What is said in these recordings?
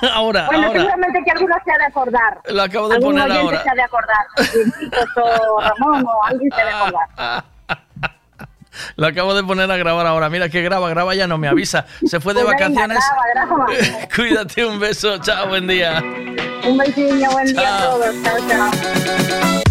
Ahora, bueno, ahora. seguramente que alguno se ha de acordar. Lo acabo de poner ahora. se ha de acordar. Pues, Ramón o alguien se ha de acordar. Lo acabo de poner a grabar ahora. Mira que graba, graba ya no me avisa. Se fue de pues vacaciones. Venga, graba, graba. Cuídate, un beso. Chao, buen día. Un besillo, buen día a todos. Chao, chao.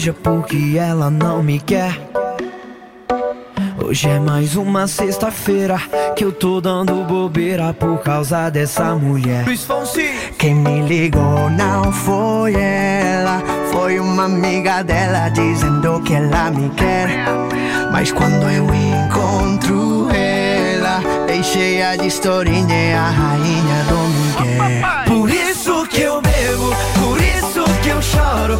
Cerveja porque ela não me quer. Hoje é mais uma sexta-feira que eu tô dando bobeira por causa dessa mulher. Quem me ligou não foi ela, foi uma amiga dela dizendo que ela me quer. Mas quando eu encontro ela, bem cheia de historinha, é a rainha do Miguel. Por isso que eu bebo, por isso que eu choro.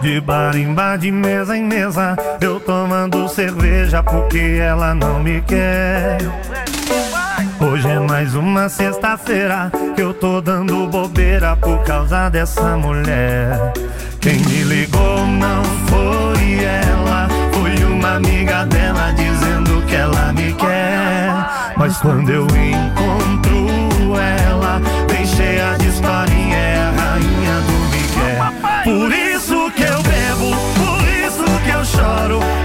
De bar em bar, de mesa em mesa, eu tomando cerveja porque ela não me quer. Hoje é mais uma sexta-feira que eu tô dando bobeira por causa dessa mulher. Quem me ligou não foi ela, foi uma amiga dela dizendo que ela me quer. Mas quando eu encontro ela, bem cheia de historinha, é a rainha do Miguel. Por Shadow.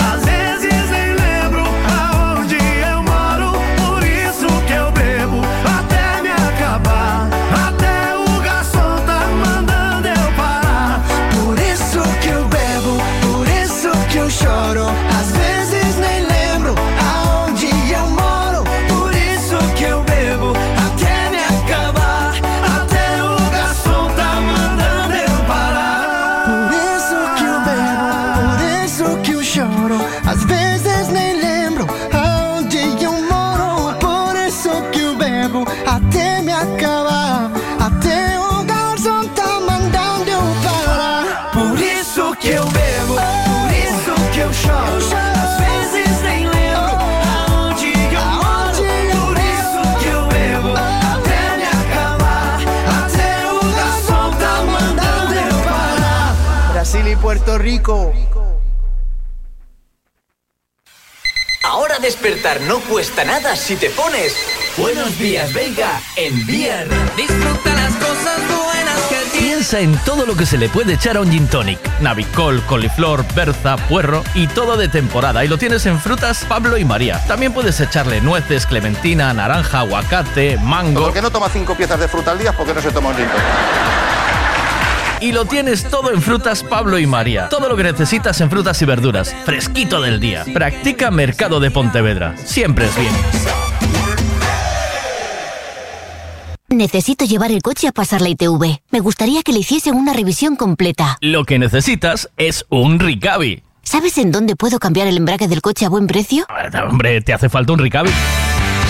Puerto Rico. Ahora despertar no cuesta nada si te pones Buenos días, Vega en Beer. Disfruta las cosas buenas que. Piensa en todo lo que se le puede echar a un gin tonic. Navicol, coliflor, berza, puerro y todo de temporada. Y lo tienes en frutas Pablo y María. También puedes echarle nueces, clementina, naranja, aguacate, mango. ¿Por qué no toma cinco piezas de fruta al día? Porque no se toma un gin tonic? Y lo tienes todo en frutas Pablo y María. Todo lo que necesitas en frutas y verduras. Fresquito del día. Practica Mercado de Pontevedra. Siempre es bien. Necesito llevar el coche a pasar la ITV. Me gustaría que le hiciesen una revisión completa. Lo que necesitas es un Ricavi. ¿Sabes en dónde puedo cambiar el embrague del coche a buen precio? Hombre, te hace falta un Ricavi.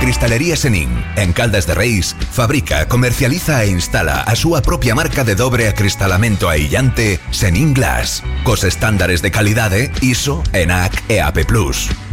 Cristalería Senin, en Caldas de Reis, fabrica, comercializa e instala a súa propia marca de dobre acristalamento aillante Senin Glass, cos estándares de calidade ISO, ENAC e AP+.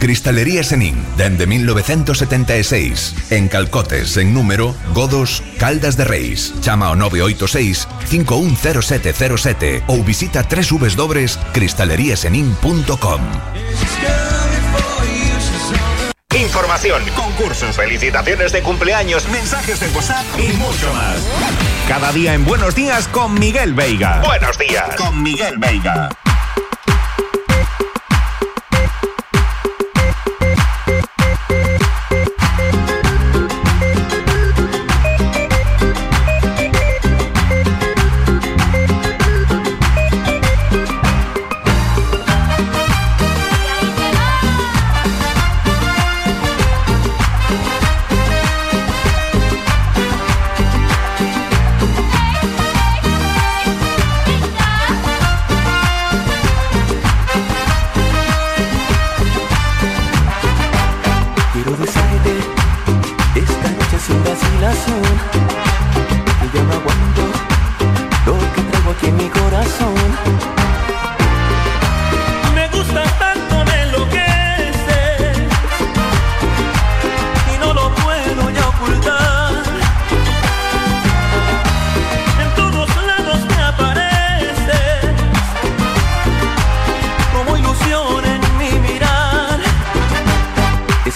Cristalería Senin, dende 1976. En Calcotes, en número, Godos, Caldas de Reis. Chama ao 986 510707 ou visita www.cristaleriasenin.com. Información, concursos, felicitaciones de cumpleaños, mensajes de WhatsApp y mucho más. Cada día en Buenos Días con Miguel Veiga. Buenos días con Miguel Veiga.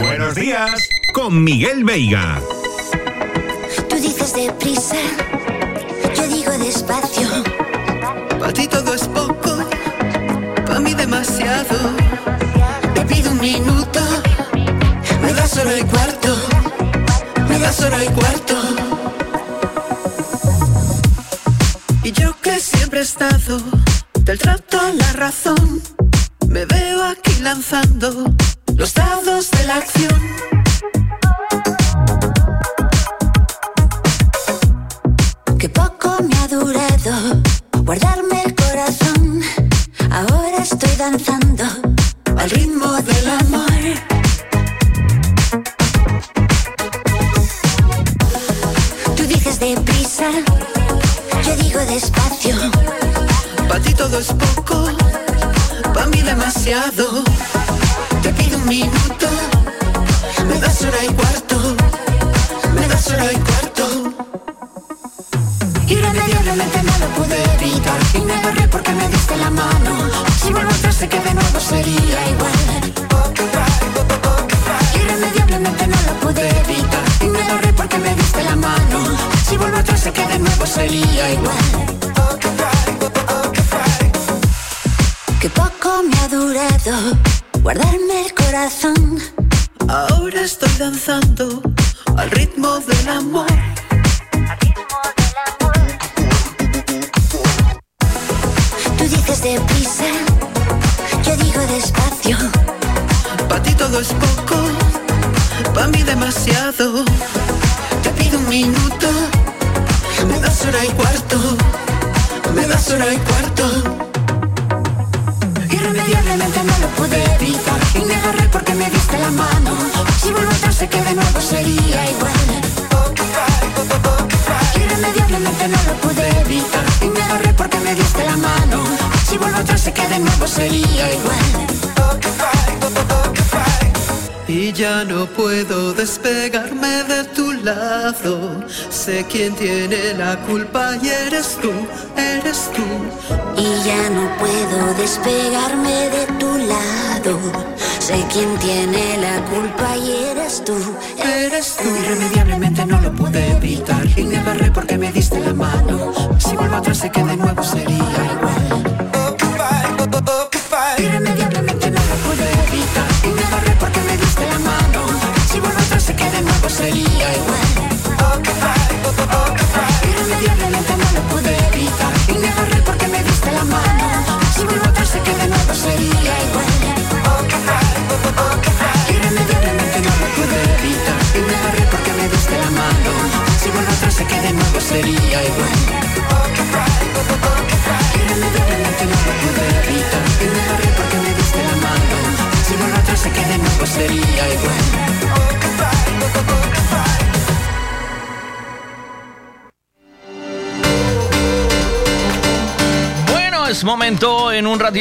Buenos días con Miguel Veiga.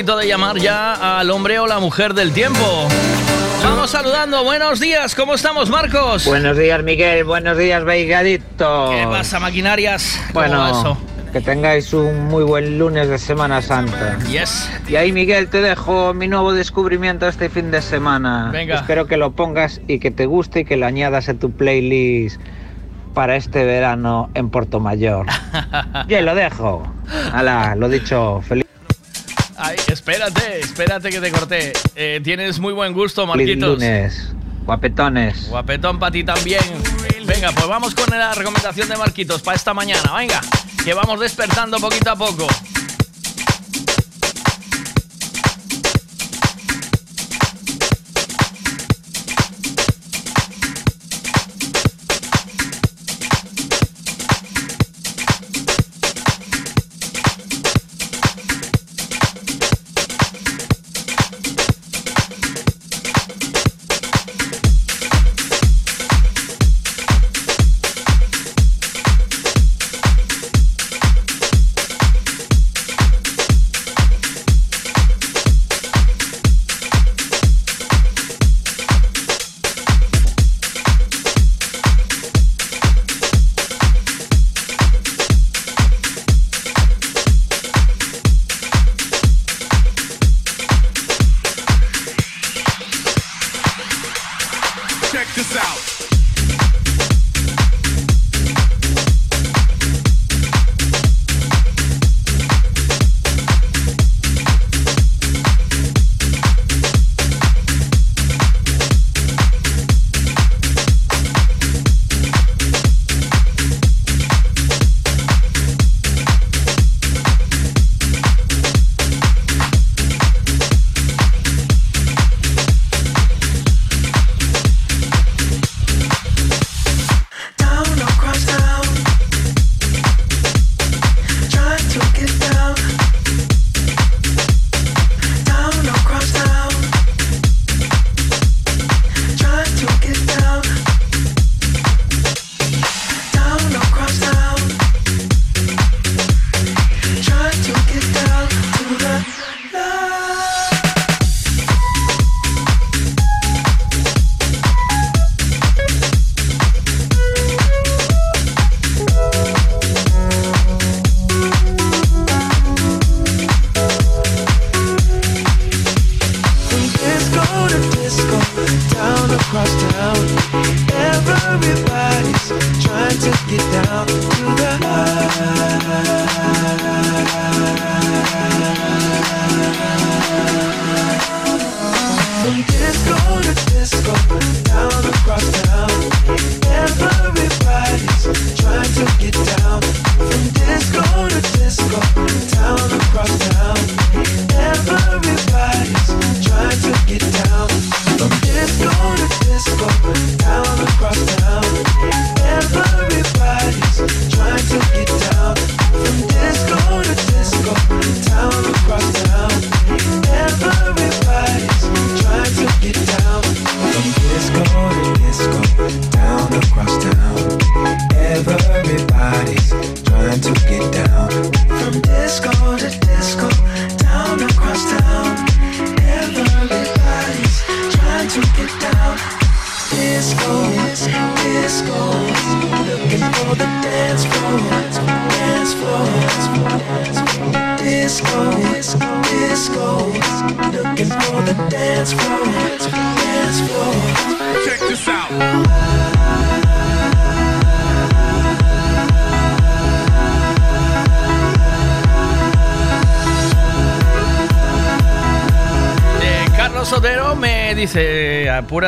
de llamar ya al hombre o la mujer del tiempo. Vamos saludando, buenos días, ¿cómo estamos Marcos? Buenos días Miguel, buenos días Veigadito. ¿Qué pasa maquinarias? Bueno, que tengáis un muy buen lunes de Semana Santa. Yes. Y ahí Miguel te dejo mi nuevo descubrimiento este fin de semana. Venga. Espero que lo pongas y que te guste y que lo añadas a tu playlist para este verano en Puerto Mayor. Yo lo dejo. Hala, lo dicho, feliz. Espérate, espérate que te corté. Eh, tienes muy buen gusto, Marquitos. Lunes. Guapetones. Guapetón para ti también. Venga, pues vamos con la recomendación de Marquitos para esta mañana. Venga, que vamos despertando poquito a poco.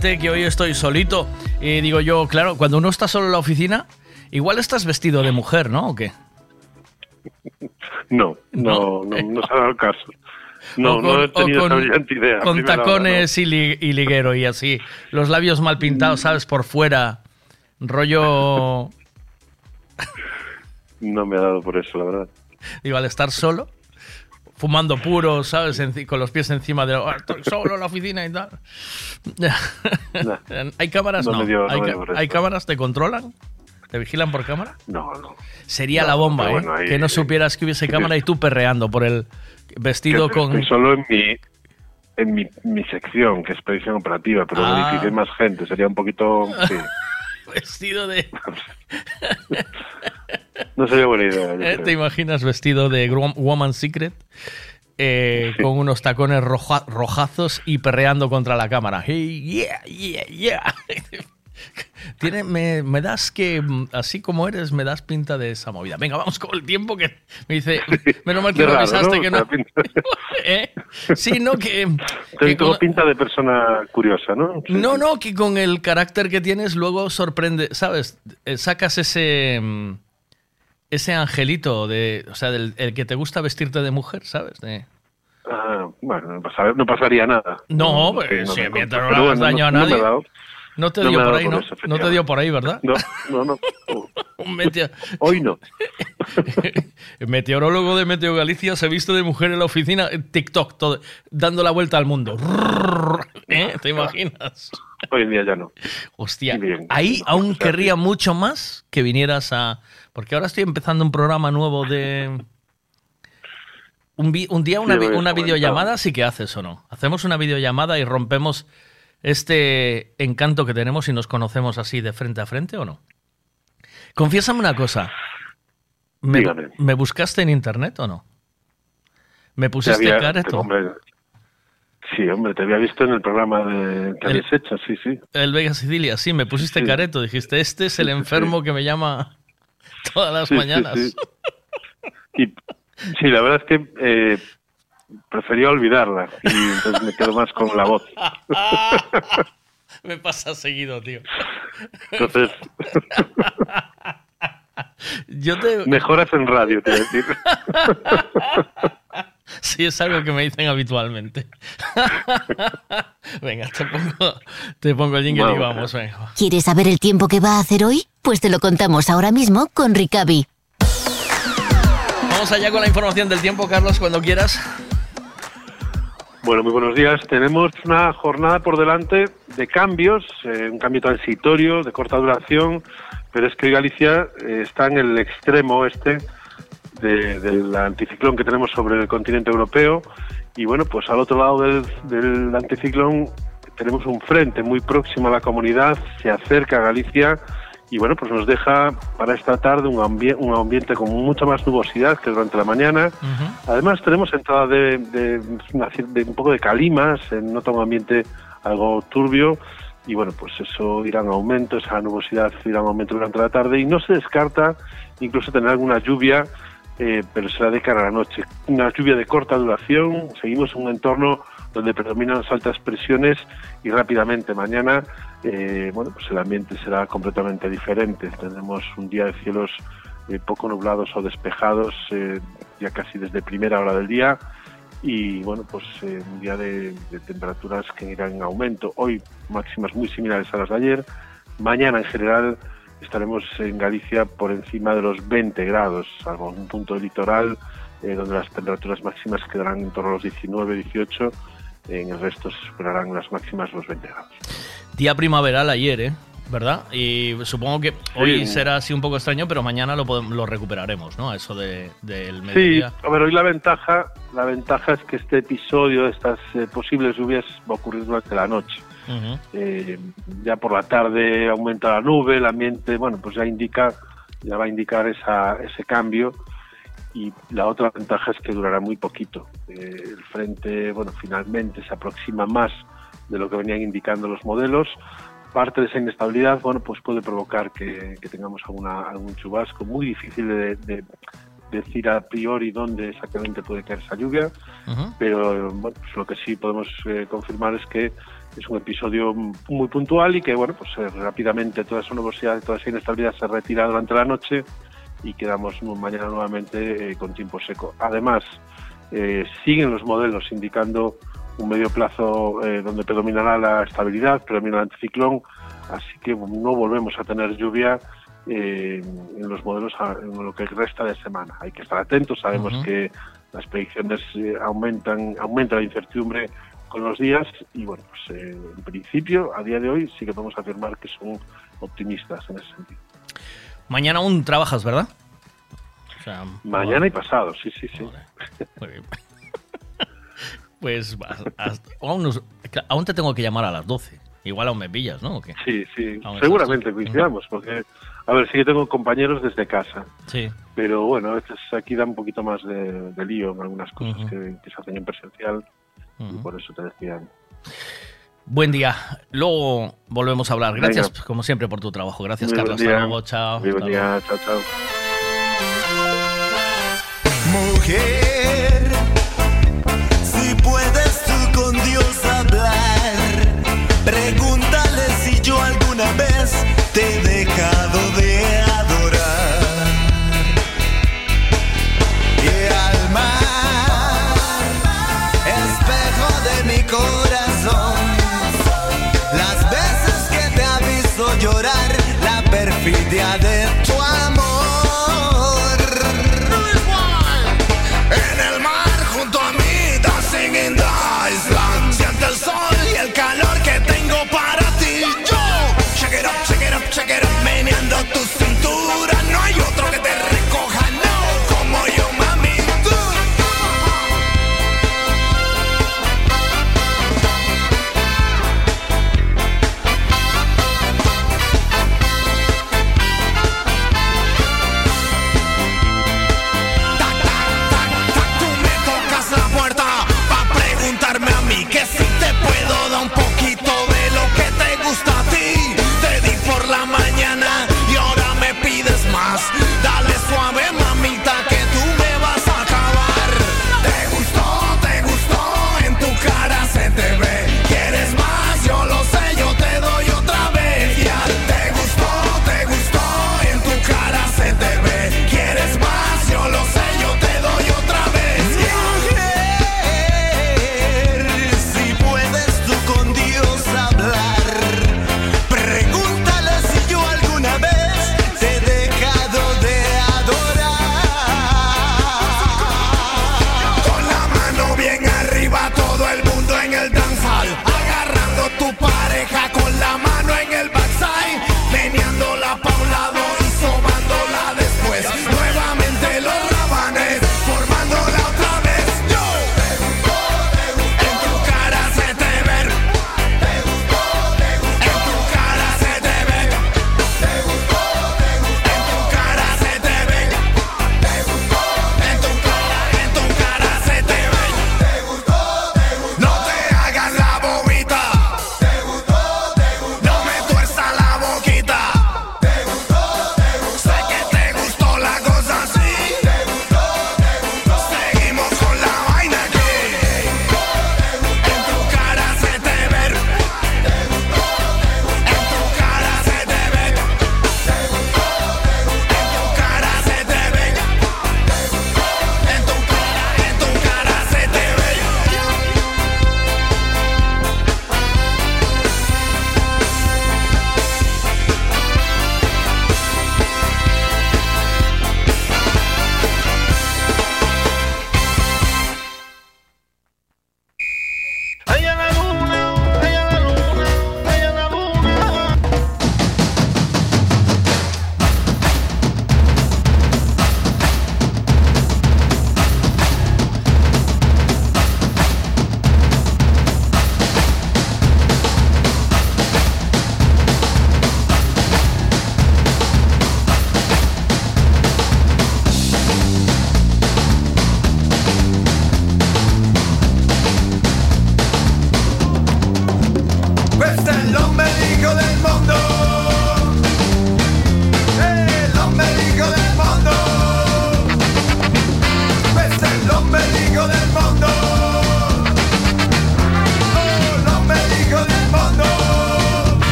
Que hoy estoy solito. Y digo yo, claro, cuando uno está solo en la oficina, igual estás vestido de mujer, ¿no? ¿O qué? No, no, no, no se ha dado caso. No, O no he o tenido esa brillante idea. con hora, tacones y, li- y liguero y así. Los labios mal pintados, ¿sabes? Por fuera. Rollo... No, me ha dado por eso, la verdad. Digo, al estar solo, fumando puro, ¿sabes? Con los pies encima de... "Ah, estoy solo en la oficina y tal. ¿Hay cámaras? no dio- ¿Hay, me ca- dio por ¿Hay eso. cámaras? ¿Te controlan? ¿Te vigilan por cámara? No, no. Sería No, la bomba, ¿eh? bueno, ahí- que no supieras que hubiese cámara y tú perreando por el vestido con... Estoy solo en mi, en mi, mi sección, que es predicción operativa, pero Ah. hay más gente. Sería un poquito... Sí. Vestido de... No sería buena idea. ¿Eh? ¿Te imaginas vestido de Woman Secret? Eh, Con unos tacones roja- rojazos y perreando contra la cámara. Hey, yeah, yeah, yeah. Tiene, me, me das que, mm, así como eres, me das pinta de esa movida. Venga, vamos con el tiempo que me dice. Menos mal que raro, avisaste ¿no? que no. ¿Eh? Sí, no, que. que Tengo con- pinta de persona curiosa, ¿no? no, no, que con el carácter que tienes luego sorprende, ¿sabes? Eh, Sacas ese mm, ese angelito de, o sea, del el que te gusta vestirte de mujer, ¿sabes? De- Ah, bueno, no, pasa- no pasaría nada. No, pues, sí, si me mientras no le hagas daño a no- no nadie. No te No dio por ahí, por ¿no? eso, no te dio por ahí, ¿verdad? No, no, no. Hoy no. El meteorólogo de Meteo Galicia se viste de mujer en la oficina, en TikTok, todo, dando la vuelta al mundo. ¿Eh? ¿Te imaginas? Hoy en día ya no. Hostia, bien. ahí aún querría mucho más que vinieras a... Porque ahora estoy empezando un programa nuevo de... Un, vi- un día una, Sí, habías una videollamada sí que haces o no. Hacemos una videollamada y rompemos este encanto que tenemos y nos conocemos así de frente a frente o no. Confiésame una cosa. ¿Me, ¿me buscaste en internet o no? ¿Me pusiste careto? Sí, hombre, te había visto en el programa de que habéis hecho, sí, sí. El Vega Sicilia, sí, me pusiste Sí. careto. Dijiste, este es el enfermo que me llama todas las Sí, sí, mañanas. sí. Y sí, la verdad es que eh, prefería olvidarla y entonces me quedo más con la voz. me pasa seguido, tío. Entonces, Yo te... mejoras en radio, te voy a decir. Sí, es algo que me dicen habitualmente. venga, te pongo, te pongo el jingle y Vamos. vamos, venga. ¿Quieres saber el tiempo que va a hacer hoy? Pues te lo contamos ahora mismo con Ricavi. Vamos allá con la información del tiempo, Carlos, cuando quieras. Bueno, muy buenos días. Tenemos una jornada por delante de cambios, eh, un cambio transitorio de corta duración, pero es que hoy Galicia eh, está en el extremo oeste de- del anticiclón que tenemos sobre el continente europeo y bueno, pues al otro lado del, del anticiclón tenemos un frente muy próximo a la comunidad, se acerca a Galicia y bueno, pues nos deja para esta tarde un, ambie- un ambiente con mucha más nubosidad que durante la mañana. Además tenemos entrada de, de de un poco de calimas, se nota un ambiente algo turbio y bueno, pues eso irá en aumento, esa nubosidad irá en aumento durante la tarde y no se descarta incluso tener alguna lluvia, eh, pero será de cara a la noche. Una lluvia de corta duración, seguimos en un entorno donde predominan las altas presiones y rápidamente mañana, eh, bueno, pues el ambiente será completamente diferente. Tendremos un día de cielos eh, poco nublados o despejados, eh, ya casi desde primera hora del día y bueno, pues eh, un día de, de temperaturas que irán en aumento. Hoy máximas muy similares a las de ayer. Mañana en general estaremos en Galicia por encima de los 20 grados, salvo un punto del litoral eh, donde las temperaturas máximas quedarán en torno a los 19, 18. En el resto se superarán las máximas los 20 grados. Día primaveral ayer, ¿eh? ¿Verdad? Y supongo que hoy Sí. será así un poco extraño, pero mañana lo, podem- lo recuperaremos, ¿no? Eso de, del Sí, mediodía. a ver, hoy la ventaja, la ventaja es que este episodio, estas eh, posibles lluvias, va a ocurrir durante la noche. Ujú. Eh, ya por la tarde aumenta la nube, el ambiente, bueno, pues ya indica, ya va a indicar esa, ese cambio. Y la otra ventaja es que durará muy poquito. Eh, el frente, bueno, finalmente se aproxima más de lo que venían indicando los modelos. Parte de esa inestabilidad, bueno, pues puede provocar que, que tengamos alguna, algún chubasco. Muy difícil de, de decir a priori dónde exactamente puede caer esa lluvia pero bueno, pues lo que sí podemos eh, confirmar es que es un episodio muy puntual y que bueno pues eh, rápidamente toda esa nubosidad, toda esa inestabilidad se retira durante la noche y quedamos mañana nuevamente eh, con tiempo seco. Además, eh, siguen los modelos indicando un medio plazo eh, donde predominará la estabilidad, predomina el anticiclón, así que no volvemos a tener lluvia eh, en los modelos a- en lo que resta de semana. Hay que estar atentos, sabemos que las predicciones aumentan, aumenta la incertidumbre con los días y bueno, pues eh, en principio, a día de hoy sí que podemos afirmar que son optimistas en ese sentido. Mañana aún trabajas, ¿verdad? O sea, Mañana y pasado, sí, sí, sí. Muy bien. Pues hasta- aún, aún te tengo que llamar a las 12. Igual aún me pillas, ¿no? ¿O qué? Sí, sí, Aún seguramente coincidamos, porque, a ver, sí que tengo compañeros desde casa, Sí. pero bueno, a veces aquí da un poquito más de, de lío en algunas cosas que, que se hacen en presencial y por eso te decía. Buen día. Luego volvemos a hablar. Gracias, Venga. como siempre, por tu trabajo. Gracias, Muy buen Carlos. Hasta luego. Chao. Muy buen día, chao, chao. Mujer,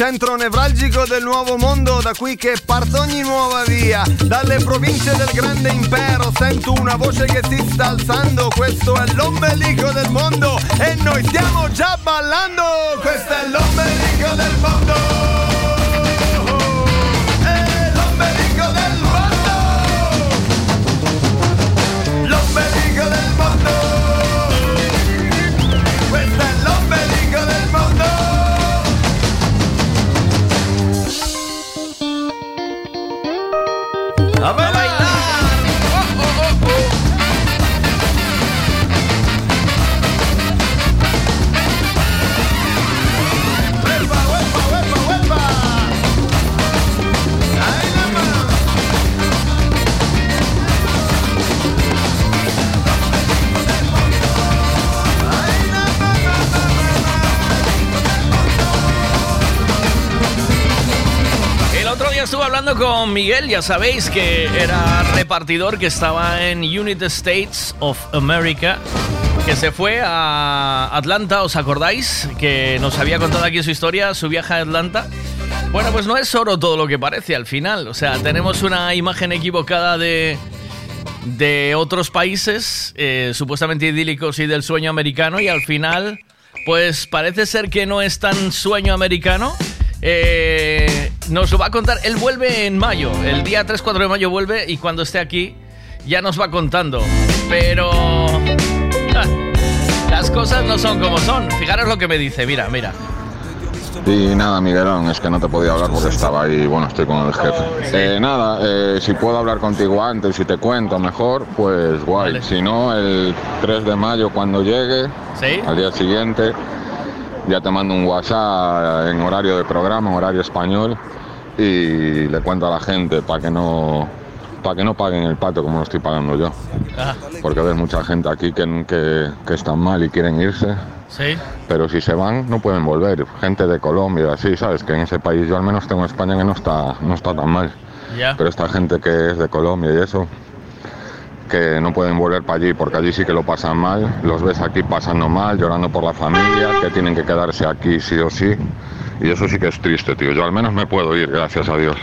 centro nevralgico del nuovo mondo, da qui che parte ogni nuova via, dalle province del grande impero sento una voce che si sta alzando, questo è l'ombelico del mondo e noi stiamo già ballando, questo è l'ombelico del mondo. Hablando con Miguel, ya sabéis que era repartidor que estaba en United States of America, que se fue a Atlanta, ¿os acordáis? Que nos había contado aquí su historia, su viaje a Atlanta. Bueno, pues no es oro todo lo que parece al final, o sea, tenemos una imagen equivocada de, de otros países eh, supuestamente idílicos y del sueño americano y al final, pues parece ser que no es tan sueño americano. Eh, nos lo va a contar, él vuelve en mayo, el día 3-4 de mayo vuelve y cuando esté aquí ya nos va contando. Pero ja, las cosas no son como son. Fijaros lo que me dice, mira, mira. Y nada, Miguelón, es que no te podía hablar porque estaba ahí, bueno, estoy con el jefe. Eh, nada, eh, si puedo hablar contigo antes y te cuento mejor, pues guay. Si no, el 3 de mayo cuando llegue, al día siguiente, ya te mando un WhatsApp en horario de programa, en horario español, y le cuento a la gente para que no para que no paguen el pato como lo estoy pagando yo. Ah, Porque ves mucha gente aquí que, que, que están mal y quieren irse. sí. Pero si se van, no pueden volver. Gente de Colombia, así, ¿sabes? Que en ese país yo al menos tengo España que no está, no está tan mal. Pero esta gente que es de Colombia y eso, que no pueden volver para allí porque allí sí que lo pasan mal. Los ves aquí pasando mal, llorando por la familia, que tienen que quedarse aquí sí o sí. Y eso sí que es triste, tío. Yo al menos me puedo ir, gracias a Dios.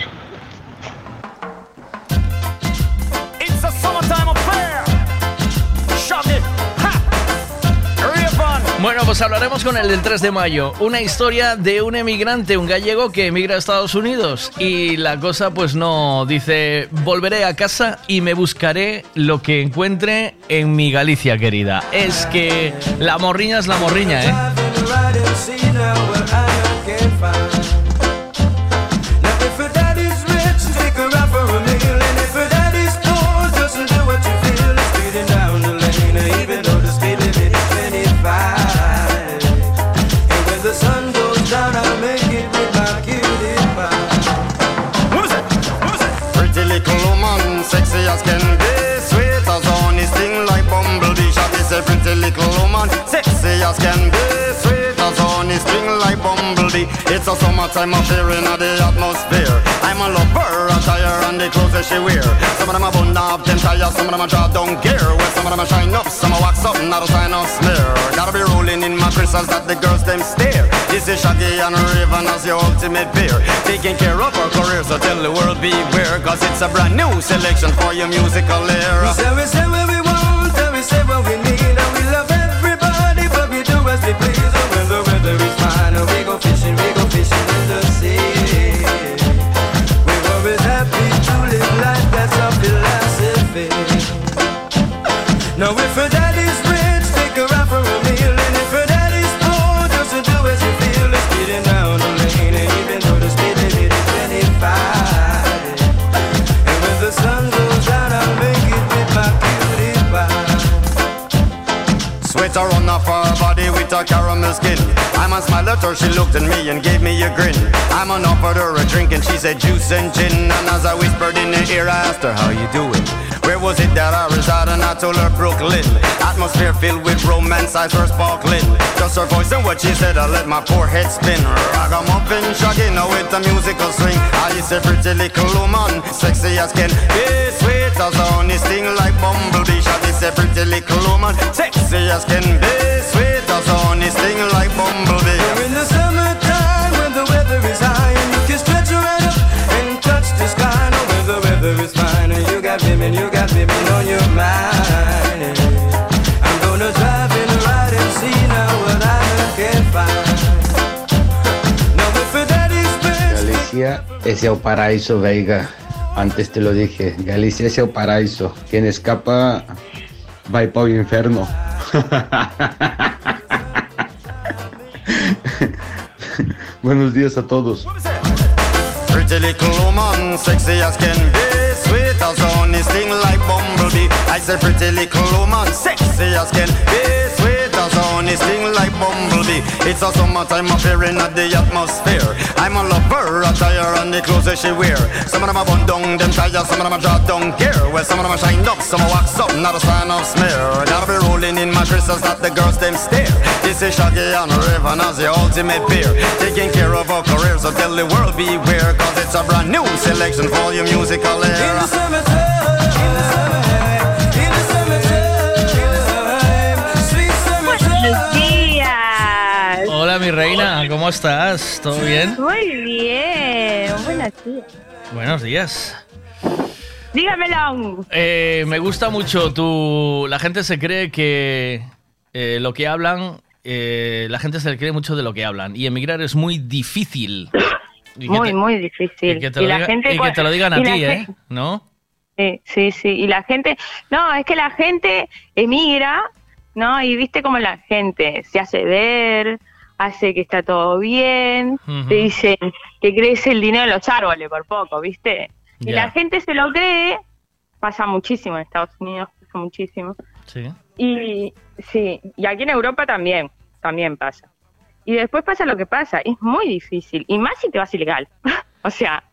Bueno, pues hablaremos con el del 3 de mayo. Una historia de un emigrante, un gallego que emigra a Estados Unidos. Y la cosa pues no dice, volveré a casa y me buscaré lo que encuentre en mi Galicia querida. Es que la morriña es la morriña, ¿eh? Little woman, sexy as can be. It's a summertime affair in the atmosphere. I'm a lover, attire and the clothes that she wear. Some of them are bun up, them tires, some of them are drop down gear. Well, some of them are shine up, some are wax up, not a sign of smear. Gotta be rolling in my crystals that the girls them stare. This is Shaggy and Raven as your ultimate peer. Taking care of our career, so tell the world beware. Cause it's a brand new selection for your musical era. We say, we say what we want, and we say what we need, and we love everybody, but we do as we please. Sweater on off her body with a caramel skin. I'm a smile at her, she looked at me and gave me a grin. I'm on offered her a drink and she said juice and gin. And as I whispered in her ear, I asked her, how you doing? Where was it that I reside? And I told her Brooklyn. Atmosphere filled with romance, eyes were sparkling. Just her voice and what she said, I let my poor head spin. Ragamuffin, shaggy, now with a musical swing. I a pretty little woman, sexy as can be. As honey, sting like bumblebee. Shaggy is a pretty little woman, sexy as can be. Sweet as honey, sting like bumblebee. We're in the summertime when the weather is high and you can stretch right up and touch the sky. Now when the weather is fine and you got women, you got women on your mind. I'm gonna drive and ride and see now what I can find. Now if her daddy's best, Galicia es el paraíso, Veiga. Antes te lo dije, Galicia es el paraíso. Quien escapa va para el infierno. Buenos días a todos. As honey, sting like bumblebee. It's a summertime affair in the atmosphere. I'm a lover, attire and the clothes that she wear. Some of them are bun down, them tires, some of them are drop down gear. Well, some of them are shined up, some are wax up, not a sign of smear. Gotta be rolling in my crystals that the girls them stare. This is Shaggy and Raven as the ultimate peer. Taking care of our careers, so tell the world beware. Cause it's a brand new selection for your musical era. Buenos Hola, mi reina, ¿cómo estás? ¿Todo bien? Muy bien. Buenos días. Buenos días. Dígamelo. Eh, me gusta mucho tu... La gente se cree que eh, lo que hablan... eh, la gente se cree mucho de lo que hablan. Y emigrar es muy difícil. Y Muy, te- muy difícil. Y que te lo, la diga- gente y que te lo digan a y ti, ¿eh? ¿No? Sí, sí, sí. Y la gente, no, es que la gente emigra, ¿no? Y viste cómo la gente se hace ver, hace que está todo bien, te dicen que crece el dinero en los árboles por poco, ¿viste? Y la gente se lo cree, pasa muchísimo en Estados Unidos, pasa muchísimo. Sí. Y sí, y aquí en Europa también, también pasa. Y después pasa lo que pasa, es muy difícil, y más si te vas ilegal. o sea,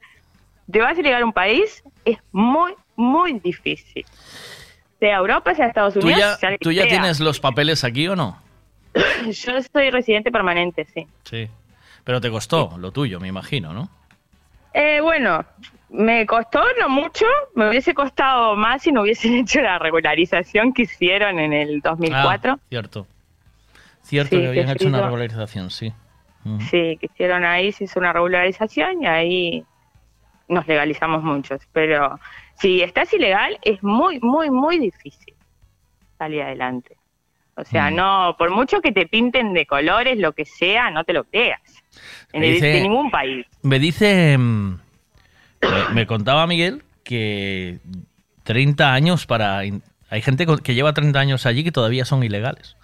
te vas ilegal a un país, es muy, muy difícil. Sea Europa, sea Estados ¿Tú Unidos, ya, sea ¿Tú ya tienes los papeles aquí o no? Yo soy residente permanente, sí. Sí. Pero te costó lo tuyo, me imagino, ¿no? Eh, bueno, me costó no mucho, me hubiese costado más si no hubiesen hecho la regularización que hicieron en el 2004. Ah, cierto. Cierto Sí, que habían que hecho una regularización, sí. Sí, que hicieron ahí, se hizo una regularización y ahí nos legalizamos muchos. Pero si estás ilegal, es muy, muy, muy difícil salir adelante. O sea, Mm. no, por mucho que te pinten de colores, lo que sea, no te lo creas. En dice- de ningún país. Me dice. mm, Me, contaba Miguel que 30 años para. Hay gente que lleva 30 años allí que todavía son ilegales.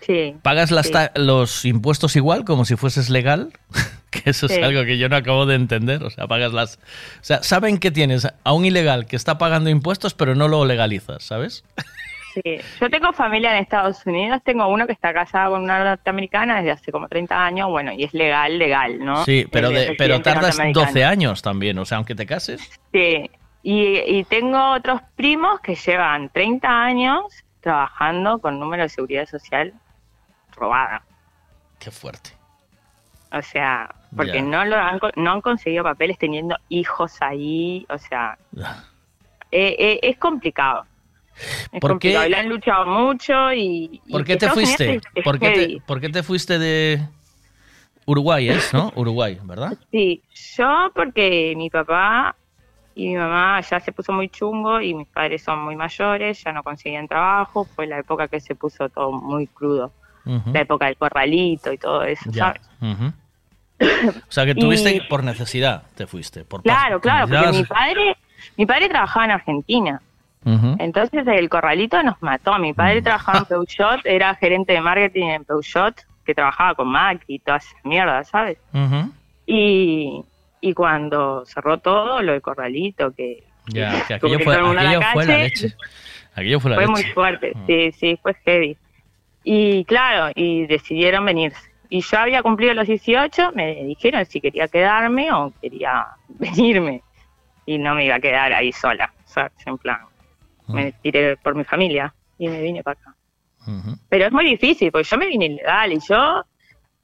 Sí. ¿Pagas las sí. los impuestos igual como si fueses legal? que eso es algo que yo no acabo de entender. O sea, pagas las. O sea, saben que tienes a un ilegal que está pagando impuestos, pero no lo legalizas, ¿sabes? Sí. Yo tengo familia en Estados Unidos, tengo uno que está casado con una norteamericana desde hace como 30 años, bueno, y es legal, legal, ¿no? Sí, pero, de, pero tardas norteamericano. 12 años también. O sea, aunque te cases. Sí, y, y tengo otros primos que llevan 30 años trabajando con número de seguridad social robada. Qué fuerte. O sea, porque no lo han, no han conseguido papeles teniendo hijos ahí, o sea, eh, eh, es complicado. Es ¿Por qué- y han luchado mucho y... y ¿Por qué te fuiste? ¿Por qué te, por qué te fuiste de Uruguay, es, no? Uruguay, ¿verdad? Sí, yo porque mi papá y mi mamá ya se puso muy chungo y mis padres son muy mayores, ya no conseguían trabajo, fue la época que se puso todo muy crudo, la época del corralito y todo eso, Ya. ¿sabes? O sea, que tuviste Y- por necesidad, te fuiste. Por Claro, claro, porque mi padre, mi padre trabajaba en Argentina, Entonces el corralito nos mató, mi padre trabajaba en Peugeot, era gerente de marketing en Peugeot, que trabajaba con Macri y todas esas mierdas, ¿sabes? Y, y cuando cerró todo, lo del corralito, que Ya, que aquello que fue, la aquello fue la calle. leche. Aquello fue la fue leche. muy fuerte, sí, sí, fue heavy. Y claro, y decidieron venirse. Y yo había cumplido los 18, me dijeron si quería quedarme o quería venirme. Y no me iba a quedar ahí sola, ¿sabes? En plan, me tiré por mi familia y me vine para acá. Pero es muy difícil, porque yo me vine ilegal y yo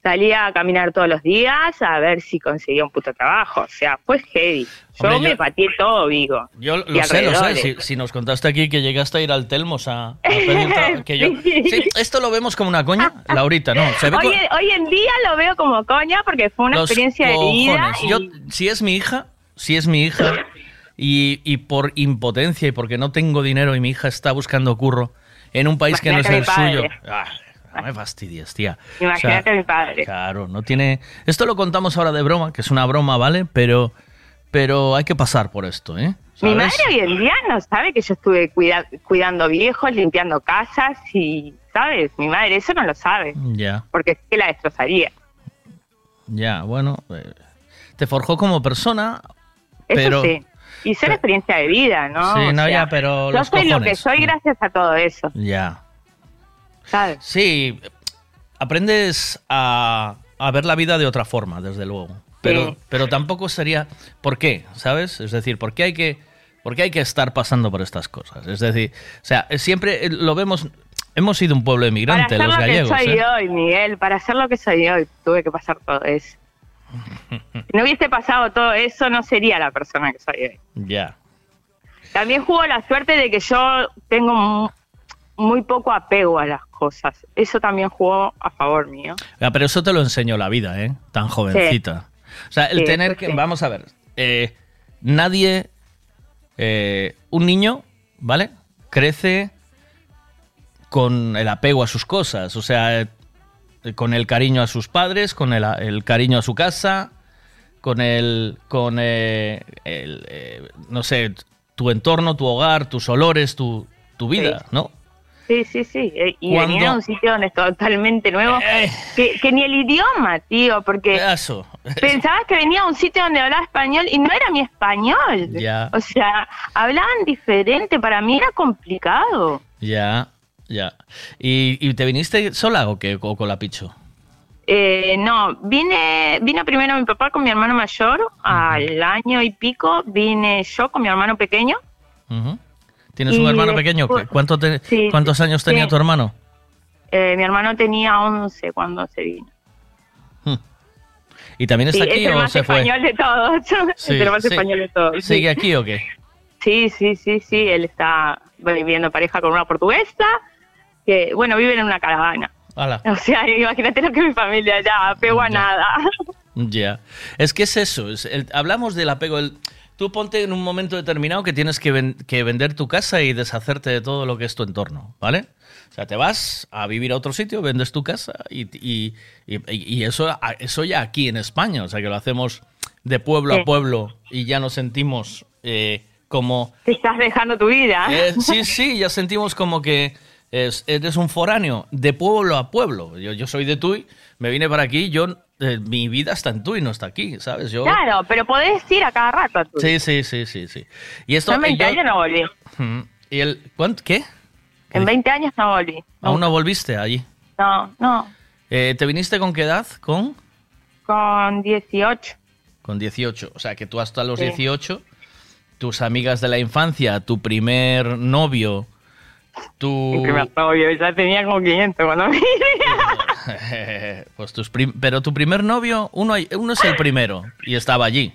salía a caminar todos los días a ver si conseguía un puto trabajo. O sea, fue heavy. Yo Hombre, me yo- pateé todo Vigo. Yo lo sé, lo sé. Si, si nos contaste aquí que llegaste a ir al Telmos a, a pedir que yo, Sí. Sí, esto lo vemos como una coña, Laurita, ¿no? Se ve Hoy, hoy en día lo veo como coña porque fue una los experiencia de vida. y- Yo, si es mi hija, si es mi hija, y, y por impotencia y porque no tengo dinero y mi hija está buscando curro en un país que no es el suyo. Ah, no me fastidies, tía. Imagínate a mi padre. Claro, no tiene. Esto lo contamos ahora de broma, que es una broma, ¿vale? Pero, pero hay que pasar por esto, ¿eh? Mi madre hoy en día no sabe que yo estuve cuida- cuidando viejos, limpiando casas y, ¿sabes? Mi madre eso no lo sabe, Ya, porque es que la destrozaría. ya, bueno. eh, te forjó como persona, Eso pero. sí. Y son experiencia de vida, ¿no? Sí, O no, sea, ya, pero Yo los soy lo que cojones. soy gracias a todo eso, Ya. ¿sabes? Sí, aprendes a, a ver la vida de otra forma, desde luego. Pero, Sí. pero tampoco sería. ¿Por qué? ¿Sabes? Es decir, ¿por qué hay que, por qué hay que estar pasando por estas cosas? Es decir, o sea, siempre eh, lo vemos. Hemos sido un pueblo Para emigrante, ser los lo gallegos. que soy ¿eh? hoy, Miguel, para ser lo que soy hoy, tuve que pasar todo eso. Si no hubiese pasado todo eso, no sería la persona que soy hoy. Ya. También jugó la suerte de que yo tengo mu- muy poco apego a las cosas. Eso también jugó a favor mío. Ah, pero eso te lo enseñó la vida, ¿eh? Tan jovencita. O sea, el Sí, tener eso que. sí. Vamos a ver. eh, nadie. eh, un niño, ¿vale? Crece con el apego a sus cosas. O sea, con el cariño a sus padres, con el, el cariño a su casa, con el. con eh, el, eh, no sé, tu entorno, tu hogar, tus olores, tu, tu vida, Sí. ¿no? Sí, sí, sí. Eh, Y Cuando- venía a un sitio donde es totalmente nuevo. Que, que ni el idioma, tío, porque Eso. pensabas que venía a un sitio donde hablaba español y no era mi español. Ya. O sea, hablaban diferente. Para mí era complicado. Ya, ya. ¿Y, y te viniste sola o qué? ¿O con la picho? Eh, no, vine, vino primero mi papá con mi hermano mayor, al año y pico vine yo con mi hermano pequeño. ¿Tienes un hermano pequeño? después- ¿Cuánto te- Sí, ¿Cuántos años tenía sí. tu hermano? Eh, mi hermano tenía 11 cuando se vino. ¿Y también está Sí, aquí es el o más se fue? español de todos. Es el más español de todos. sí. ¿Sigue aquí o qué? Sí, sí, sí, sí. Él está viviendo en pareja con una portuguesa que, bueno, viven en una caravana. O sea, imagínate lo que mi familia ya, apego a Ya. nada. Ya. Es que es eso. es el- hablamos del apego. el- tú ponte en un momento determinado que tienes que, ven- que vender tu casa y deshacerte de todo lo que es tu entorno, ¿vale? O sea, te vas a vivir a otro sitio, vendes tu casa y, y- y- y eso, eso ya aquí en España, o sea, que lo hacemos de pueblo Sí. a pueblo y ya nos sentimos eh, como... Te estás dejando tu vida. Eh, sí, sí, ya sentimos como que es- eres un foráneo de pueblo a pueblo. Yo, yo soy de Tui, me vine para aquí, yo eh, mi vida está en Tui, no está aquí, ¿sabes? Yo, Claro, pero podés ir a cada rato. a Sí, sí, sí, sí, sí. Y esto en 20 yo- años no volví. ¿Y el cuánto qué? En 20 años no volví. ¿Aún no volviste allí? No, no. Eh, ¿Te viniste con qué edad? ¿Con? Con 18. Con 18. O sea, que tú hasta los Sí. 18, tus amigas de la infancia, tu primer novio, tu... Novio, ya tenía como 500 cuando me pues tus prim- Pero tu primer novio, uno, hay- uno es el primero y estaba allí,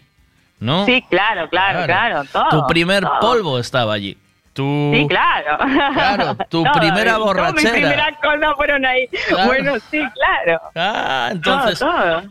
¿no? Sí, claro, claro, claro. todo, tu primer todo. polvo estaba allí. Tu... Sí, claro. Claro, tu Todo, primera borrachera. Mis primeras cosas fueron ahí. Claro. Bueno, sí, claro. Ah, entonces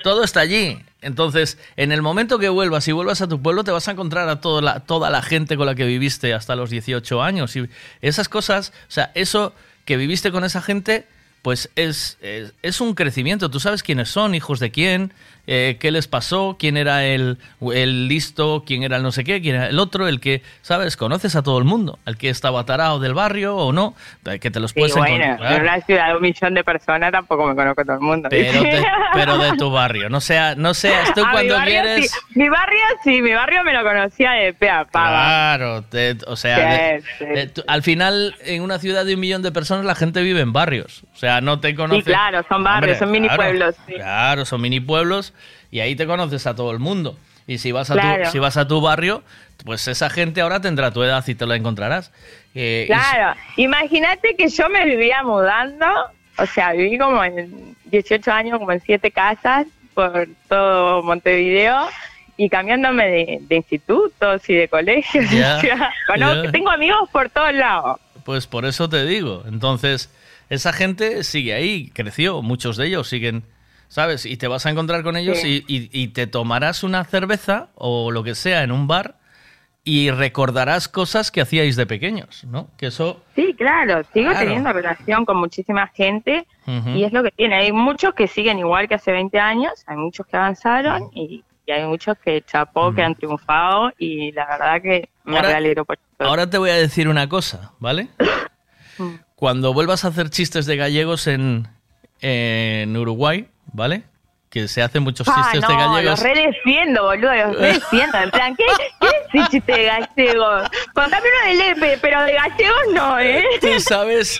todo, está allí. Entonces, en el momento que vuelvas y vuelvas a tu pueblo, te vas a encontrar a toda la, toda la gente con la que viviste hasta los 18 años. Y esas cosas, o sea, eso que viviste con esa gente, pues es, es, es un crecimiento. Tú sabes quiénes son, hijos de quién, eh, qué les pasó, quién era el, el listo, quién era el no sé qué, quién era el otro, el que, ¿sabes? Conoces a todo el mundo, el que estaba tarado del barrio o no, que te los Sí, puedes bueno, encontrar. en una ciudad de un millón de personas tampoco me conozco a todo el mundo. Pero de, pero de tu barrio. No, sea, no seas tú A mi cuando barrio quieres. sí. Mi barrio sí, mi barrio me lo conocía de pe a pava. Claro, te- o sea, Sí, de- al final en una ciudad de un millón de personas la gente vive en barrios. O sea, no te conoce. Sí, claro, son barrios, son mini claro, pueblos. Claro, son mini pueblos y ahí te conoces a todo el mundo. Y si vas a, Claro. tu, si vas a tu barrio, pues esa gente ahora tendrá tu edad y te la encontrarás. Eh, Claro, imagínate que yo me vivía mudando, o sea, viví como en 18 años, como en siete casas por todo Montevideo y cambiándome de, de institutos y de colegios. Ya, O sea, conozco- ya. Tengo amigos por todos lados. Pues por eso te digo. Entonces, esa gente sigue ahí, creció, muchos de ellos siguen, ¿sabes? Y te vas a encontrar con ellos Sí. y, y- y te tomarás una cerveza o lo que sea en un bar y recordarás cosas que hacíais de pequeños, ¿no? Que eso... Sí, claro, sigo Claro. teniendo relación con muchísima gente y es lo que tiene. Hay muchos que siguen igual que hace 20 años, hay muchos que avanzaron y, y hay muchos que chapó, que han triunfado y la verdad que me Ahora- realegro por eso. Ahora te voy a decir una cosa, ¿vale? Cuando vuelvas a hacer chistes de gallegos en, en Uruguay, ¿vale? Que se hacen muchos Ah, chistes de no, gallegos. los redefiendo, boludo, los redefiendo. En plan, ¿qué, qué es chiste de gallegos? Contame uno de Lepe, pero de gallegos no, ¿eh? Tú sabes,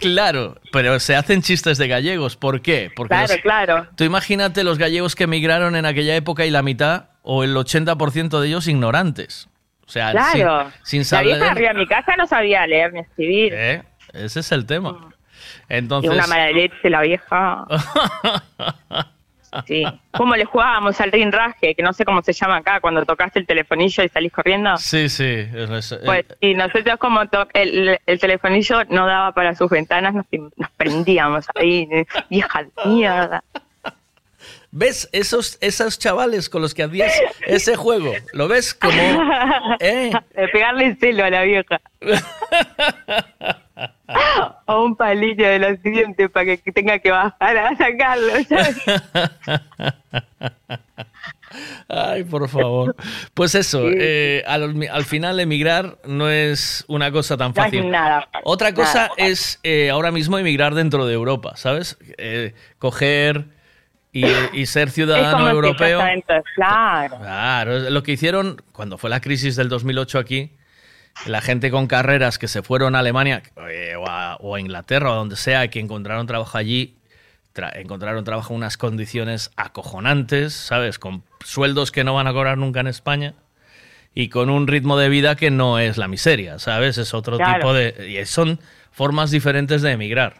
claro, pero se hacen chistes de gallegos. ¿Por qué? Porque Claro, los- claro. Tú imagínate los gallegos que emigraron en aquella época y la mitad o el 80% de ellos ignorantes. O sea, Claro. sin, sin La saber. vieja arriba de mi casa no sabía leer ni escribir. ¿Eh? Ese es el tema. Y Entonces, una mala leche, la vieja. Sí. ¿Cómo le jugábamos al rinraje? Que no sé cómo se llama acá, cuando tocaste el telefonillo y salís corriendo. sí, sí. es- es- Pues, y nosotros como el, el telefonillo no daba para sus ventanas, nos, nos prendíamos ahí, vieja mierda. ¿Ves esos, esos chavales con los que hacías ese juego? ¿Lo ves como... ¿Eh? De pegarle celo a la vieja. O un palillo de los dientes para que tenga que bajar a sacarlo, ¿sabes? Ay, por favor. Pues eso, eh, al, al final emigrar no es una cosa tan No fácil. nada. Otra cosa Nada. es eh, ahora mismo emigrar dentro de Europa, ¿sabes? Eh, coger y, y ser Es ciudadano como europeo. claro. Claro, lo que hicieron cuando fue la crisis del 2008 aquí, la gente con carreras que se fueron a Alemania eh, o, a, o a Inglaterra o a donde sea, que encontraron trabajo allí, tra- encontraron trabajo en unas condiciones acojonantes, ¿sabes? Con sueldos que no van a cobrar nunca en España y con un ritmo de vida que no es la miseria, ¿sabes? Es otro Claro. tipo de... y son formas diferentes de emigrar.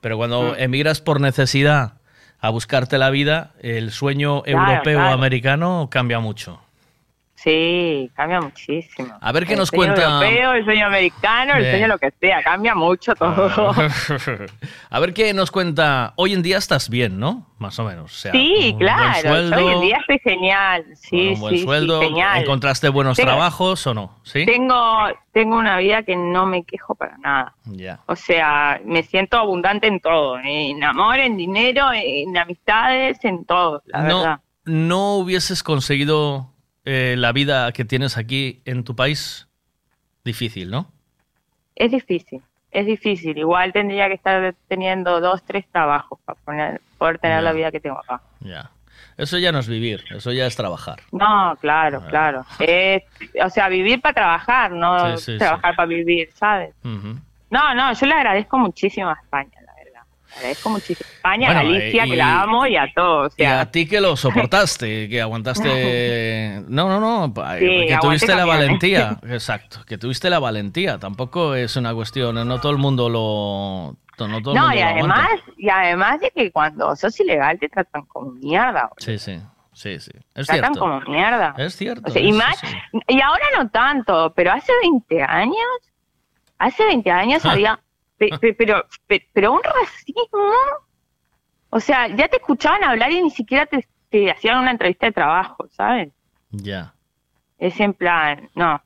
Pero cuando Mm. emigras por necesidad a buscarte la vida, el sueño Claro, europeo claro. americano cambia mucho. Sí, cambia muchísimo. A ver qué el nos sueño cuenta- europeo, el sueño americano, el sueño lo que sea, cambia mucho todo. A ver qué nos cuenta. Hoy en día estás bien, ¿no? Más o menos. O sea, sí, claro. Sueldo, Hoy en día estoy genial. Sí, un buen sí, sí, sueldo. genial. ¿Encontraste buenos Tengo- trabajos o no? ¿Sí? Tengo, tengo una vida que no me quejo para nada. Ya. O sea, me siento abundante en todo, en amor, en dinero, en amistades, en todo, la no, verdad. ¿No hubieses conseguido eh, la vida que tienes aquí en tu país? Difícil, ¿no? Es difícil, es difícil. Igual tendría que estar teniendo dos, tres trabajos para poner, poder tener la vida que tengo acá. Ya. Eso ya no es vivir, eso ya es trabajar. No, claro, claro. Es, o sea, vivir para trabajar, no. Sí, sí, trabajar para vivir, ¿sabes? No, no, yo le agradezco muchísimo a España, agradezco muchísimo a España, a Bueno, Galicia, y- que la amo, y a todos. O Y a ti que lo soportaste, que aguantaste... No, no, no, Sí, que tuviste la camiones. valentía. Exacto, que tuviste la valentía. Tampoco es una cuestión, no todo el mundo lo... No, todo el no, mundo y lo además, y además de que cuando sos ilegal te tratan como mierda. Sí, sí, sí, sí. Es tratan cierto. como mierda. Es cierto. O sea, y más, y ahora no tanto, pero hace 20 años, hace 20 años Ah. había, pe- pero, pe- pero un racismo, o sea, ya te escuchaban hablar y ni siquiera te, te hacían una entrevista de trabajo, ¿sabes? Ya. Es en plan, no,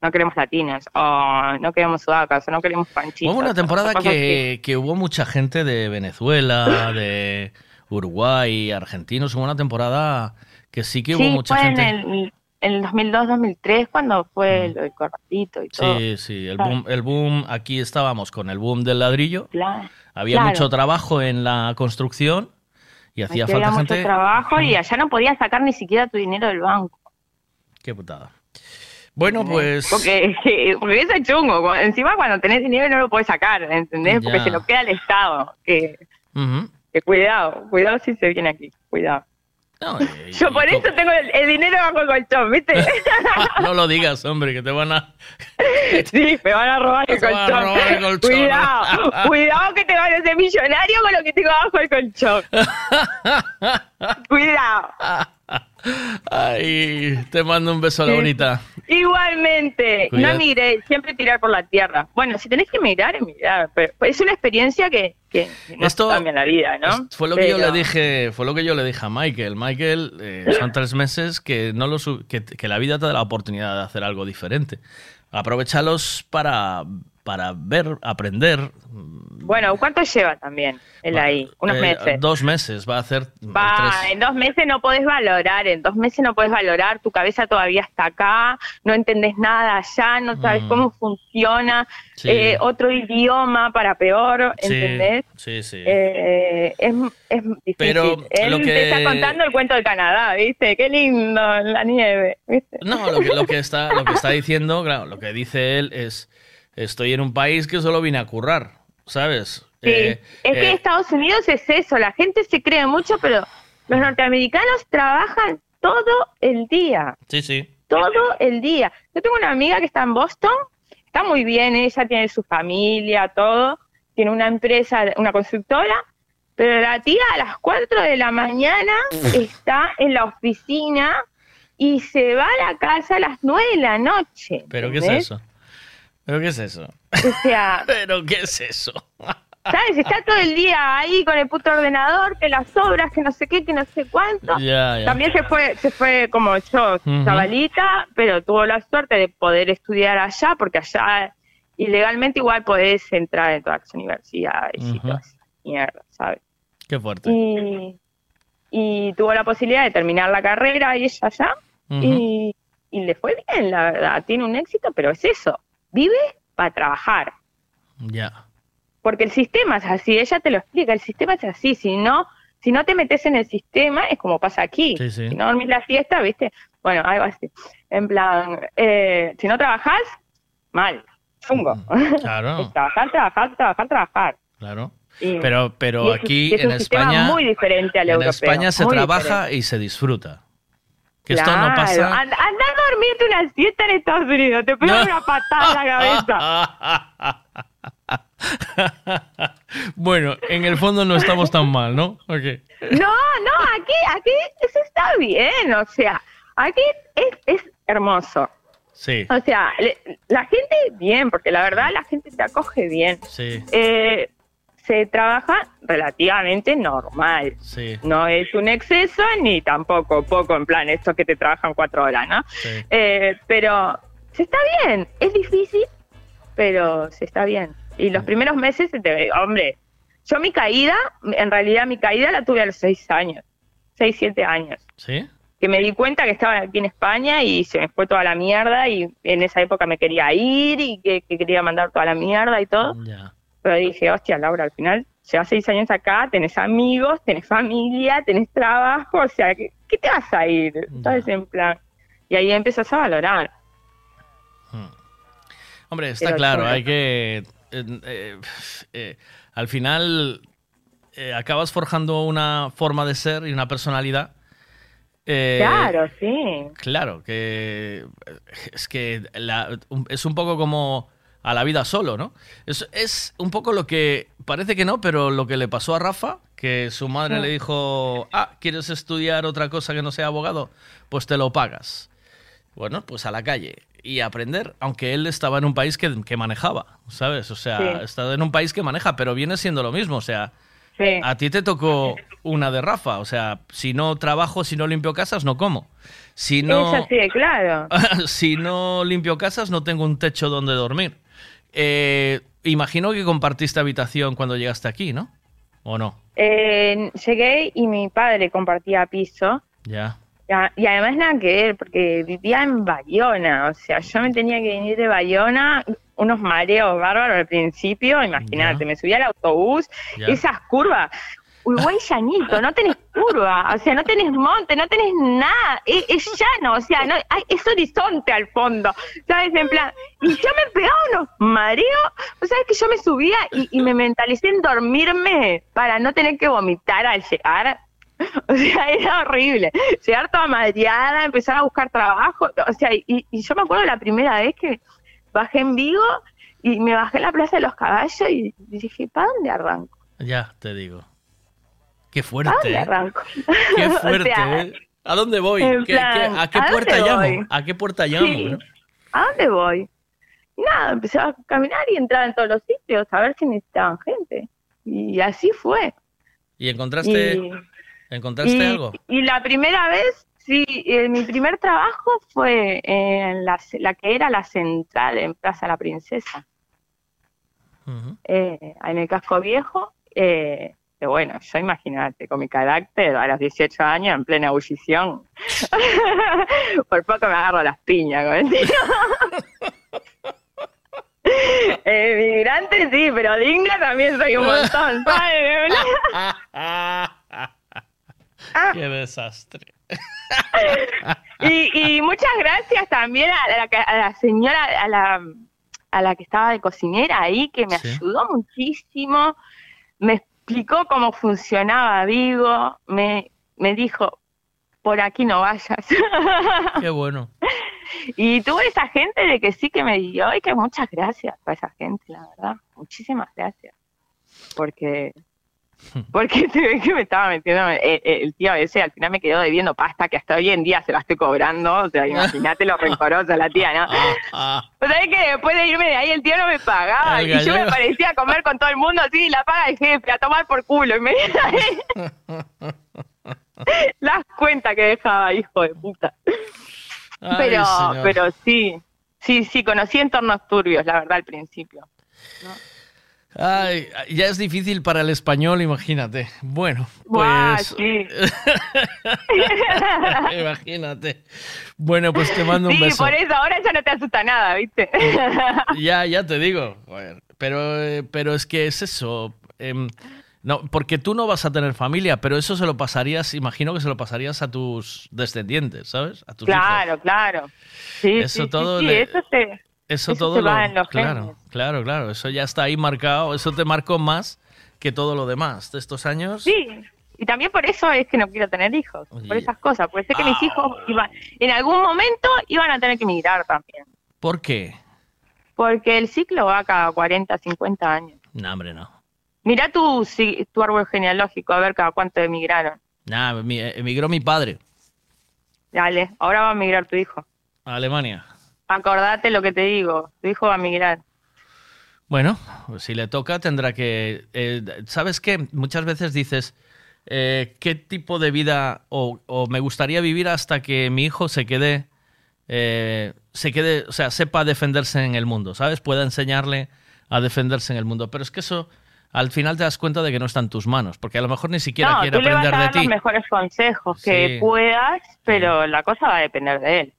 no queremos latinos, o no queremos sudacas, o no queremos panchitos. Hubo una temporada que, que hubo mucha gente de Venezuela, de Uruguay, argentinos. Hubo una temporada que sí que hubo sí, mucha gente. en el, en el 2002-2003 cuando fue lo del corbatito y todo. Sí, sí, el Claro. boom, el boom, aquí estábamos con el boom del ladrillo. Claro. Había Claro. mucho trabajo en la construcción y hacía Aquí falta había mucho gente. trabajo y allá no podías sacar ni siquiera tu dinero del banco. Qué putada. Bueno, pues. Porque, porque eso es chungo. Encima cuando tenés dinero no lo podés sacar, ¿entendés? Porque Ya. se lo queda al Estado. Que, Ujú. que cuidado, cuidado si se viene aquí, cuidado. No, Yo por eso tengo el, el dinero bajo el colchón, ¿viste? no lo digas, hombre, que te van a. sí, me van a robar el van a colchón. robar el colchón. Cuidado, cuidado que te van a hacer millonario con lo que tengo bajo el colchón. cuidado. Ay, te mando un beso a la bonita. Igualmente, Cuidado. no emigré, siempre tirar por la tierra. Bueno, si tenés que emigrar, emigrar. Pero es una experiencia que, que no Esto- cambia la vida, ¿no? Fue lo que yo Pero- le dije, fue lo que yo le dije a Michael. Michael, eh, son tres meses que no lo que, que la vida te da la oportunidad de hacer algo diferente. Aprovechalos para, para ver, aprender. Bueno, ¿cuánto lleva también él ahí? Unos Eh, meses. Dos meses, va a hacer Va, tres. en dos meses no podés valorar, en dos meses no podés valorar, tu cabeza todavía está acá, no entendés nada allá, no sabes Mm. cómo funciona, Sí. eh, otro idioma para peor, Sí, ¿entendés? Sí, sí. Eh, es, es difícil. Pero Él lo que- te está contando el cuento de Canadá, ¿viste? Qué lindo, la nieve, ¿viste? No, lo que, lo que está, lo que está diciendo, claro, lo que dice él es, estoy en un país que solo vine a currar, ¿sabes? Sí, Eh, es que eh, Estados Unidos es eso, la gente se cree mucho, pero los norteamericanos trabajan todo el día, sí, sí. todo el día. Yo tengo una amiga que está en Boston, está muy bien, ella tiene su familia, todo, tiene una empresa, una constructora, pero la tía a las 4 de la mañana está en la oficina y se va a la casa a las 9 de la noche. ¿Pero qué es eso? ¿Pero qué es eso? O sea, ¿Pero qué es eso? ¿Sabes? Está todo el día ahí con el puto ordenador, que las obras, que no sé qué, que no sé cuánto. También se fue, se fue como yo, chavalita, pero tuvo la suerte de poder estudiar allá, porque allá ilegalmente igual podés entrar en todas las universidades y todas esas mierdas, ¿sabes? Qué fuerte. Y, y tuvo la posibilidad de terminar la carrera y ella allá, y, y le fue bien, la verdad, tiene un éxito, pero es eso, vive para trabajar. Ya. Porque el sistema es así, ella te lo explica, el sistema es así, si no, si no te metes en el sistema, es como pasa aquí. Sí, sí. Si no dormís la siesta, ¿viste? Bueno, algo así. En plan, eh, si no trabajás, mal, chungo. Claro. Es trabajar, trabajar, trabajar, trabajar. Claro. Y- Pero, y pero es- aquí es en España. muy diferente al en europeo. España se trabaja diferente. y se disfruta. Que esto no Claro, pasa. Anda, anda a dormirte una siesta en Estados Unidos, te pegan una patada en la cabeza. bueno, en el fondo no estamos tan mal, ¿no? Ok. No, no, aquí, aquí eso está bien, o sea, Aquí es, es hermoso. Sí, O sea, le- la gente bien, porque la verdad la gente te acoge bien. sí, Eh, se trabaja relativamente normal. sí. No es un exceso ni tampoco poco, en plan, estos que te trabajan cuatro horas, ¿no? sí. Eh, pero se está bien. Es difícil, pero se está bien. Y los primeros meses, te- hombre, yo mi caída, en realidad mi caída la tuve a los seis años, seis, siete años. ¿Sí? Que me di cuenta que estaba aquí en España y se me fue toda la mierda y en esa época me quería ir y que, que quería mandar toda la mierda y todo. Ya. Pero dije, hostia, Laura, al final llevas seis años acá, tenés amigos, tenés familia, tenés trabajo, o sea, ¿qué, qué te vas a ir? ¿Sabes? En plan. Y ahí empezás a valorar. Hombre, está Pero claro, hay que... eh, eh, eh, al final eh, acabas forjando una forma de ser y una personalidad. claro, sí. Claro, que es que la- es un poco como a la vida solo, ¿no? Es, es un poco lo que parece que no, pero lo que le pasó a Rafa, que su madre Sí. le dijo, ah, ¿quieres estudiar otra cosa que no sea abogado? Pues te lo pagas. Bueno, pues a la calle y aprender, aunque él estaba en un país que, que manejaba, ¿sabes? O sea, Sí. está en un país que maneja, pero viene siendo lo mismo, o sea, Sí. a ti te tocó una de Rafa, o sea, si no trabajo, si no limpio casas, no como. Si no, Es así claro. si no limpio casas, no tengo un techo donde dormir. Eh, imagino que compartiste habitación cuando llegaste aquí, ¿no? ¿O no? Eh, llegué y mi padre compartía piso. Ya. Y además nada que ver, porque vivía en Bayona, o sea, yo me tenía que venir de Bayona, unos mareos bárbaros al principio, imagínate, me subía al autobús, Ya. esas curvas, Uruguay llanito, no tenés curva, o sea, no tenés monte, no tenés nada, es, llano, o sea, no, hay- es horizonte al fondo, ¿sabes? En plan, y yo me pegaba unos mareos, o sea, que yo me subía y, y me mentalicé en dormirme para no tener que vomitar al llegar. O sea, era horrible. Llegar toda mareada, empezar a buscar trabajo. O sea, y, y yo me acuerdo la primera vez que bajé en Vigo y me bajé en la Plaza de los Caballos y dije, ¿para dónde arranco? Ya, te digo. Qué ¿Para fuerte, dónde ¿eh? arranco? Qué O fuerte, sea, ¿eh? ¿A dónde voy? en ¿Qué- plan, qué- ¿A qué ¿a dónde puerta llamo? voy? ¿A qué puerta llamo? Sí. no? ¿A dónde voy? Y nada, empecé a caminar y entrar en todos los sitios a ver si necesitaban gente. Y así fue. ¿Y encontraste, Y- encontraste y, algo? y la primera vez, sí, eh, mi primer trabajo fue en la, la que era la central en Plaza La Princesa, eh, en el casco viejo. Eh, bueno, yo imagínate, con mi carácter, a los 18 años, en plena ebullición, por poco me agarro las piñas con el tío. Eh, migrante sí, pero digna también soy un montón, ¿sabes? Qué desastre. y, y muchas gracias también a la, a la señora, a la, a la que estaba de cocinera ahí, que me Sí. ayudó muchísimo, me explicó cómo funcionaba Vigo, me, me dijo, por aquí no vayas. Qué bueno. y tuve esa gente de que sí que me dio y que muchas gracias a esa gente, la verdad, muchísimas gracias. Porque porque se ve que me estaba metiendo el, el- el tío ese, al final me quedó debiendo pasta que hasta hoy en día se la estoy cobrando, o sea, imagínate lo rencorosa la tía, ¿no? O sea, es que después de irme de ahí el tío no me pagaba y yo me parecía a comer con todo el mundo así, la paga el jefe, a tomar por culo, y me las cuentas que dejaba, hijo de puta. Ay, pero, señor. pero sí, sí, sí, conocí entornos turbios, la verdad, al principio. Ay, ya es difícil para el español, imagínate. Bueno, pues... sí. imagínate. Bueno, pues te mando un Sí, beso. por eso ahora ya no te asusta nada, ¿viste? Ya, ya te digo. Pero, eh, pero es que es eso. em, no, porque tú no vas a tener familia, pero eso se lo pasarías, imagino que se lo pasarías a tus descendientes, ¿sabes? A tus hijos. claro, claro. Sí, Eso sí, sí, todo sí, le- eso se, Eso, eso todo se lo- va en los claro, genes. claro, claro. Eso ya está ahí marcado. Eso te marcó más que todo lo demás de estos años. Sí, y también por eso es que no quiero tener hijos, por esas cosas, porque sé que mis hijos iban, en algún momento iban a tener que emigrar también, ¿Por qué? porque el ciclo va cada 40, 50 años. No, hombre, no. Mirá tu, tu árbol genealógico, a ver cada cuánto emigraron. Nah, mi- emigró mi padre. Dale, ahora va a migrar tu hijo. A Alemania. Acordate lo que te digo, tu hijo va a migrar. Bueno, si le toca tendrá que... eh, ¿Sabes qué? Muchas veces dices, eh, ¿qué tipo de vida o, o me gustaría vivir hasta que mi hijo se quede, eh, se quede, o sea, sepa defenderse en el mundo, ¿sabes? Pueda enseñarle a defenderse en el mundo. Pero es que eso, al final te das cuenta de que no está en tus manos, porque a lo mejor ni siquiera no, quiere tú le vas a aprender dar de ti. los mejores consejos que Sí. puedas, pero la cosa va a depender de él.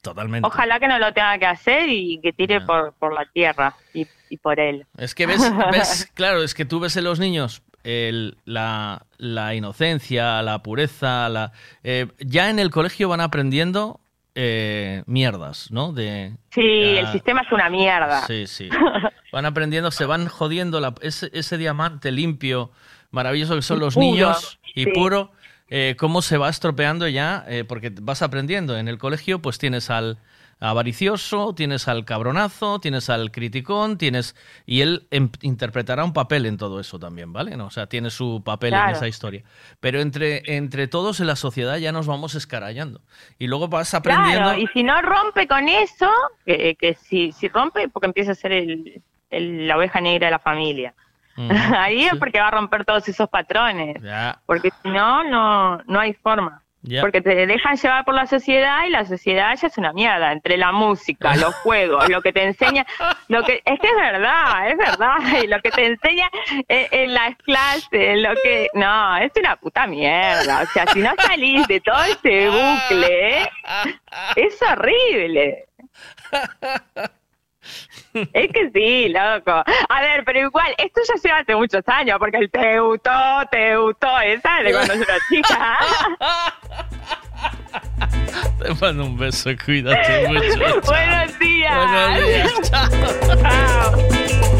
Totalmente. Ojalá que no lo tenga que hacer y que tire por, por la tierra y, y por él. Es que ves, ves, claro, es que tú ves en los niños el- la, la inocencia, la pureza, la, eh, ya en el colegio van aprendiendo eh, mierdas, ¿no? De, Sí, ya- el sistema es una mierda. Sí, sí. Van aprendiendo, se van jodiendo la- ese, ese diamante limpio, maravilloso que son los puro, niños y sí. puro, eh, cómo se va estropeando ya, eh, porque vas aprendiendo. En el colegio, pues tienes al avaricioso, tienes al cabronazo, tienes al criticón, tienes. Y él em- interpretará un papel en todo eso también, ¿vale? No, o sea, tiene su papel en esa historia. Pero entre, entre todos en la sociedad ya nos vamos escarallando. Y luego vas aprendiendo. Claro, y si no rompe con eso, que, que si, si rompe, porque empieza a ser el, el- la oveja negra de la familia. Ahí es porque va a romper todos esos patrones. Porque si no, no, no hay forma. Porque te dejan llevar por la sociedad y la sociedad ya es una mierda. Entre la música, los juegos, lo que te enseña, lo que es que es verdad, es verdad. Y lo que te enseña en, en las clases, lo que no, es una puta mierda. O sea, si no salís de todo ese bucle, es horrible. Es que sí, loco. A ver, pero igual, esto ya lleva hace muchos años, porque el te gustó, te gustó, esa de cuando yo era chica. Te mando un beso, cuídate mucho. Buenos días. Buenos días, chao. Chao.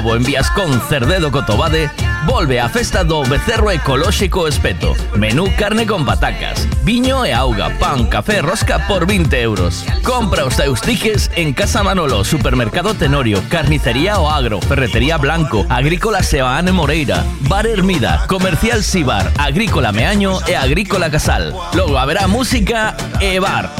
En Viascón Cerdedo Cotobade volve a festa do becerro ecolóxico espeto. Menú carne con patacas, viño e auga, pan, café, rosca por 20 euros. Compra os teus en Casa Manolo, Supermercado Tenorio, Carnicería O Agro, Ferretería Blanco, Agrícola Sebaane Moreira, Bar Hermida, Comercial Sibar, Agrícola Meaño e Agrícola Casal. Logo haberá música e bar.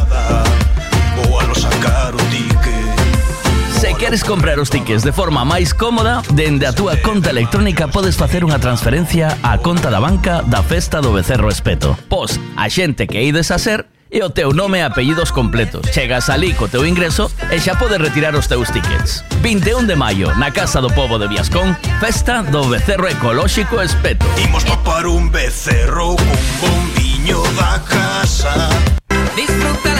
Queres comprar os tickets de forma máis cómoda, dende a túa conta electrónica podes facer unha transferencia á conta da banca da Festa do Becerro Espeto. Pos a xente que ides a ser e o teu nome e apellidos completos. Chegas ali co teu ingreso e xa podes retirar os teus tickets. 21 de maio, na Casa do Pobo de Viascón, Festa do Becerro Ecolóxico Espeto. Imos topar un becerro con bombiño da casa. Disfruta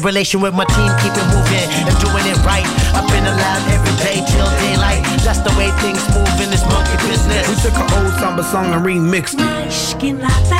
Keep a tight relation with my team. Keep it moving and doing it right. Up in the lab every day till daylight. That's the way things move in this monkey business. We took an old samba song and remixed it.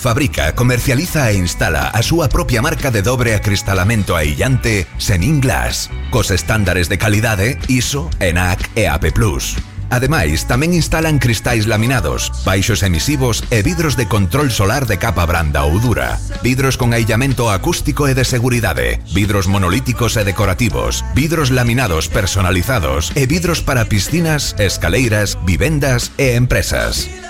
fabrica, comercializa e instala a súa propia marca de dobre acristalamento aillante Senin Glass, cos estándares de calidade ISO, ENAC e AP+. Ademais, tamén instalan cristais laminados, baixos emisivos e vidros de control solar de capa branda ou dura, vidros con aillamento acústico e de seguridade, vidros monolíticos e decorativos, vidros laminados personalizados e vidros para piscinas, escaleiras, vivendas e empresas.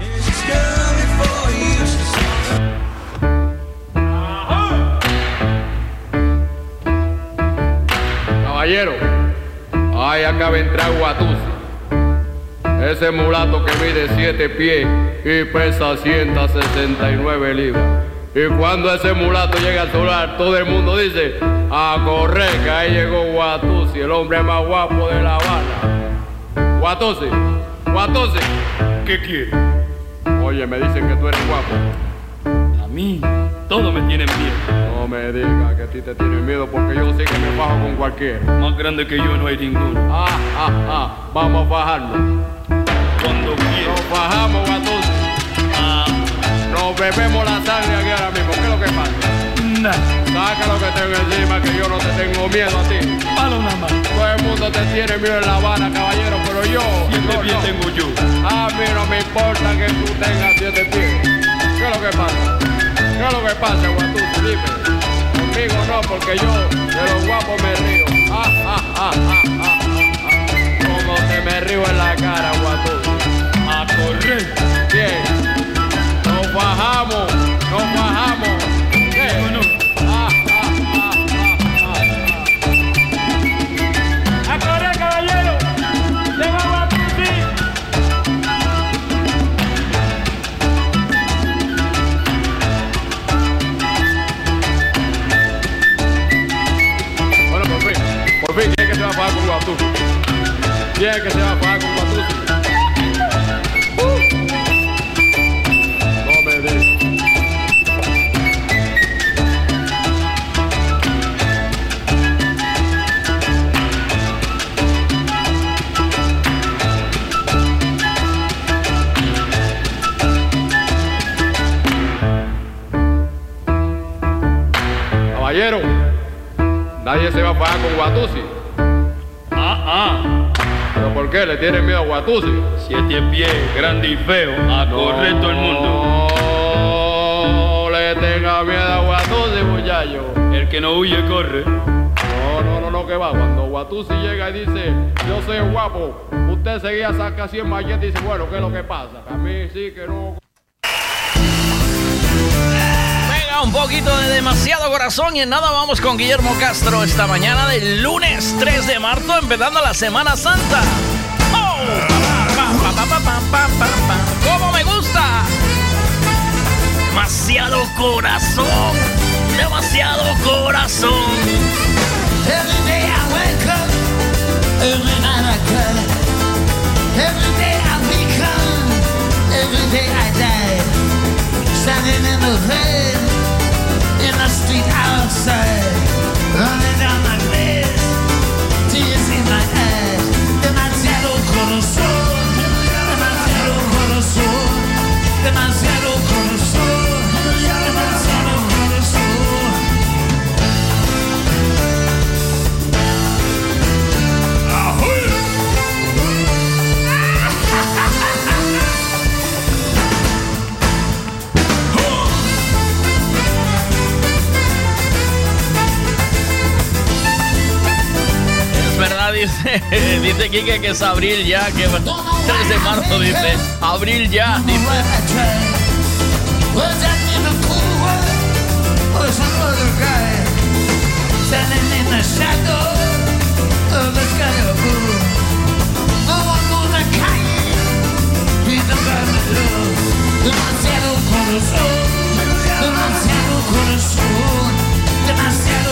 acaba de entrar Guatusi. Ese mulato que mide 7 pies y pesa 169 libras. Y cuando ese mulato llega al solar, todo el mundo dice, a correr, que ahí llegó Guatusi, el hombre más guapo de La Habana. Guatusi, Guatusi, ¿qué quieres? Oye, me dicen que tú eres guapo. A mí, todos me tienen miedo. No me digas que a ti te tienen miedo porque yo sí que me bajo con cualquiera. Más grande que yo no hay ninguno. Ah, ah, ah, vamos a bajarnos. Cuando quieras. Nos bajamos, Guatusi. Ah, Nos bebemos la sangre aquí ahora mismo. ¿Qué es lo que pasa? nada. Saca lo que tengo encima, que yo no te tengo miedo a ti. Palo nada más. Todo el mundo te tiene miedo en La Habana, caballero, pero yo. Siete no, pies no. tengo yo. A mí no me importa que tú tengas siete pies. ¿Qué es lo que pasa? ¿Qué es lo que pasa, Guatusi? Dime. Conmigo no, porque yo de los guapos me río. Ah, ah, ah, ah, ah, ah, ah. Como te me río en la cara, Guatusi. A correr. Bien. Nos bajamos, ¿Quién es que se va a pagar con digas. Caballero, nadie se va a pagar con Guatusi. Qué? ¿Le tienen miedo a Guatusi? Siete pies, grande y feo. A correr todo el mundo. No le tenga miedo a Guatusi, muchacho. El que no huye, corre. No, no, no, no, que va. Cuando Guatusi llega y dice, yo soy guapo, usted seguía saca así en mallete y dice, bueno, ¿qué es lo que pasa? A mí sí que no. Venga, un poquito de demasiado corazón y en nada vamos con Guillermo Castro esta mañana del lunes 3 de marzo, empezando la Semana Santa. ¡Cómo me gusta! Demasiado corazón, demasiado corazón. Every day I wake up, every night I I become, every day I die. Standing in the rain, in the street outside, demasiado corazón, demasiado corazón. Es verdad, dice, dice Kike que es abril ya, que 3 de marzo dice, abril ya, dice. Was that in a cool world or some other guy standing in the shadow of the sky of blue? No one knows the kind, he's the guy that love. Demasiado corazón, demasiado corazón, demasiado corazón,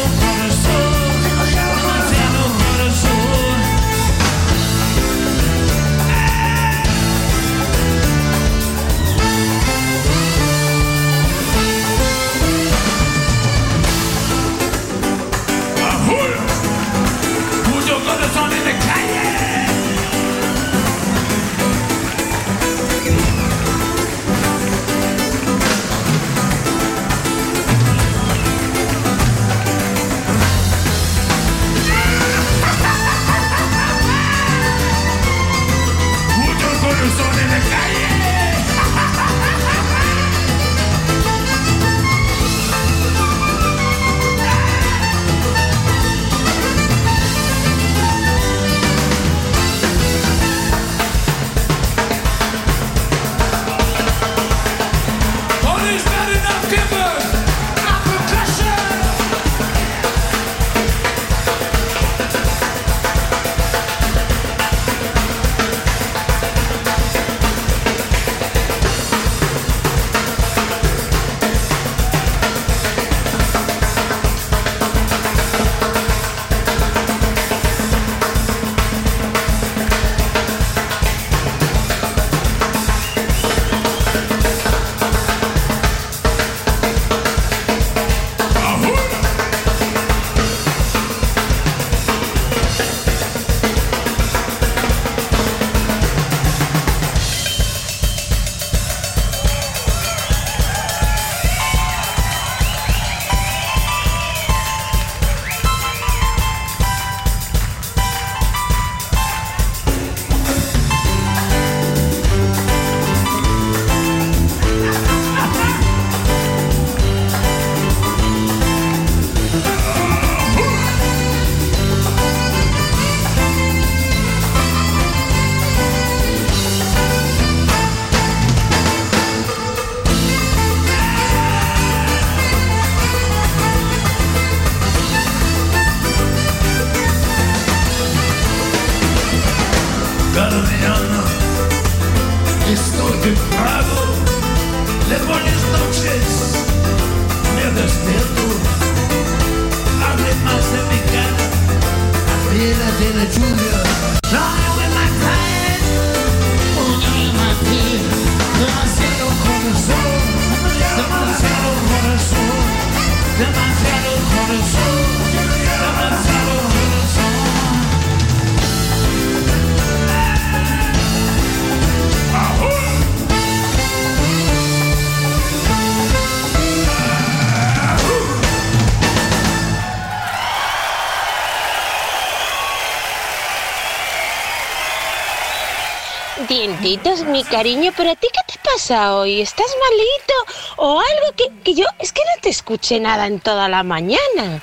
mi cariño, pero a ti qué te pasa hoy? ¿Estás malito? ¿O algo que, que yo es que no te escuché nada en toda la mañana?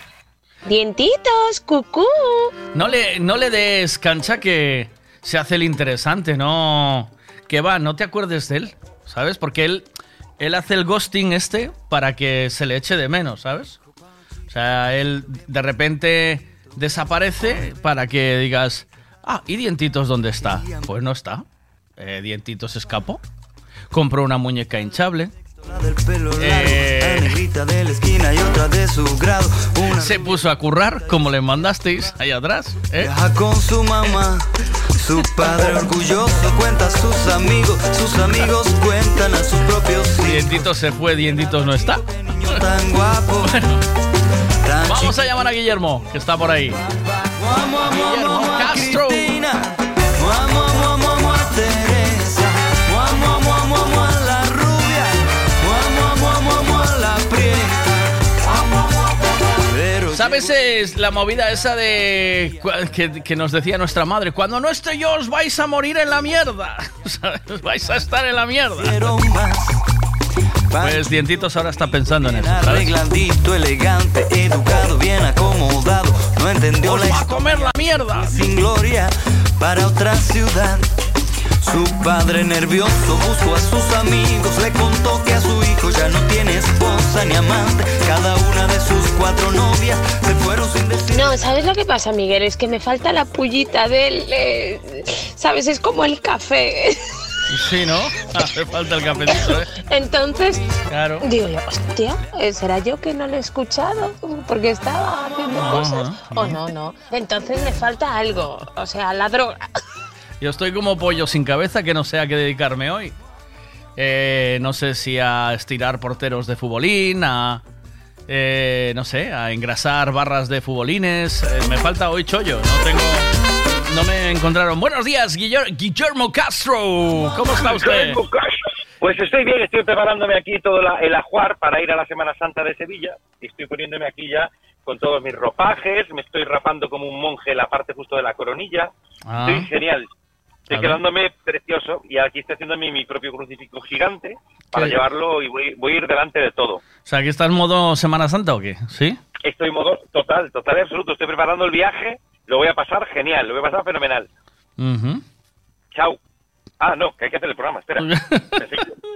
Dientitos, cucú. No le, no le des cancha que se hace el interesante, no. Que va, no te acuerdes de él, ¿sabes? Porque él, él hace el ghosting este para que se le eche de menos, ¿sabes? O sea, él de repente desaparece para que digas, ah, ¿y Dientitos dónde está? Pues no está. Eh, Dientitos escapó. Compró una muñeca hinchable. Eh, se puso a currar como le mandasteis ahí atrás. ¿eh? viaja con su mamá. Su padre orgulloso cuenta a sus amigos. Sus amigos cuentan a sus propios hijos. Dientitos se fue, Dientitos no está. Tan guapo. Tan Vamos a llamar a Guillermo, que está por ahí. Guillermo Castro. ¿Sabes es la movida esa de que, que nos decía nuestra madre? Cuando no esté yo os vais a morir en la mierda. ¿Sabes? Vais a estar en la mierda. Pues Dientitos ahora está pensando en eso. elegante, educado, bien acomodado. No entendió la va a comer la mierda. sin gloria para otra ciudad. Su padre nervioso buscó a sus amigos, le contó que a su hijo ya no tiene esposa ni amante. Cada una de sus cuatro novias se fueron sin decir. No, ¿sabes lo que pasa, Miguel? Es que me falta la pullita del... eh, ¿Sabes? Es como el café. Sí, ¿no? Hace falta el cafecito, ¿eh? Entonces, Claro. digo yo, hostia, eh, ¿será yo que no lo he escuchado? Porque estaba haciendo cosas. ajá. O no, no. Entonces me falta algo. O sea, la droga. Yo estoy como pollo sin cabeza que no sé a qué dedicarme hoy. Eh, no sé si a estirar porteros de futbolín, a... eh, no sé, a engrasar barras de futbolines. Eh, me falta hoy chollo, no tengo... No me encontraron. Buenos días, Guiller- Guillermo Castro. ¿Cómo está usted? Pues estoy bien, estoy preparándome aquí todo la- el ajuar para ir a la Semana Santa de Sevilla. Estoy poniéndome aquí ya con todos mis ropajes, me estoy rapando como un monje la parte justo de la coronilla. Ah. Estoy genial. Estoy quedándome precioso y aquí estoy haciendo mi, mi propio crucifijo gigante para ¿Qué? llevarlo y voy, voy a ir delante de todo. O sea, ¿aquí está en modo Semana Santa o qué? ¿Sí? Estoy en modo total, total y absoluto. Estoy preparando el viaje, lo voy a pasar genial, lo voy a pasar fenomenal. Ujú. Chao. Ah, no, que hay que hacer el programa, espera.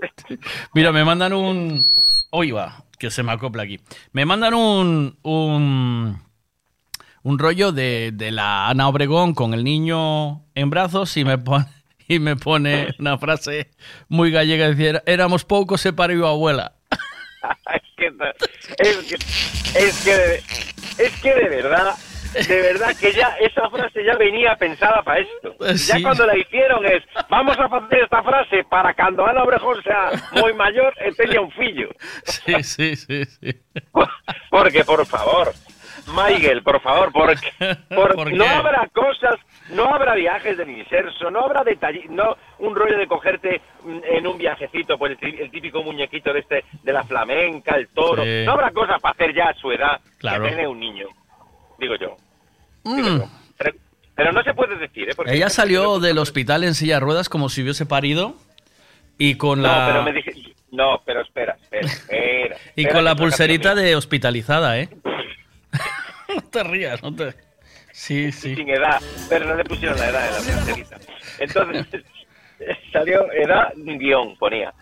Mira, me mandan un... Hoy va, que se me acopla aquí. Me mandan un... un... un rollo de, de la Ana Obregón con el niño en brazos y me pone, y me pone una frase muy gallega. Decía, éramos pocos, se parió abuela. es, que, es, que, es, que de, es que de verdad, de verdad que ya esa frase ya venía pensada para esto. Ya cuando la hicieron es, vamos a hacer esta frase para cuando Ana Obrejón sea muy mayor, tenga un fillo. Sí, sí, sí, sí. Porque, por favor, Miguel, por favor, porque, por- ¿Por no habrá cosas, no habrá viajes de inserso, no habrá detalle, no un rollo de cogerte en un viajecito, pues el, tí- el típico muñequito de este, de la flamenca, el toro, Sí. no habrá cosas para hacer ya a su edad Claro. que tiene un niño, digo yo. Mm. Pero, pero no se puede decir, ¿eh? Porque Ella salió del hospital en silla de ruedas como si hubiese parido y con No, la... pero me dije, no, pero espera, espera, espera. Y espera, con la pulserita de hospitalizada, ¿eh? no te rías, no te... Sí, sí. sin edad, pero no le pusieron la edad en la. Entonces, salió edad guion, ponía.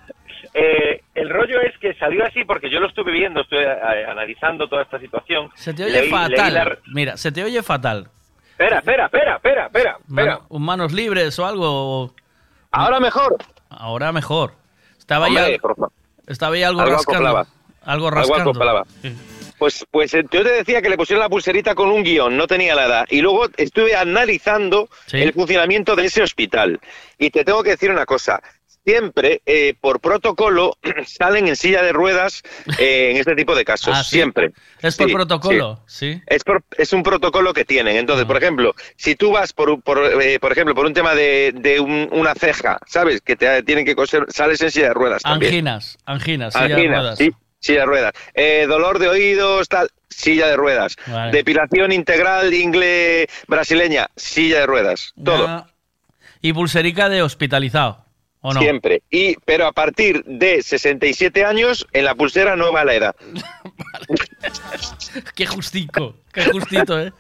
Eh, el rollo es que salió así porque yo lo estuve viendo, estuve eh, analizando toda esta situación. Se te oye Leí- fatal. leí la- Mira, se te oye fatal. Espera, espera, espera, espera, espera. espera. Mano- un manos libres o algo. Ahora mejor. ahora mejor. Estaba Hombre, ya, estaba ya algo, Algo rascando. acoplaba. Algo Algo rascando. acoplaba. Pues, pues eh, yo te decía que le pusieron la pulserita con un guion, no tenía la edad. Y luego estuve analizando el funcionamiento de ese hospital. Y te tengo que decir una cosa. Siempre, eh, por protocolo, salen en silla de ruedas eh, en este tipo de casos. Ah, ¿sí? Siempre. Es por Sí, protocolo, sí. Es, por- es un protocolo que tienen. Entonces, por ejemplo, si tú vas, por, un- por, eh, por ejemplo, por un tema de, de un- una ceja, ¿sabes? Que te tienen que coser, sales en silla de ruedas también. Anginas, anginas, silla de Angina, ruedas. Silla de ruedas. Eh, dolor de oídos, tal, silla de ruedas. Vale. Depilación integral ingle brasileña, silla de ruedas. Todo. Y pulserica de hospitalizado, ¿o no? Siempre. Y, pero a partir de 67 años, en la pulsera no va la edad. Qué justico, qué justito, ¿eh?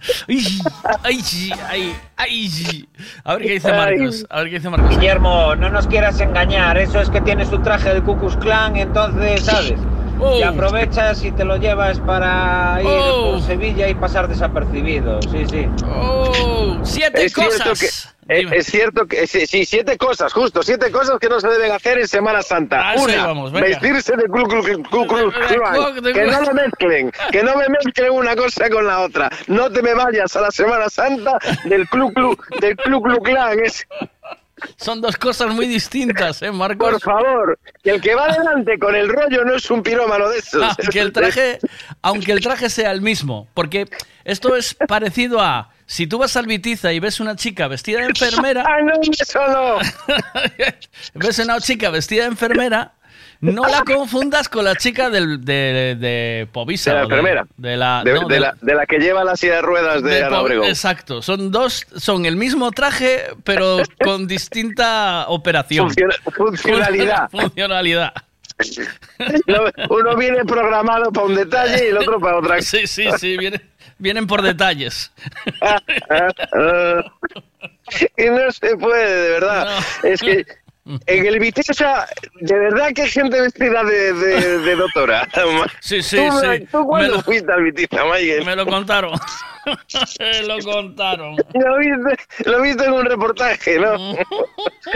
Ay, ay, ay. A ver qué dice Marcos, a ver qué dice Marcos. Guillermo, no nos quieras engañar, eso es que tienes tu traje de Ku Klux Klan, entonces, ¿sabes? Y aprovechas y te lo llevas para ir Oh. por Sevilla y pasar desapercibido, sí, sí. Oh, siete es Cierto que, eh, es cierto que sí, sí, siete cosas, justo, siete cosas que no se deben hacer en Semana Santa. A eso Una, venga. vestirse de Ku Que no lo mezclen, que no me mezclen una cosa con la otra. No te me vayas a la Semana Santa del Ku del Ku Klan. Es, Son dos cosas muy distintas, ¿eh, Marcos? por favor, que el que va adelante con el rollo no es un pirómano de esos. Aunque el traje, aunque el traje sea el mismo, porque esto es parecido a si tú vas al Vitiza y ves una chica vestida de enfermera, ¡Ah, no, eso no! ves una chica vestida de enfermera, no la confundas con la chica del, de, de Povisa. De la enfermera. De, la, de, no, de la, de la que lleva la silla de ruedas de, Ana Obregón. Exacto, son dos, son el mismo traje, pero con distinta operación. Funciona- funcionalidad. Funcionalidad. No, Uno viene programado para un detalle y el otro para otra. Sí, sí, sí, viene- vienen por detalles. y no se puede, de verdad. Es que en el Vitessa, de verdad que hay gente vestida de, de- de doctora. Sí, sí, ¿Tú, sí. ¿Tú cuándo lo- fuiste al Vitessa, Miguel? Me lo contaron. Lo contaron. Lo viste, lo viste en un reportaje, ¿no?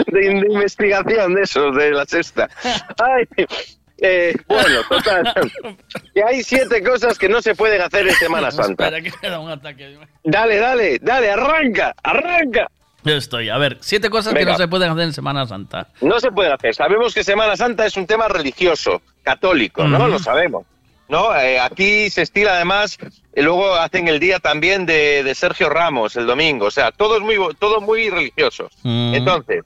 De, de investigación de eso, de la sexta. Ay, eh, bueno, total. Que hay siete cosas que no se pueden hacer en Semana Santa. Espera, que me da un ataque. Dale, dale, dale, arranca, arranca. Yo estoy. A ver, siete cosas que no se pueden hacer en Semana Santa. No se puede hacer. Sabemos que Semana Santa es un tema religioso, católico, ¿no? Lo sabemos. ¿No? Eh, aquí se estila además, y luego hacen el día también de, de Sergio Ramos, el domingo. O sea, todo es muy, todo muy religioso. Mm. Entonces,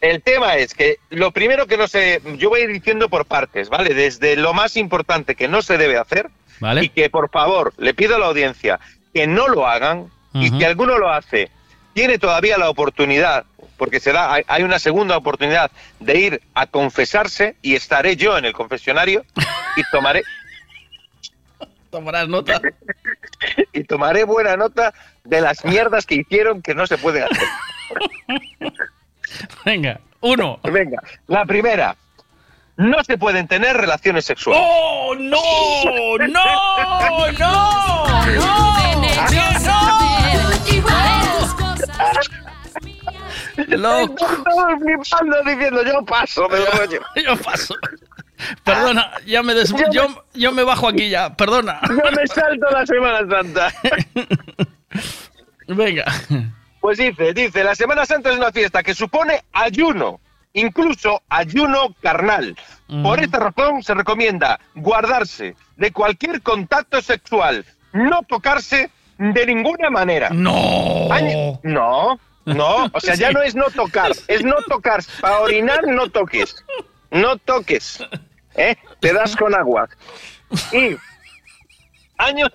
el tema es que lo primero que no se. Yo voy a ir diciendo por partes, ¿vale? Desde lo más importante que no se debe hacer ¿Vale? y que por favor le pido a la audiencia que no lo hagan y que alguno lo hace, tiene todavía la oportunidad, porque se da, hay, una segunda oportunidad de ir a confesarse y estaré yo en el confesionario y tomaré Tomarás nota. y tomaré buena nota de las mierdas que hicieron que no se pueden hacer. Venga, uno. Venga, la primera. No se pueden tener relaciones sexuales. ¡Oh, no! ¡No! ¡No! Loco. Están todos flipando diciendo yo paso del rollo. Yo paso. Perdona, ya me des... yo, yo me bajo aquí ya, perdona. Yo me salto la Semana Santa. Venga. Pues dice, dice, la Semana Santa es una fiesta que supone ayuno, incluso ayuno carnal. Por esta razón se recomienda guardarse de cualquier contacto sexual, no tocarse de ninguna manera. No. No, no, o sea, ya no es no tocar, es no tocar. Para orinar no toques, no toques, ¿eh? Te das con agua. Y años,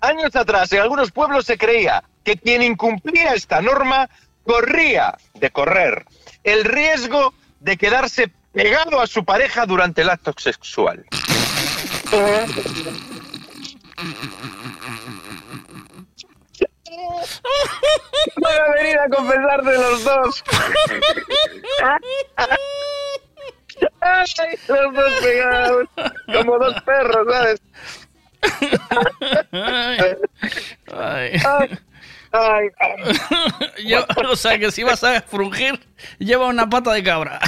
años atrás, en algunos pueblos se creía que quien incumplía esta norma corría de correr el riesgo de quedarse pegado a su pareja durante el acto sexual. Van a venir a confesarse los dos. Ay, los dos pegados, como dos perros, ¿sabes? Ay. Ay, Ay, Lleva- o sea que si vas a frungir, lleva una pata de cabra.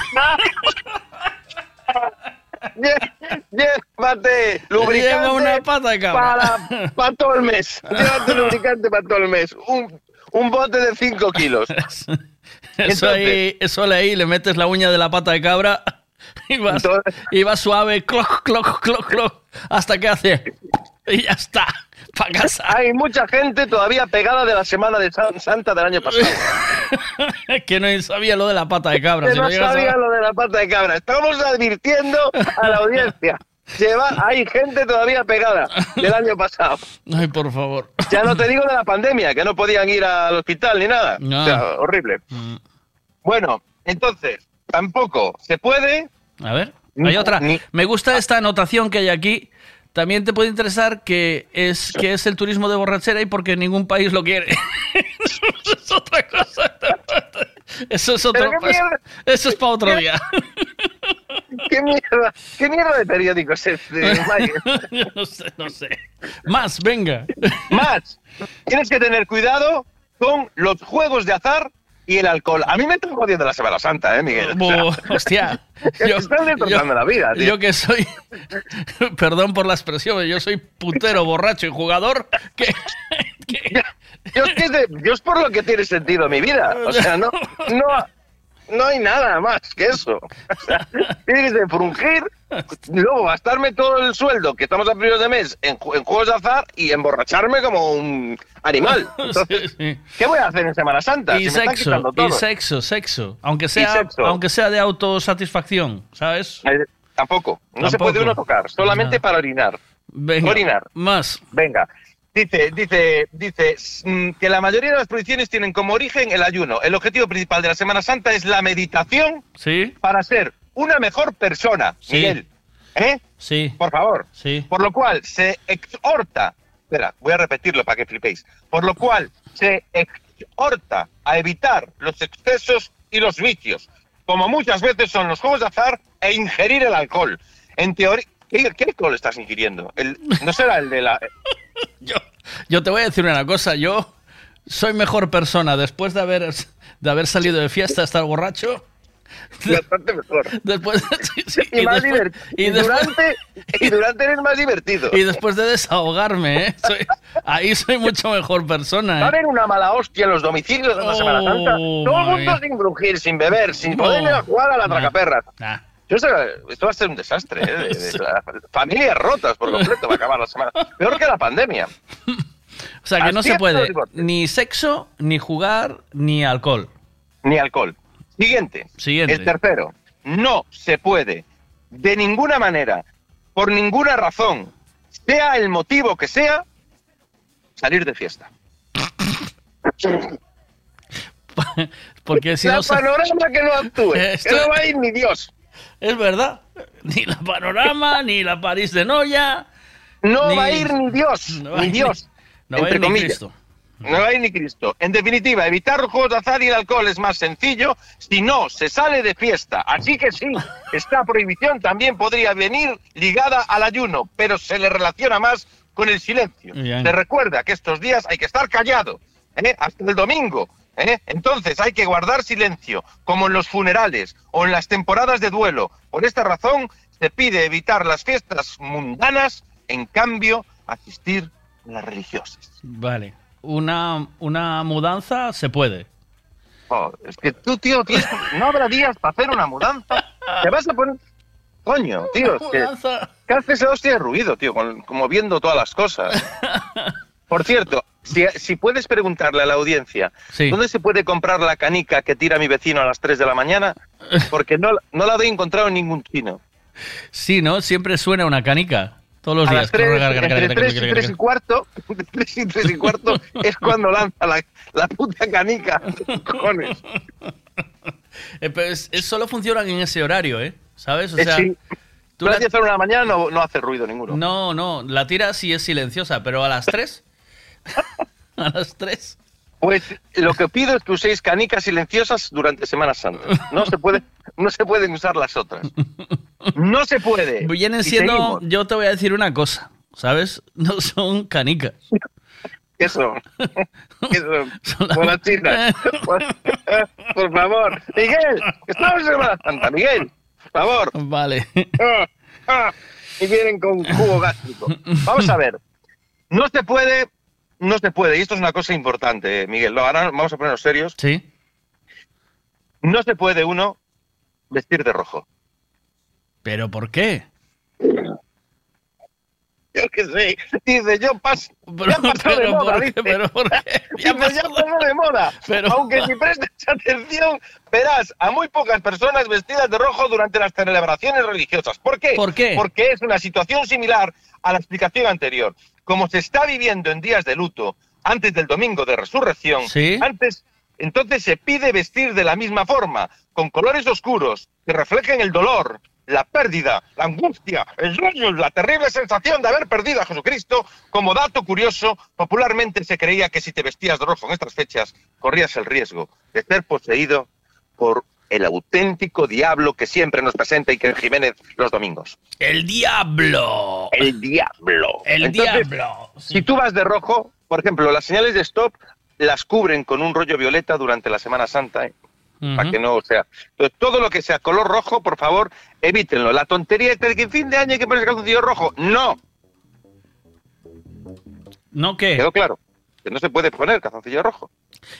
Llévate lubricante Lleva una pata de cabra. para, para todo el mes. Llévate lubricante para todo el mes. Un, un bote de 5 kilos. Eso ahí, eso ahí, le metes la uña de la pata de cabra y vas, y vas suave, cloc, cloc, cloc, cloc, hasta que hace. Y ya está, para casa. Hay mucha gente todavía pegada de la Semana de San- Santa del año pasado. que no sabía lo de la pata de cabra. que si no a- sabía lo de la pata de cabra. Estamos advirtiendo a la audiencia. Lleva, hay gente todavía pegada del año pasado. Ay, por favor. Ya no te digo de la pandemia, que no podían ir al hospital ni nada. No. O sea, horrible. Mm. Bueno, entonces, tampoco se puede. A ver, hay otra. Me gusta esta anotación que hay aquí. También te puede interesar que es que es el turismo de borrachera y porque ningún país lo quiere. Eso es otra cosa. Eso es otro. Eso es para otro día. ¿Qué mierda, qué mierda de periódico es este, no sé, no sé. Más, venga. Más, tienes que tener cuidado con los juegos de azar y el alcohol. A mí me están jodiendo la Semana Santa, ¿eh, Miguel? Bo- hostia. Yo, están destrozando la vida, tío. Yo que soy, perdón por la expresión, yo soy putero, borracho y jugador, que que de- yo es por lo que tiene sentido mi vida. O sea, no, no, no hay nada más que eso. O sea, tienes de frungir, luego gastarme todo el sueldo que estamos a primeros de mes en, ju- en juegos de azar y emborracharme como un animal. Entonces, ¿qué voy a hacer en Semana Santa? y Si sexo, todo. y sexo, sexo, aunque sea, sexo. aunque sea de autosatisfacción, ¿sabes? Eh, Tampoco. No se puede uno tocar, solamente para orinar. Venga, Orinar. Más. Venga. Dice, dice, dice mm, que la mayoría de las prohibiciones tienen como origen el ayuno. El objetivo principal de la Semana Santa es la meditación Sí, para ser una mejor persona, Sí. Miguel. ¿Eh? sí, Por favor. sí. Por lo cual se exhorta, espera, voy a repetirlo para que flipéis. Por lo cual se exhorta a evitar los excesos y los vicios, como muchas veces son los juegos de azar e ingerir el alcohol. En teoría, ¿qué, qué alcohol estás ingiriendo? El- no será el de la... Yo te voy a decir una cosa, yo soy mejor persona después de haber, de haber salido de fiesta, estar borracho. Bastante mejor. Después, sí, sí, Y, más después- y durante, y durante eres más divertido. y después de desahogarme, ¿eh? Soy- ahí soy mucho mejor persona. Va a ¿eh? haber una mala hostia en los domicilios de la Semana Santa. Oh, Todo el mundo sin brujir, sin beber, sin No. poder ir a jugar a la Nah. tracaperra. Nah. Esto va a ser un desastre. ¿eh? De- de- la- familias rotas por completo va a acabar la semana. Peor que la pandemia. O sea, que no se puede ni sexo, ni jugar, ni alcohol. Ni alcohol. Siguiente. Siguiente. El tercero. No se puede, de ninguna manera, por ninguna razón, sea el motivo que sea, salir de fiesta. Porque si la no... panorama que no actúe. Esto- Que no va a ir ni Dios. Es verdad. Ni la panorama, ni la París de Noya. No ni- va a ir ni Dios. No ni Dios. No va a ir ni. Cristo. No ir ni Cristo. En definitiva, evitar los juegos de azar y el alcohol es más sencillo si no se sale de fiesta. Así que sí, esta prohibición también podría venir ligada al ayuno, pero se le relaciona más con el silencio. Bien. Se recuerda que estos días hay que estar callado, ¿eh? hasta el domingo. ¿eh? Entonces hay que guardar silencio, como en los funerales o en las temporadas de duelo. Por esta razón se pide evitar las fiestas mundanas, en cambio, asistir a las religiosas. Vale. Una, una mudanza se puede. Oh, es que tú, tío, tienes- no habrá días para hacer una mudanza. Te vas a poner... Coño, tío, es que, que haces hostia de ruido, tío, con- como viendo todas las cosas. Por cierto, si, si puedes preguntarle a la audiencia, Sí. ¿dónde se puede comprar la canica que tira mi vecino a las 3 de la mañana? Porque no, no la he encontrado en ningún chino. Sí, ¿no? Siempre suena una canica. Todos los a días. las 3, entre 3 y 3 y cuarto, entre 3 y 3 y cuarto es cuando lanza la, la puta canica. Cojones. Eh, pero es, es- solo funcionan en ese horario, ¿eh? ¿Sabes? O Eh, sea, sí. tú a la- las 10 de la mañana no, no hace ruido ninguno. no, no, la tiras y es silenciosa, pero a las 3. a las 3. Pues lo que pido es que uséis canicas silenciosas durante Semana Santa. No se puede, no se pueden usar las otras. No se puede. Vienen siendo, yo te voy a decir una cosa, ¿sabes? No son canicas. ¿Qué son? ¿Qué son? Molachinas. Por, por favor. Miguel, estamos en Semana Santa, Miguel. Por favor. Vale. Ah, ah, y vienen con jugo gástrico. Vamos a ver. No se puede, no se puede, y esto es una cosa importante, Miguel. Lo- Ahora vamos a ponernos serios. Sí. No se puede uno vestir de rojo. ¿Pero por qué? Yo qué sé. Dice, yo paso. ya pasó de pero moda, ¿por qué? dice. Pero ¿por qué? Dice, ya pasó de moda. Pero- Aunque si prestes atención, verás a muy pocas personas vestidas de rojo durante las celebraciones religiosas. ¿Por qué? ¿Por qué? Porque es una situación similar a la explicación anterior. Como se está viviendo en días de luto, antes del domingo de resurrección, antes, entonces se pide vestir de la misma forma, con colores oscuros que reflejen el dolor, la pérdida, la angustia, el sueño, la terrible sensación de haber perdido a Jesucristo. Como dato curioso, popularmente se creía que si te vestías de rojo en estas fechas, corrías el riesgo de ser poseído por el auténtico diablo que siempre nos presenta Iker Jiménez los domingos. ¡El diablo! El diablo. El Entonces, diablo. Si tú vas de rojo, por ejemplo, las señales de stop las cubren con un rollo violeta durante la Semana Santa, ¿eh? para que no o sea. Entonces, todo lo que sea color rojo, por favor, evítenlo. La tontería de que en fin de año hay que ponerse calzoncillo rojo, no. ¿No qué? Quedó claro. Que no se puede poner calzoncillo rojo.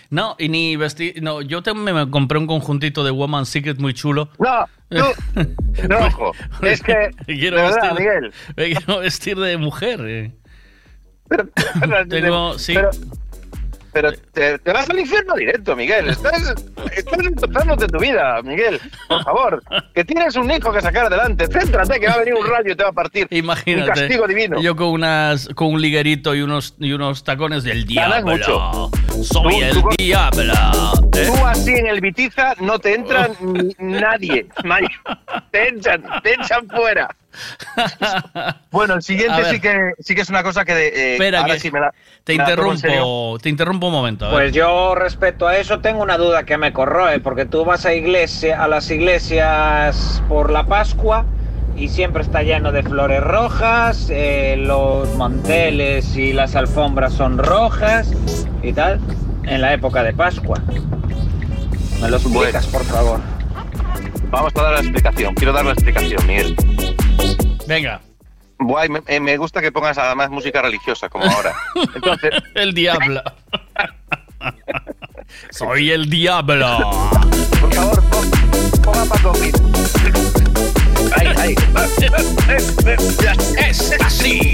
No, y ni vestir. No, yo te- me me compré un conjuntito de Woman Secret muy chulo. No, tú. rojo. Es que. quiero de verdad, vestir, Miguel. me quiero vestir de mujer. eh. Tengo, sí. Pero, pero te, te vas al infierno directo, Miguel. Estás, estás empezándote tu vida, Miguel. Por favor, que tienes un hijo que sacar adelante. Céntrate, que va a venir un rayo y te va a partir. Imagínate. Un castigo divino. Yo con unas con un liguerito y unos y unos tacones del diablo. mucho. Soy Tú- el tú diablo. ¿eh? Tú así en el Bitiza no te entra ni- nadie. Te echan, te echan fuera. Bueno, el siguiente sí que, sí que es una cosa que... eh, Espera, ahora que sí me la- te me interrumpo, te interrumpo un momento. a ver. Pues yo respecto a eso tengo una duda que me corroe, porque tú vas a iglesia, a las iglesias por la Pascua y siempre está lleno de flores rojas, eh, los manteles y las alfombras son rojas y tal, en la época de Pascua. ¿Me lo explicas, por favor? Vamos a dar la explicación. Quiero dar la explicación, Miguel. Venga. Guay, me, eh, me gusta que pongas además música religiosa, como ahora. Entonces, el diablo. Soy el diablo. Por favor, pon- ponga Paco Gil. Ahí, ahí. Es así.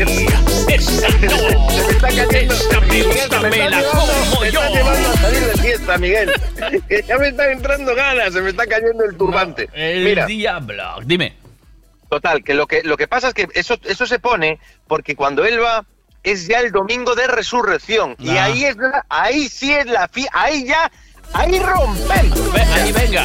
Es. Esta me gusta, me la como me está yo. llevando a salir de fiesta, Miguel. Que ya me están entrando ganas, se me está cayendo el turbante. El Mira, diablo. Dime. Total, que lo que lo que pasa es que eso eso se pone porque cuando él va es ya el domingo de resurrección y Ah. ahí es la- ahí sí es la fi- ahí ya ahí rompen. ahí venga.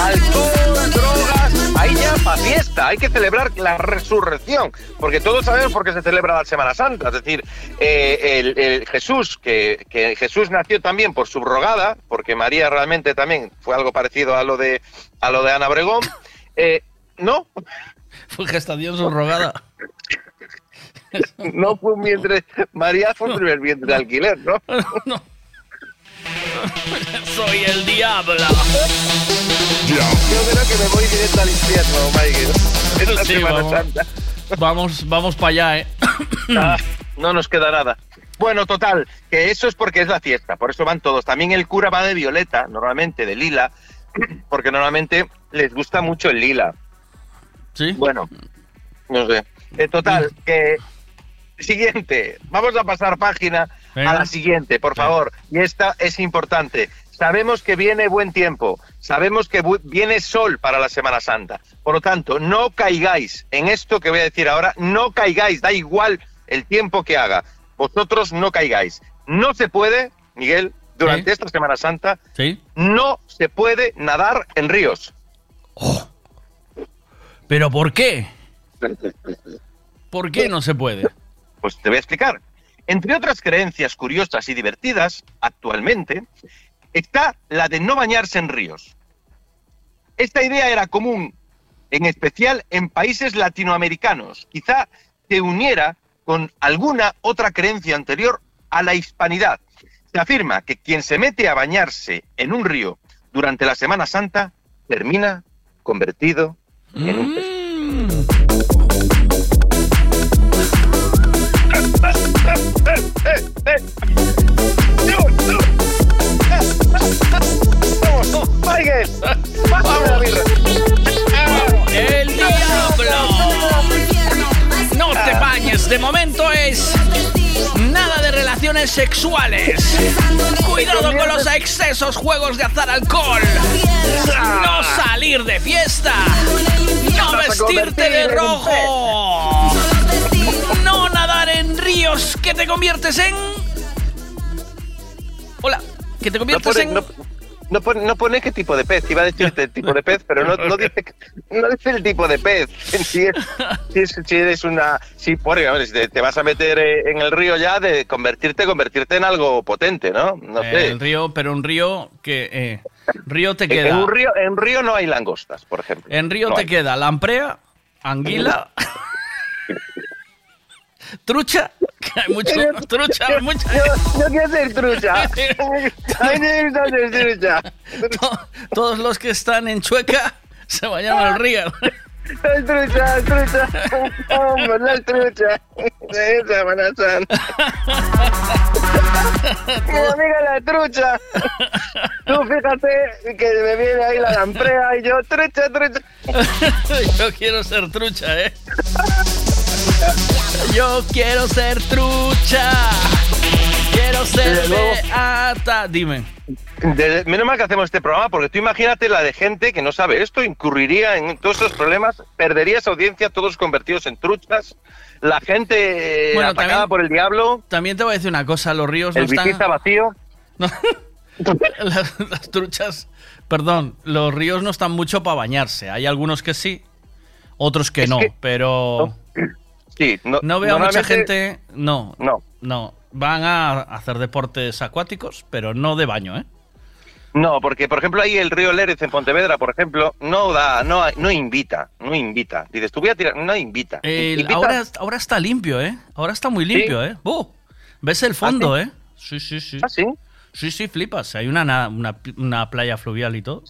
Alcohol, drogas, ahí ya pa fiesta, hay que celebrar la resurrección, porque todos sabemos por qué se celebra la Semana Santa, es decir, eh, el, el Jesús, que, que Jesús nació también por subrogada, porque María realmente también fue algo parecido a lo de a lo de Ana Obregón, eh, no, Fue gestación subrogada. no fue un vientre, María fue un primer vientre de alquiler, ¿no? Soy el diablo. Yo creo que me voy directo al infierno, Michael. Esta Sí, Semana vamos. Santa. Vamos, vamos para allá, ¿eh? Ah, no nos queda nada. Bueno, total, que eso es porque es la fiesta, por eso van todos. También el cura va de violeta, normalmente de lila, porque normalmente les gusta mucho el lila. Sí. Bueno, no sé. Eh, total, que siguiente, vamos a pasar página Venga. a la siguiente, por favor. Y esta es importante. Sabemos que viene buen tiempo, sabemos que viene sol para la Semana Santa. Por lo tanto, no caigáis en esto que voy a decir ahora, no caigáis, da igual el tiempo que haga. Vosotros no caigáis. No se puede, Miguel, durante esta Semana Santa, Sí. no se puede nadar en ríos. ¿Pero por qué? ¿Por qué no se puede? Pues te voy a explicar. Entre otras creencias curiosas y divertidas, actualmente, está la de no bañarse en ríos. Esta idea era común, en especial en países latinoamericanos. Quizá se uniera con alguna otra creencia anterior a la hispanidad. Se afirma que quien se mete a bañarse en un río durante la Semana Santa termina convertido ¡El diablo! No te bañes, de momento es relaciones sexuales. Cuidado con los excesos, juegos de azar, alcohol. No salir de fiesta. No vestirte de rojo. No nadar en ríos que te conviertes en... Hola, que te conviertes en... no, pone- no pone qué tipo de pez, iba a decirte el tipo de pez, pero no, no dice, no dice el tipo de pez. Si, es- si es- si eres una. Si, si te, te vas a meter eh, en el río ya, de convertirte, convertirte en algo potente, ¿no? No sé. El río, pero un río que... eh, río te queda... En un río, en río no hay langostas, por ejemplo. En río No te hay. queda lamprea, anguila, trucha, que hay mucho trucha, hay mucha. Yo, yo quiero ser trucha. Ay, ser trucha. Todos los que están en Chueca se bañan al río. Soy trucha, trucha. Hombre, la trucha. De Semana Santa. Mi amiga la trucha. Tú fíjate que me viene ahí la lamprea y yo, trucha, trucha. Yo quiero ser trucha, ¿eh? Yo quiero ser trucha. Quiero ser beata. Dime. De- menos mal que hacemos este programa, porque tú imagínate la de gente que no sabe esto, incurriría en todos esos problemas, perdería esa audiencia, todos convertidos en truchas, la gente eh, Bueno, atacada también- por el diablo, También te voy a decir una cosa, los ríos no el están... bikista vacío. las, las truchas, perdón, los ríos no están mucho para bañarse. Hay algunos que sí, otros que Es no, que- pero Sí, no, no veo a mucha gente. No, No. no. Van a hacer deportes acuáticos, pero no de baño, ¿eh? No, porque por ejemplo ahí el río Lérez en Pontevedra, por ejemplo, no da, no, no invita, no invita. Dices, tú voy a tirar, no invita. El- Invita- ahora, ahora está limpio, ¿eh? Ahora está muy limpio, ¿eh? ¡Uh! ¿Ves el fondo, ¿Ah, eh? Sí, sí, sí. ¿Ah, sí? Sí, sí, flipas. Hay una, na- una, una playa fluvial y todo.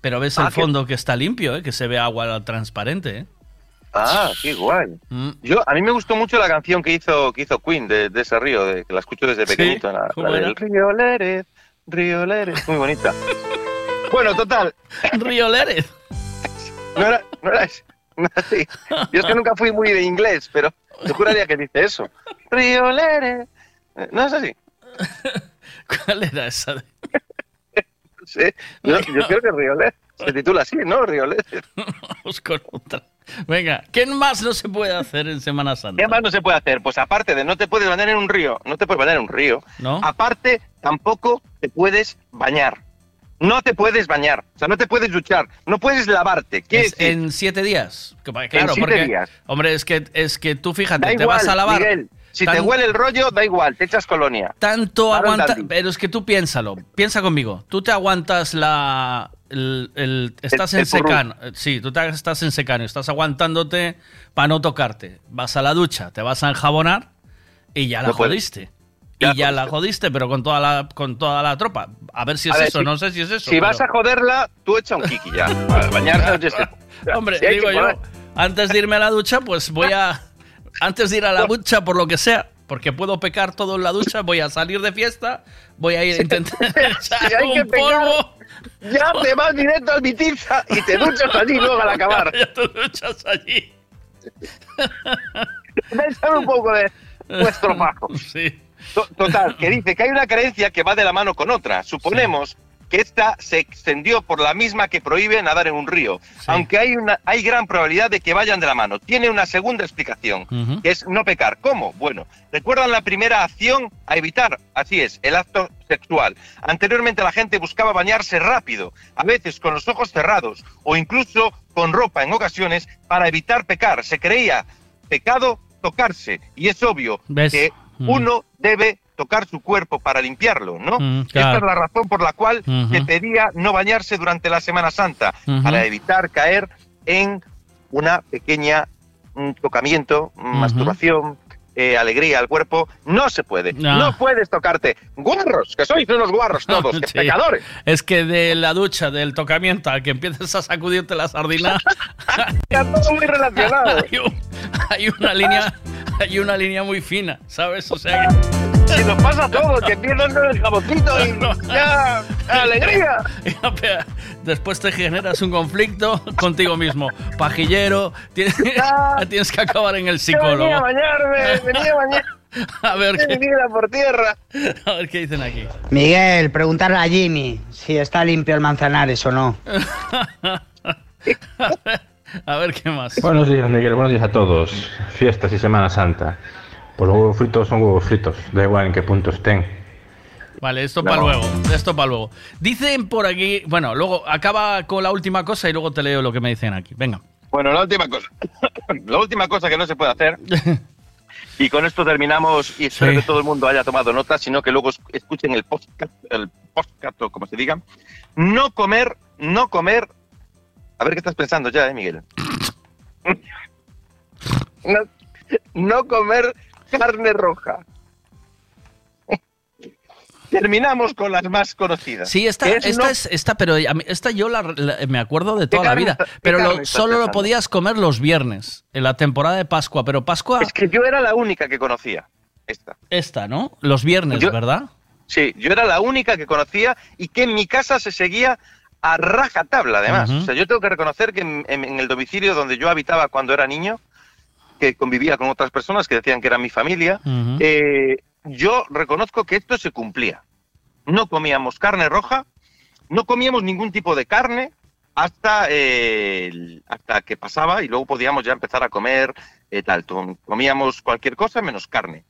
Pero ves Ah, el que- fondo que está limpio, ¿eh? Que se ve agua transparente, ¿eh? Ah, qué guay. Mm. Yo, a mí me gustó mucho la canción que hizo, que hizo Queen de, de ese río, de, que la escucho desde Sí, pequeñito. Del río Lérez, río Lérez, muy bonita. bueno, total, Río Lérez. no era, no era, no era así. Yo es que nunca fui muy de inglés, pero yo juraría que dice eso. Río Lérez. Eh, No es así. ¿Cuál era esa? de- Sí, yo, yo creo que Río Lérez. Se titula así, ¿no? Río Lérez. Vamos con otra. Venga, ¿qué más no se puede hacer en Semana Santa? ¿Qué más no se puede hacer? Pues aparte de no te puedes bañar en un río, no te puedes bañar en un río. ¿No? Aparte, tampoco te puedes bañar. No te puedes bañar. O sea, no te puedes duchar. No puedes lavarte. Quiere Es en siete días. Claro, siete porque, días. hombre, es que, es que tú fíjate, da te vas a lavar. Miguel. Si tan- te huele el rollo, da igual, te echas colonia. Tanto aguanta. Pero es que tú piénsalo. Piensa conmigo. Tú te aguantas la. El- el- estás el en secano. Sí, tú te- estás en secano. Estás aguantándote para no tocarte. Vas a la ducha, te vas a enjabonar y ya la No jodiste. Y ya la jodiste, pero con toda la, con toda la tropa. A ver si es A ver, eso, si- no sé si es eso. Si vas a joderla, tú echa un kiki ya. Para se- Hombre, si digo yo, antes de irme a la ducha, pues voy a. Antes de ir a la ducha, por lo que sea, porque puedo pecar todo en la ducha, voy a salir de fiesta, voy a ir a intentar echar Si hay que un polvo. Ya te vas directo al Bitiza y te duchas allí luego al acabar. Ya te duchas allí. Echar un poco de vuestro bajo. Sí. To- Total, que dice que hay una creencia que va de la mano con otra. Suponemos que esta se extendió por la misma que prohíbe nadar en un río, aunque hay, una, hay gran probabilidad de que vayan de la mano. Tiene una segunda explicación, que es no pecar. ¿Cómo? Bueno, ¿recuerdan la primera acción a evitar? Así es, el acto sexual. Anteriormente la gente buscaba bañarse rápido, a veces con los ojos cerrados o incluso con ropa en ocasiones para evitar pecar. Se creía pecado tocarse y es obvio ¿Ves? que Mm. uno debe tocar su cuerpo para limpiarlo, ¿no? Mm, Esta es la razón por la cual se pedía no bañarse durante la Semana Santa, para evitar caer en una pequeña tocamiento, masturbación, eh, alegría al cuerpo, no se puede. No. No puedes tocarte. Guarros, que sois unos guarros todos, que Sí. pecadores. Es que de la ducha, del tocamiento, a que empieces a sacudirte la sardina. Está todo muy relacionado. hay, un- hay una línea, hay una línea muy fina, ¿sabes? O sea que. Si nos pasa todo, que pierdan el jaboncito y ya, alegría. Ya, Después te generas un conflicto contigo mismo. Pajillero, tienes, tienes que acabar en el Yo venía psicólogo. a bañarme, venía a bañar. A ver qué. por tierra. A ver qué dicen aquí. Miguel, preguntarle a Jimmy si está limpio el Manzanares o no. A ver qué más. Buenos días, Miguel. Buenos días a todos. Fiestas y Semana Santa. Pues los huevos fritos son huevos fritos. Da igual en qué punto estén. Vale, esto No. para luego. Esto para luego. Dicen por aquí. Bueno, luego acaba con la última cosa y luego te leo lo que me dicen aquí. Venga. Bueno, la última cosa. la última cosa que no se puede hacer. Y con esto terminamos y espero Sí. que todo el mundo haya tomado nota, sino que luego es- escuchen el podcast, el podcast o como se diga. No comer, no comer. A ver qué estás pensando ya, eh, Miguel. No, no comer carne roja. Terminamos con las más conocidas. Sí, esta, es esta, no- es, esta, pero mí- esta yo la, la- me acuerdo de toda la vida. está- Pero lo- solo lo podías comer los viernes, en la temporada de Pascua. Pero Pascua, Es que yo era la única que conocía esta. esta, ¿no? Los viernes, Yo- ¿verdad? Sí, yo era la única que conocía y que en mi casa se seguía a rajatabla, además. O sea, yo tengo que reconocer que en, en- en el domicilio donde yo habitaba cuando era niño, que convivía con otras personas que decían que era mi familia, eh, yo reconozco que esto se cumplía. No comíamos carne roja, no comíamos ningún tipo de carne hasta, eh, hasta que pasaba y luego podíamos ya empezar a comer eh, tal. Comíamos cualquier cosa menos carne.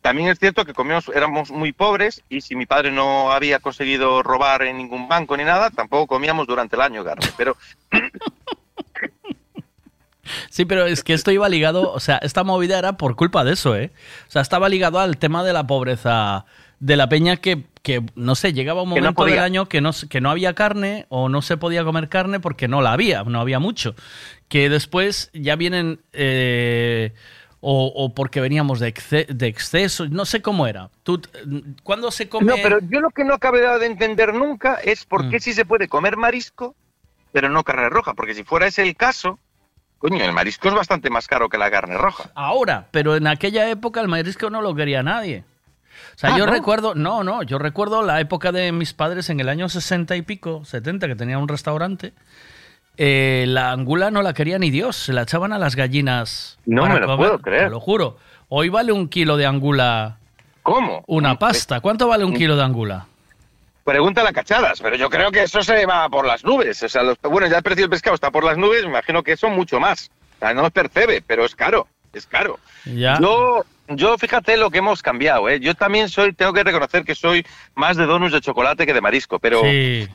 También es cierto que comíamos, éramos muy pobres y si mi padre no había conseguido robar en ningún banco ni nada, tampoco comíamos durante el año carne. Pero Sí, pero es que esto iba ligado, o sea, esta movida era por culpa de eso, ¿eh? O sea, estaba ligado al tema de la pobreza de la peña que, que no sé, llegaba un no momento del año que no, que no había carne o no se podía comer carne porque no la había, no había mucho. Que después ya vienen, eh, o, o porque veníamos de, exce- de exceso, no sé cómo era. Tú, ¿Cuándo se come? No, pero yo lo que no acabé de entender nunca es por Mm. qué sí se puede comer marisco, pero no carne roja. Porque si fuera ese el caso, coño, el marisco es bastante más caro que la carne roja. Ahora, pero en aquella época el marisco no lo quería nadie. O sea, Ah, yo ¿no? recuerdo, no, no, yo recuerdo la época de mis padres en el año 60 y pico, 70, que tenía un restaurante. eh, la angula no la quería ni Dios, se la echaban a las gallinas. No me lo puedo creer. Te lo juro. Hoy vale un kilo de angula. ¿Cómo? Una pasta. ¿Cuánto vale un kilo de angula? Pregunta a cachadas, pero yo creo que eso se va por las nubes. O sea, los- bueno, ya el precio del pescado está por las nubes, me imagino que eso mucho más. O sea, no se percibe, pero es caro, es caro. Ya. Yo, yo fíjate lo que hemos cambiado, ¿eh? Yo también soy, tengo que reconocer que soy más de donuts de chocolate que de marisco, pero Sí.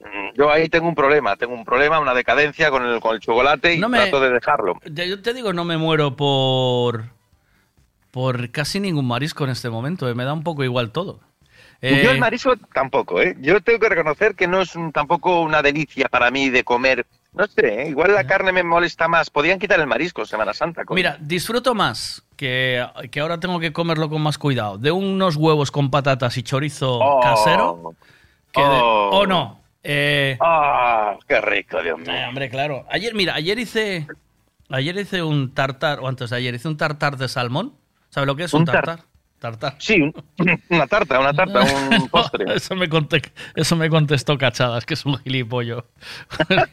mm, yo ahí tengo un problema, tengo un problema, una decadencia con el, con el chocolate y No me- trato de dejarlo. Yo te digo, no me muero por. por casi ningún marisco en este momento. eh, Me da un poco igual todo. Eh, Yo el marisco tampoco, ¿eh? Yo tengo que reconocer que no es un- tampoco una delicia para mí de comer. No sé, ¿eh? igual la carne me molesta más. Podían quitar el marisco Semana Santa. coño. Mira, disfruto más que, que ahora tengo que comerlo con más cuidado. De unos huevos con patatas y chorizo Oh. casero. Que de- Oh. o no. Eh, ¡Ah! ¡Qué rico, Dios mío! eh, hombre, claro. Ayer, mira, ayer hice. Ayer hice un tartar, o antes de ayer hice un tartar de salmón. ¿Sabes lo que es un, Un tar- tartar? Tartar. Sí, un- una tarta, una tarta, un postre. eso, me conte- eso me contestó Cachadas, que es un gilipollo.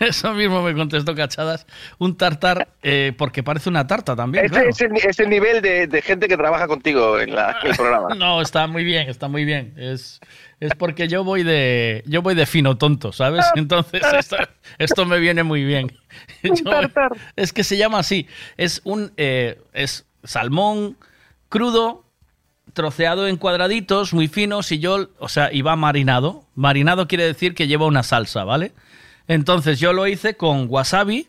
Eso mismo me contestó Cachadas. Un tartar, eh, porque parece una tarta también. Claro. es el, es el nivel de, de gente que trabaja contigo en, la- en el programa. No, está muy bien, está muy bien. Es, es porque yo voy de yo voy de fino tonto, ¿sabes? Entonces esto, esto me viene muy bien. Yo- es que se llama así. Es un eh, es salmón crudo, troceado en cuadraditos, muy finos, y yo, o sea, y va marinado. Marinado quiere decir que lleva una salsa, ¿vale? Entonces yo lo hice con wasabi.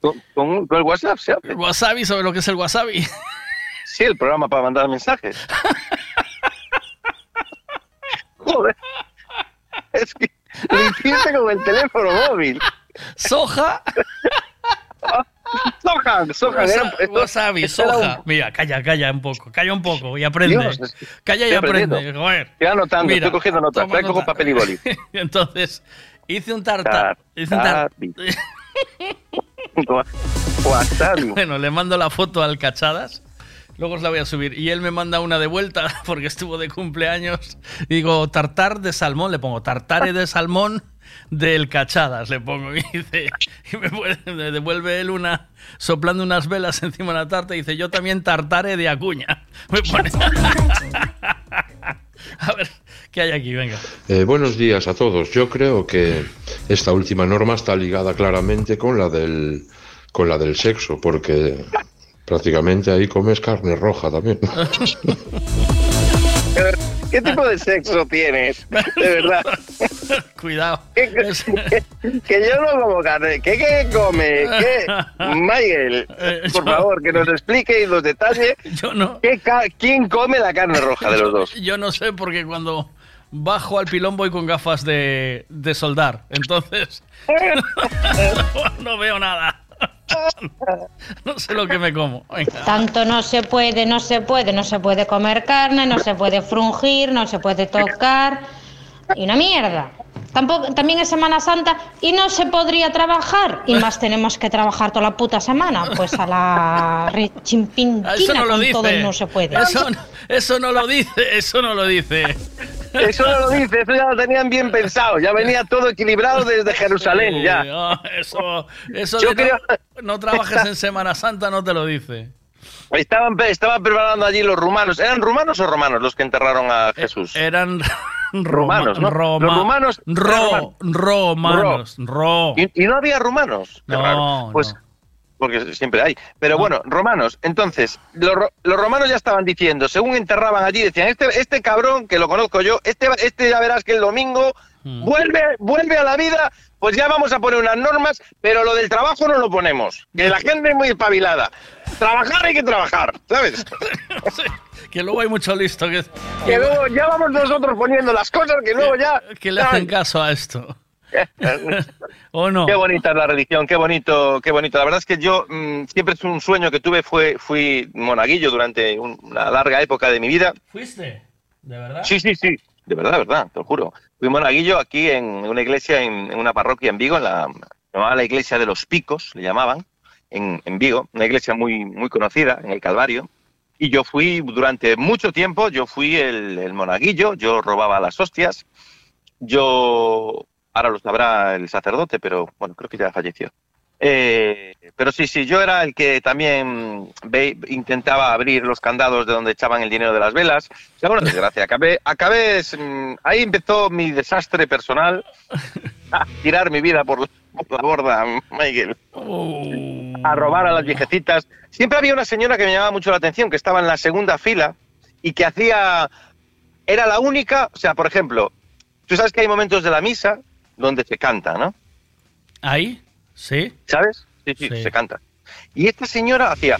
¿Con, con- con el WhatsApp se hace? El wasabi, ¿sabes lo que es el wasabi? Sí, el programa para mandar mensajes. Joder. Es que lo hiciste con el teléfono móvil. Soja. Soja, soja. Wasa- era- esto- wasabi, esto era soja. un- Mira, calla, calla un poco. Calla un poco y aprende. Dios, calla y aprende. Joder. Estoy anotando, Mira, estoy cogiendo notas. Traigo nota. papel y boli. Entonces, hice un tartar. Hice un tar- Wasabi. Wasabi. Bueno, le mando la foto al Cachadas. Luego os la voy a subir. Y él me manda una de vuelta porque estuvo de cumpleaños. Digo, tartar de salmón. Le pongo tartare de salmón del Cachadas. Le pongo. Y dice, y me, me devuelve él una, soplando unas velas encima de la tarta. Y dice, yo también tartare de acuña. Me pone. A ver, ¿qué hay aquí? Venga. Eh, buenos días a todos. Yo creo que esta última norma está ligada claramente con la del con la del sexo, porque prácticamente ahí comes carne roja también. ¿Qué tipo de sexo tienes? De verdad. Cuidado. Que, que yo no como carne. ¿Qué, qué come? ¿Qué? Miguel, por favor, que nos explique y nos detalle Yo no. qué quién come la carne roja de los dos. Yo no sé porque cuando bajo al pilón voy con gafas de, de soldar. Entonces no veo nada. No sé lo que me como. Tanto no se puede, no se puede, no se puede comer carne, no se puede frungir, no se puede tocar. Y una mierda. Tampoco, también es Semana Santa y no se podría trabajar. Y más tenemos que trabajar toda la puta semana. Pues a la rechimpintina Eso no lo todo dice. no se puede. Eso, eso no lo dice. Eso no lo dice. Eso no lo dice, eso ya lo tenían bien pensado. Ya venía todo equilibrado desde Jerusalén, ya. Ah, eso eso Yo de no- creo- no, trabajes en Semana Santa no te lo dice. Estaban, estaban preparando allí los rumanos. ¿Eran rumanos o romanos los que enterraron a Jesús? Eran rumanos, ¿no? Roma- los rumanos. Ro- romanos. Ro. ¿Y, y no había rumanos? Qué No, raro. Pues, porque siempre hay. Pero bueno, romanos. Entonces, los, ro- los romanos ya estaban diciendo, según enterraban allí, decían, este, este cabrón, que lo conozco yo, este, este ya verás que el domingo Hmm. vuelve, vuelve a la vida, pues ya vamos a poner unas normas, pero lo del trabajo no lo ponemos. Que la gente es muy espabilada. Trabajar hay que trabajar, ¿sabes? Que luego hay mucho listo que, Que luego ya vamos nosotros poniendo las cosas que luego ya... que le hacen caso a esto. ¿O no? Qué bonita es la religión, qué bonito, qué bonito. La verdad es que yo mm, siempre es un sueño que tuve, fue, fui monaguillo durante un- una larga época de mi vida. ¿Fuiste? ¿De verdad? Sí, sí, sí, de verdad, de verdad, te lo juro. Fui monaguillo aquí en una iglesia, en, una parroquia en Vigo, en la, llamaba la iglesia de los Picos, le llamaban, en, en Vigo, una iglesia muy, muy conocida en el Calvario. Y yo fui durante mucho tiempo, yo fui el, el monaguillo, yo robaba las hostias, yo, ahora lo sabrá el sacerdote, pero bueno, creo que ya falleció. Eh, pero sí, sí, yo era el que también ve- intentaba abrir los candados de donde echaban el dinero de las velas. O sea, una desgracia. Acabé, acabé mm, ahí empezó mi desastre personal. A tirar mi vida por, por la borda, Michael. A robar a las viejecitas. Siempre había una señora que me llamaba mucho la atención, que estaba en la segunda fila y que hacía... Era la única, o sea, por ejemplo, tú sabes que hay momentos de la misa donde se canta, ¿no? ¿Ahí? ¿Sí? ¿Sabes? Sí, sí, Sí. se canta. Y esta señora hacía...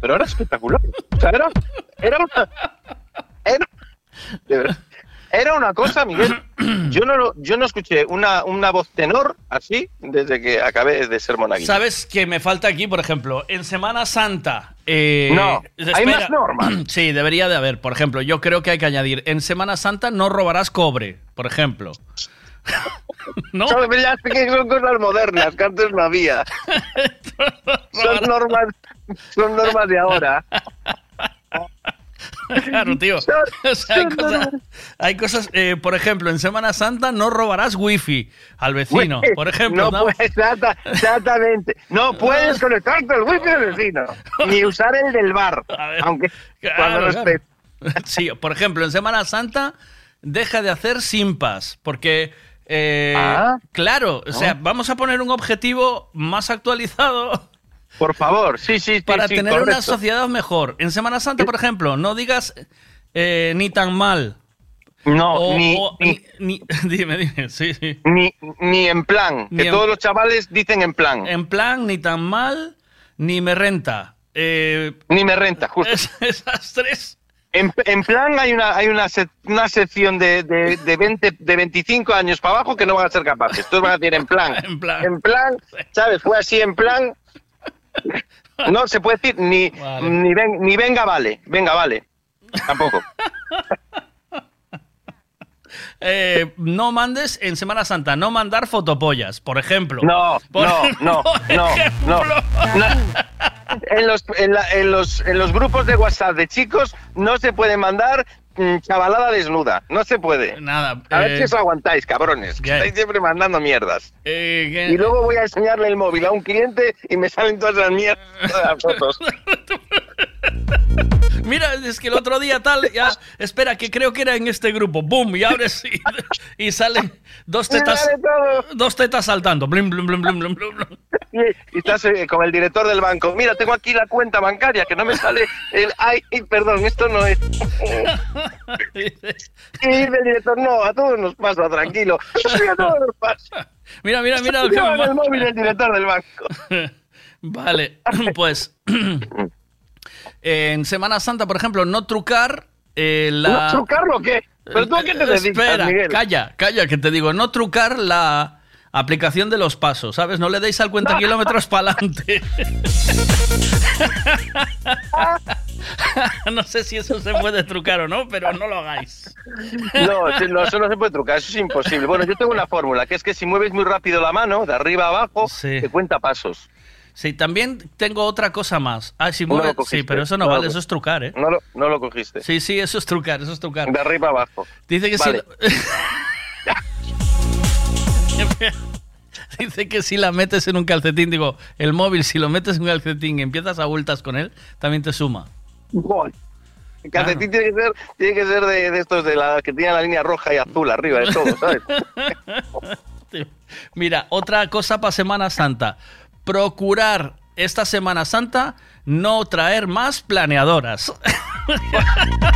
Pero era espectacular. O sea, era, era una... Era, de verdad, era una cosa, Miguel. Yo no, lo- yo no escuché una, una voz tenor así desde que acabé de ser monaguillo. ¿Sabes que me falta aquí, por ejemplo, en Semana Santa? eh, No, hay más normas. Sí, debería de haber. Por ejemplo, yo creo que hay que añadir, en Semana Santa no robarás cobre, por ejemplo. ¿No? Son, ya sé que son cosas modernas, que antes no había. Son normas, son normas de ahora. Claro, tío. O sea, hay cosas, hay cosas, eh, por ejemplo, en Semana Santa no robarás wifi al vecino, por ejemplo. No, ¿no? puedes, exacta- exactamente. No puedes conectarte al wifi del vecino. Ni usar el del bar. Aunque cuando Claro, no claro. Sí, por ejemplo, en Semana Santa deja de hacer simpas, porque, eh, Ah. claro, o sea, Ah. vamos a poner un objetivo más actualizado. Por favor, sí, sí, sí, Para sí, tener una sociedad mejor. En Semana Santa, por ejemplo, no digas eh, ni tan mal. No, O- ni, o- ni, ni- dime, dime, sí, sí. ni, ni en plan. Ni que en- todos los chavales dicen en plan. En plan, ni tan mal, ni me renta. Eh, Ni me renta, justo. es- esas tres. En, en plan hay una hay una, sec- una sección de, de, de 20 de 25 años para abajo que no van a ser capaces. Todos van a decir en plan. En plan. En plan, ¿sabes? Fue así en plan. No se puede decir ni, ni, ven- ni venga vale. Venga vale. Tampoco. Eh, no mandes en Semana Santa, no mandar fotopollas, por ejemplo. No, Por- no, no, no. No. En los, en, la- en los, en los grupos de WhatsApp de chicos no se puede mandar mm, chavalada desnuda. No se puede. Nada. A ver eh, si os aguantáis, cabrones. Que estáis siempre mandando mierdas. eh, Y luego voy a enseñarle el móvil a un cliente y me salen todas las mierdas, todas las fotos. Mira, es que el otro día tal, ya, espera, que creo que era en este grupo, boom, y abres y, y salen dos tetas, dos tetas saltando, blim, blim, blim, blim. Y, estás eh, con el director del banco. Mira, tengo aquí la cuenta bancaria que no me sale el... Ay, perdón, esto no es... Y el director, no, a todos nos pasa, tranquilo. A todos nos pasa. Mira, mira, mira el móvil el director del banco. Vale, pues en Semana Santa, por ejemplo, no trucar eh, la... ¿No trucarlo o qué? ¿Pero tú a qué te dedicas, Espera, Miguel? calla, calla, que te digo, no trucar la aplicación de los pasos, ¿sabes? No le deis al cuenta kilómetros para adelante. no sé si eso se puede trucar o no, pero no lo hagáis. No, sí, no, eso no se puede trucar, eso es imposible. Bueno, yo tengo una fórmula, que es que si mueves muy rápido la mano, de arriba a abajo, te cuenta pasos. Sí, también tengo otra cosa más. Ah, si No sí, pero eso no, vale, eso es trucar, ¿eh? No lo, no lo cogiste. Sí, sí, eso es trucar, eso es trucar. De arriba abajo. Dice que Vale. si... Dice que si la metes en un calcetín, digo, el móvil, si lo metes en un calcetín y empiezas a vueltas con él, también te suma. El calcetín tiene que ser, tiene que ser de, de estos de la que tiene la línea roja y azul arriba de todo, ¿sabes? Mira, otra cosa para Semana Santa. Procurar esta Semana Santa no traer más planeadoras.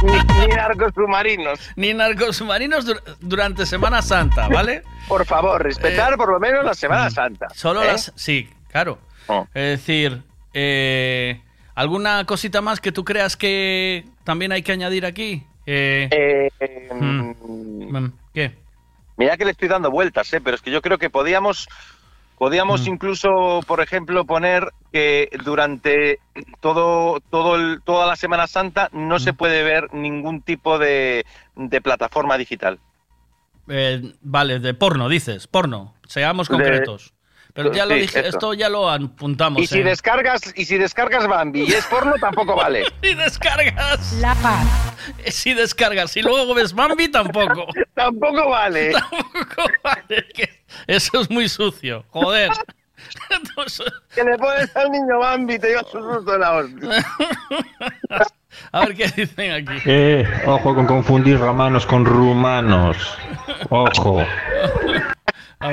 ni, ni narcos submarinos. Ni narcos submarinos dur- durante Semana Santa, ¿vale? Por favor, respetar por lo menos la Semana Santa. Solo ¿eh? las. Sí, claro. Es decir, eh, ¿alguna cosita más que tú creas que también hay que añadir aquí? Eh, mm, ¿Qué? Mira que le estoy dando vueltas, ¿eh? pero es que yo creo que podíamos, podíamos incluso, por ejemplo, poner que durante todo, todo el- toda la Semana Santa no se puede ver ningún tipo de, de plataforma digital. Eh, vale, de porno, dices, porno. Seamos concretos. Pero ya lo sí, dije, esto ya lo apuntamos. Y si ¿eh? descargas, y si descargas Bambi y es porno, tampoco vale. Si descargas. La paz. Si descargas y luego ves Bambi, tampoco. tampoco vale. Tampoco vale. Eso es muy sucio. Joder. que le pones al niño Bambi te llevas un susto de la hostia. A ver qué dicen aquí. Eh, ojo con confundir romanos con rumanos. Ojo.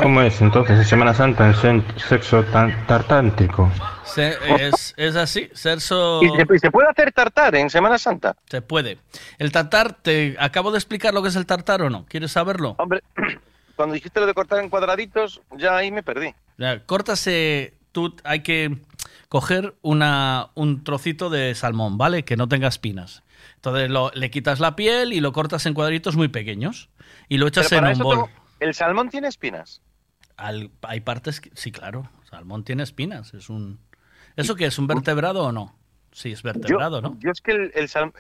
¿Cómo es entonces en Semana Santa el sexo tan tartántico? Se- es, es así, Serso. ¿Y se, puede hacer tartar en Semana Santa? Se puede. El tartar, ¿te acabo de explicar lo que es el tartar o no? ¿Quieres saberlo? Hombre, cuando dijiste lo de cortar en cuadraditos, ya ahí me perdí. Ya, Córtase, tú hay que coger una, un trocito de salmón, ¿vale? Que no tenga espinas. Entonces lo- le quitas la piel y lo cortas en cuadritos muy pequeños y lo echas Pero en un bol. tengo- ¿El salmón tiene espinas? Al- hay partes que, sí, claro, salmón tiene espinas, es un ¿Eso qué es un vertebrado o no? Sí, es vertebrado, yo, ¿no? Yo es que el, el salmón...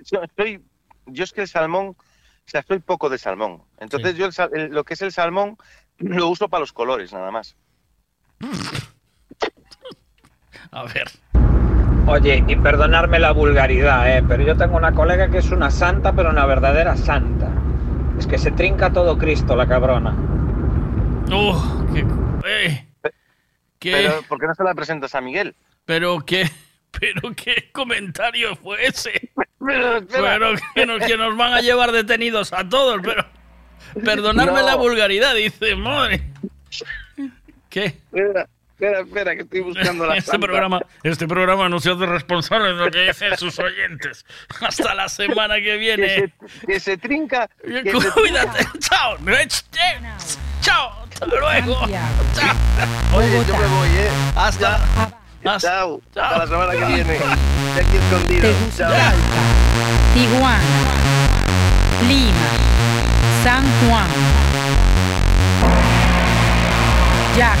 Yo, estoy- yo es que el salmón... O sea, soy poco de salmón. Entonces yo el sal- el- lo que es el salmón lo uso para los colores, nada más. A ver. Oye, y perdonarme la vulgaridad, ¿eh? pero yo tengo una colega que es una santa, pero una verdadera santa. Es que se trinca todo Cristo, la cabrona. ¡Oh! ¡Qué! ¡Eh! ¿Qué? Pero ¿por qué no se la presentas a Miguel? ¿Pero qué? ¿Pero qué comentario fue ese? Pero, que nos, que nos van a llevar detenidos a todos, pero... Perdonadme No. la vulgaridad, dice, madre. ¿Qué? Espera, espera, espera, que estoy buscando la Este santa. programa, este programa no se hace responsable de lo que dicen sus oyentes. Hasta la semana que Que viene. se, que se trinca... que se Cuídate. Chao. Chao. Hasta luego. Chao. Oye, yo me voy, ¿eh? Hasta. Chao. Hasta la semana que viene. De aquí escondido. Chao. Tijuana, Lima, San Juan, Yaqui,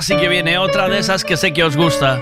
nadie, que ahora sí que viene otra de esas que sé que os gusta.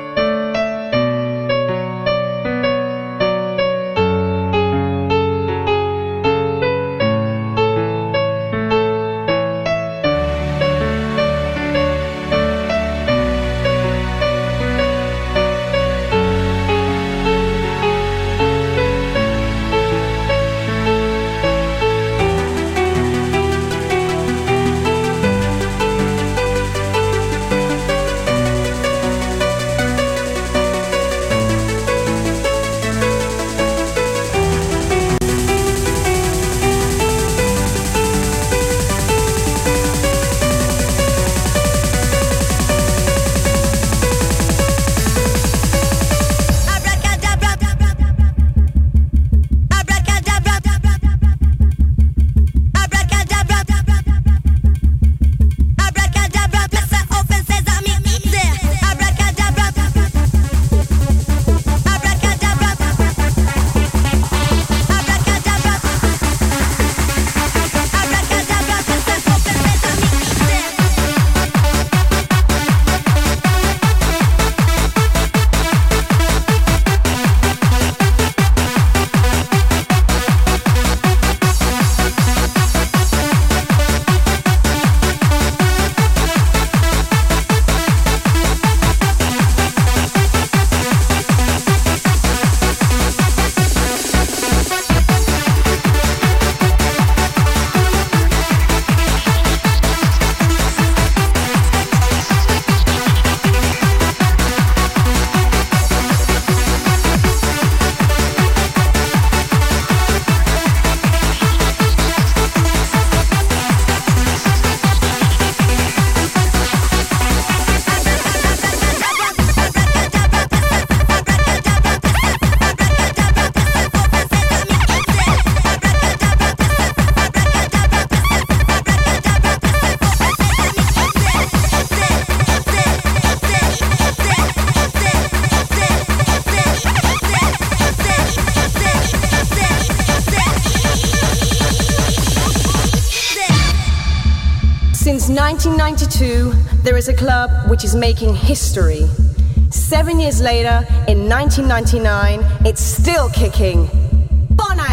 Which is making history. Seven years later, in 1999, it's still kicking. Bonaeri!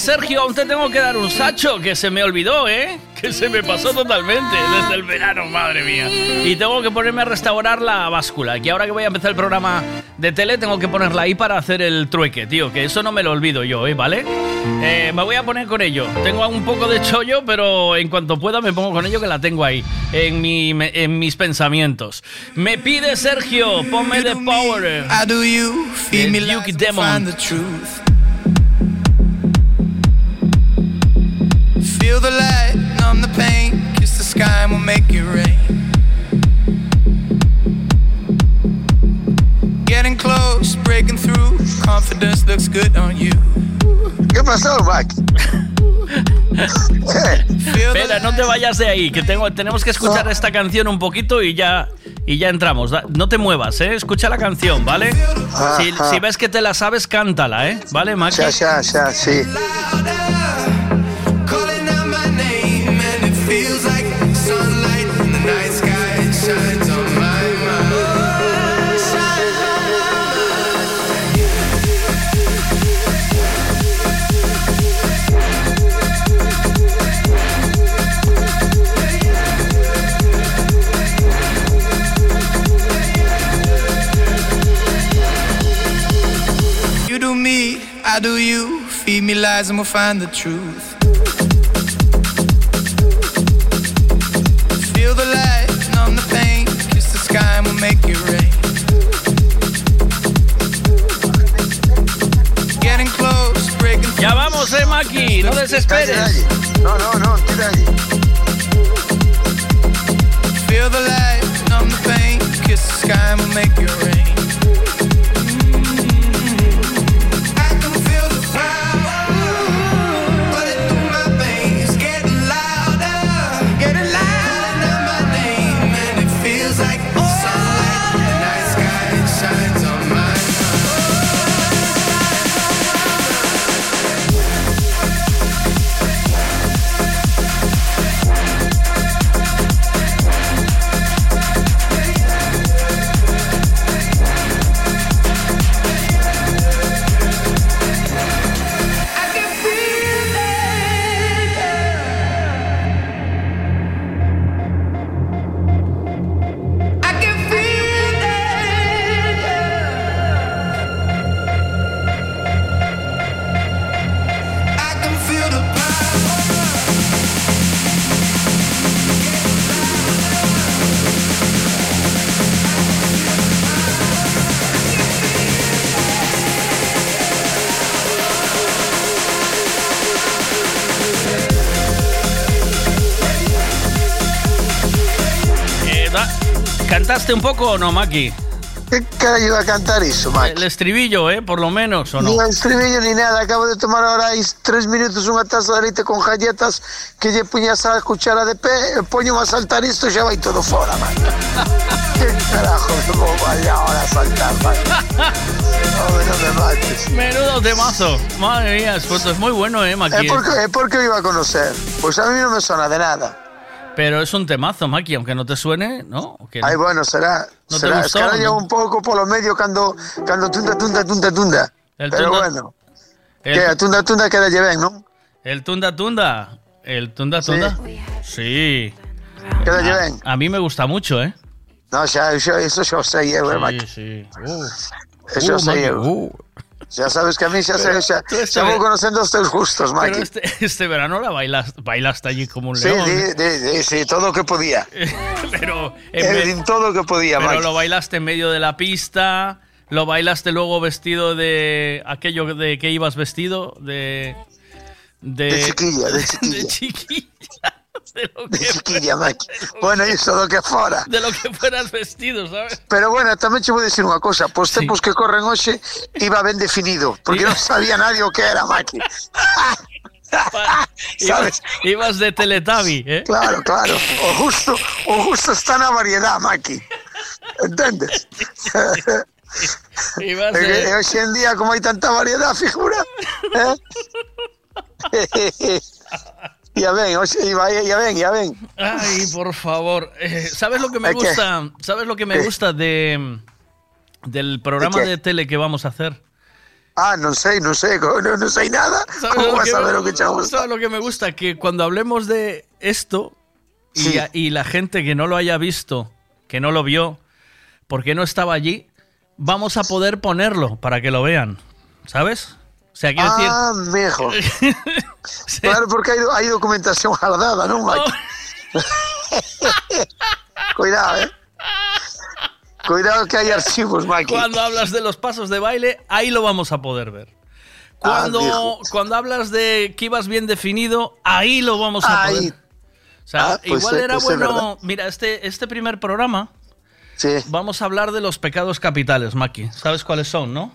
Sergio, aún te tengo que dar un sacho que se me olvidó, ¿eh? Que se me pasó totalmente desde el verano, madre mía. Y tengo que ponerme a restaurar la báscula, que ahora que voy a empezar el programa de tele tengo que ponerla ahí para hacer el trueque, tío, que eso no me lo olvido yo, ¿eh? ¿Vale? Eh, me voy a poner con ello. Tengo un poco de chollo, pero en cuanto pueda me pongo con ello que la tengo ahí, en, mi, me- en mis pensamientos. Me pide Sergio, ponme The Power. I do you, me and Demon. Pasó? Espera, no te vayas de ahí, que tengo, tenemos que escuchar esta canción un poquito y ya, y ya entramos. No te muevas, ¿eh? Escucha la canción, ¿vale? Si, ves que te la sabes, cántala, ¿eh? ¿Vale, Maki? Ya, ya, ya, sí. Feed lies and we'll find the truth. Feel the light, numb the pain. Kiss the sky and we'll make it rain. Getting close, breaking Ya vamos, eh, Maki, no desesperes. No, no, no, tira allí. Feel the light, numb the pain. Kiss the sky and we'll make it rain. ¿Cantaste un poco o no, Maki? ¿Qué cara iba a cantar eso, Maki? El estribillo, ¿eh? Por lo menos, ¿o no? Ni estribillo ni nada, acabo de tomar ahora tres minutos unha taza de leite con galletas que lle puñas a cuchara de pé, e poño a saltar isto e xa vai todo fora, man. que carajo, como vaya ahora a saltar. Hombre, no me mates. Menudo temazo. Madre mía, pues es muy bueno, ¿eh, Maki? É porque, é porque iba a conocer. Pois a mí non me sona de nada. Pero es un temazo, Maki, aunque no te suene, ¿no? ¿O qué no? Ai, bueno, será, ¿No te será, gustó, escaralla no? un pouco polo medio cando, cando tunda, tunda, tunda, tunda. El Pero tunda- bueno, El, que a tunda, tunda queda lle ben, non? el Tunda Tunda. El Tunda Tunda. Sí. Queda lle A-. A mí me gusta mucho, ¿eh? No, xa, xa, eso xa o sei, eu, sí, Sí, sí. Uh. Eso Uh, sei Maki, eu. uh. Xa sabes que a mí xa, Pero este xa vou ve- conocendo os teus gustos, Pero Maki. este, este verano la bailas, bailaste allí como un Sí, león. di, di, di, sí, todo o que podía. Pero, en Eh, me- din todo o que podía, pero Maki. lo bailaste en medio de la pista. Lo bailaste luego vestido de aquello de que ibas vestido de de, De chiquilla, de de chiquilla. De lo De que, chiquilla, Maki. Bueno, iso do que fora. de lo que fueras vestido, ¿sabes? Pero bueno, tamén che vou dicir unha cosa, pos tempos que corren hoxe iba ben definido, porque non sabía nadie o que era, Maki. Ibas, ibas de Teletabi, ¿eh? Claro, claro. O justo, o justo está na variedad, Maki. Entendes? Ibas E, de- e hoxe en día, como hai tanta variedad, figura, eh? Ya ven, ya ven, ya ven. Ay, por favor. Eh, ¿Sabes lo que me gusta? ¿Sabes lo que me gusta de del programa ¿De tele que vamos a hacer? Ah, sei, non sei, co- non, non sei nada. ¿Sabes Como lo vas a ver o que che gusta? ¿Sabes lo que me gusta? Que cuando hablemos de esto y, a- y la gente que no lo haya visto, que no lo vio, porque no estaba allí, vamos a poder ponerlo para que lo vean. ¿Sabes? O sea, quiero Ah, mejor. Claro, porque hai documentación guardada, non, Maki? Cuidado, eh. Cuidado que hay archivos, Maki. Cuando hablas de los pasos de baile, ahí lo vamos a poder ver. Cuando, cuando hablas de que ibas bien definido, ahí lo vamos a Ahí. poder. O sea, Ah, pues igual sí, era pues es bueno. Mira, este, este primer programa. Sí. Vamos a hablar de los pecados capitales, Maki. ¿Sabes cuáles son, no?